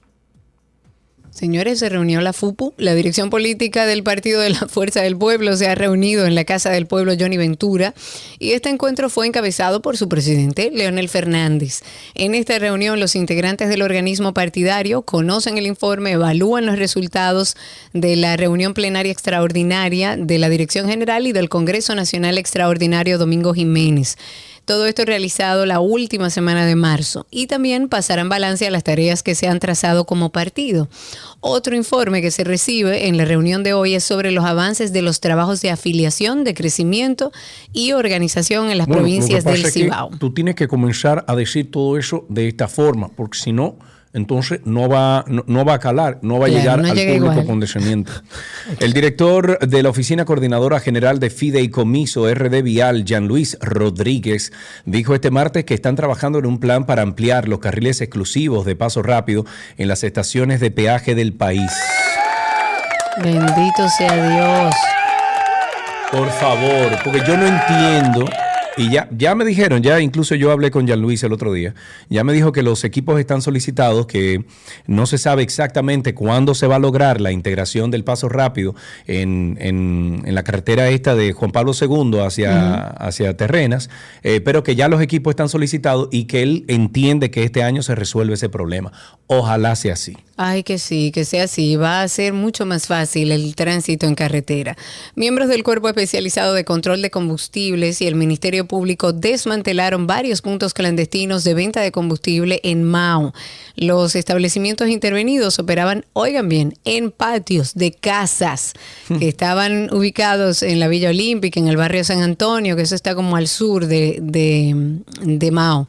Señores, se reunió la FUPU, la dirección política del Partido de la Fuerza del Pueblo se ha reunido en la Casa del Pueblo Johnny Ventura y este encuentro fue encabezado por su presidente, Leonel Fernández. En esta reunión, los integrantes del organismo partidario conocen el informe, evalúan los resultados de la reunión plenaria extraordinaria de la Dirección General y del Congreso Nacional Extraordinario Domingo Jiménez. Todo esto realizado la última semana de marzo y también pasarán balance a las tareas que se han trazado como partido. Otro informe que se recibe en la reunión de hoy es sobre los avances de los trabajos de afiliación, de crecimiento y organización en las Bueno, provincias del Cibao. Tú tienes que comenzar a decir todo eso de esta forma, porque si no, entonces no va, no, no va a calar, no va a Claro, llegar no al público igual. condescendiente. El director de la Oficina Coordinadora General de Fideicomiso RD Vial, Luis Rodríguez, dijo este martes que están trabajando en un plan para ampliar los carriles exclusivos de paso rápido en las estaciones de peaje del país. Bendito sea Dios. Por favor, porque yo no entiendo. Y ya, ya me dijeron, ya incluso yo hablé con Jean Luis el otro día, ya me dijo que los equipos están solicitados, que no se sabe exactamente cuándo se va a lograr la integración del paso rápido en, en- en la carretera esta de Juan Pablo II hacia, hacia Terrenas, eh, pero que ya los equipos están solicitados y que él entiende que este año se resuelve ese problema. Ojalá sea así. Ay, que sí, que sea así. Va a ser mucho más fácil el tránsito en carretera. Miembros del Cuerpo Especializado de Control de Combustibles y el Ministerio Público desmantelaron varios puntos clandestinos de venta de combustible en Mao. Los establecimientos intervenidos operaban, oigan bien, en patios de casas que estaban ubicados en la Villa Olímpica, en el barrio San Antonio, que eso está como al sur de, de, de Mao.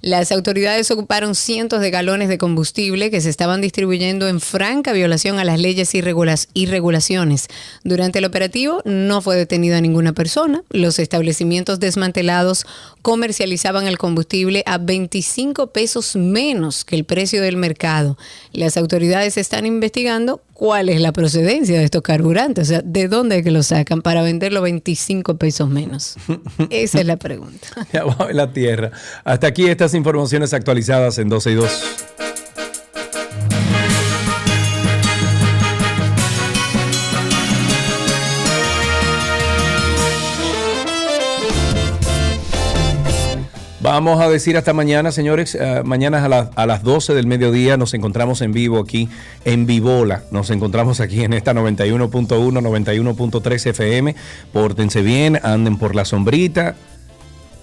Las autoridades ocuparon cientos de galones de combustible que se estaban distribuyendo en franca violación a las leyes y, regulaciones. Durante el operativo no fue detenida ninguna persona. Los establecimientos desmantelados comercializaban el combustible a 25 pesos menos que el precio del mercado. Las autoridades están investigando cuál es la procedencia de estos carburantes, o sea, de dónde es que lo sacan para venderlo 25 pesos menos. Esa es la pregunta. La tierra. Hasta aquí informaciones actualizadas en 12 y 2. Vamos a decir hasta mañana, señores. Eh, mañana a, las- a las 12 del mediodía nos encontramos en vivo aquí en Vivola. Nos encontramos aquí en esta 91.1, 91.3 FM. Pórtense bien, anden por la sombrita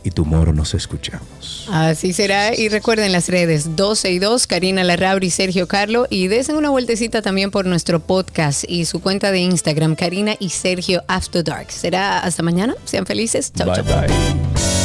y tu moro nos escuchamos. Así será. Y recuerden las redes 12 y 2, Karina Larrauri y Sergio Carlo. Y desen una vueltecita también por nuestro podcast y su cuenta de Instagram, Karina y Sergio After Dark. Será hasta mañana. Sean felices. Chau, Bye chau. bye.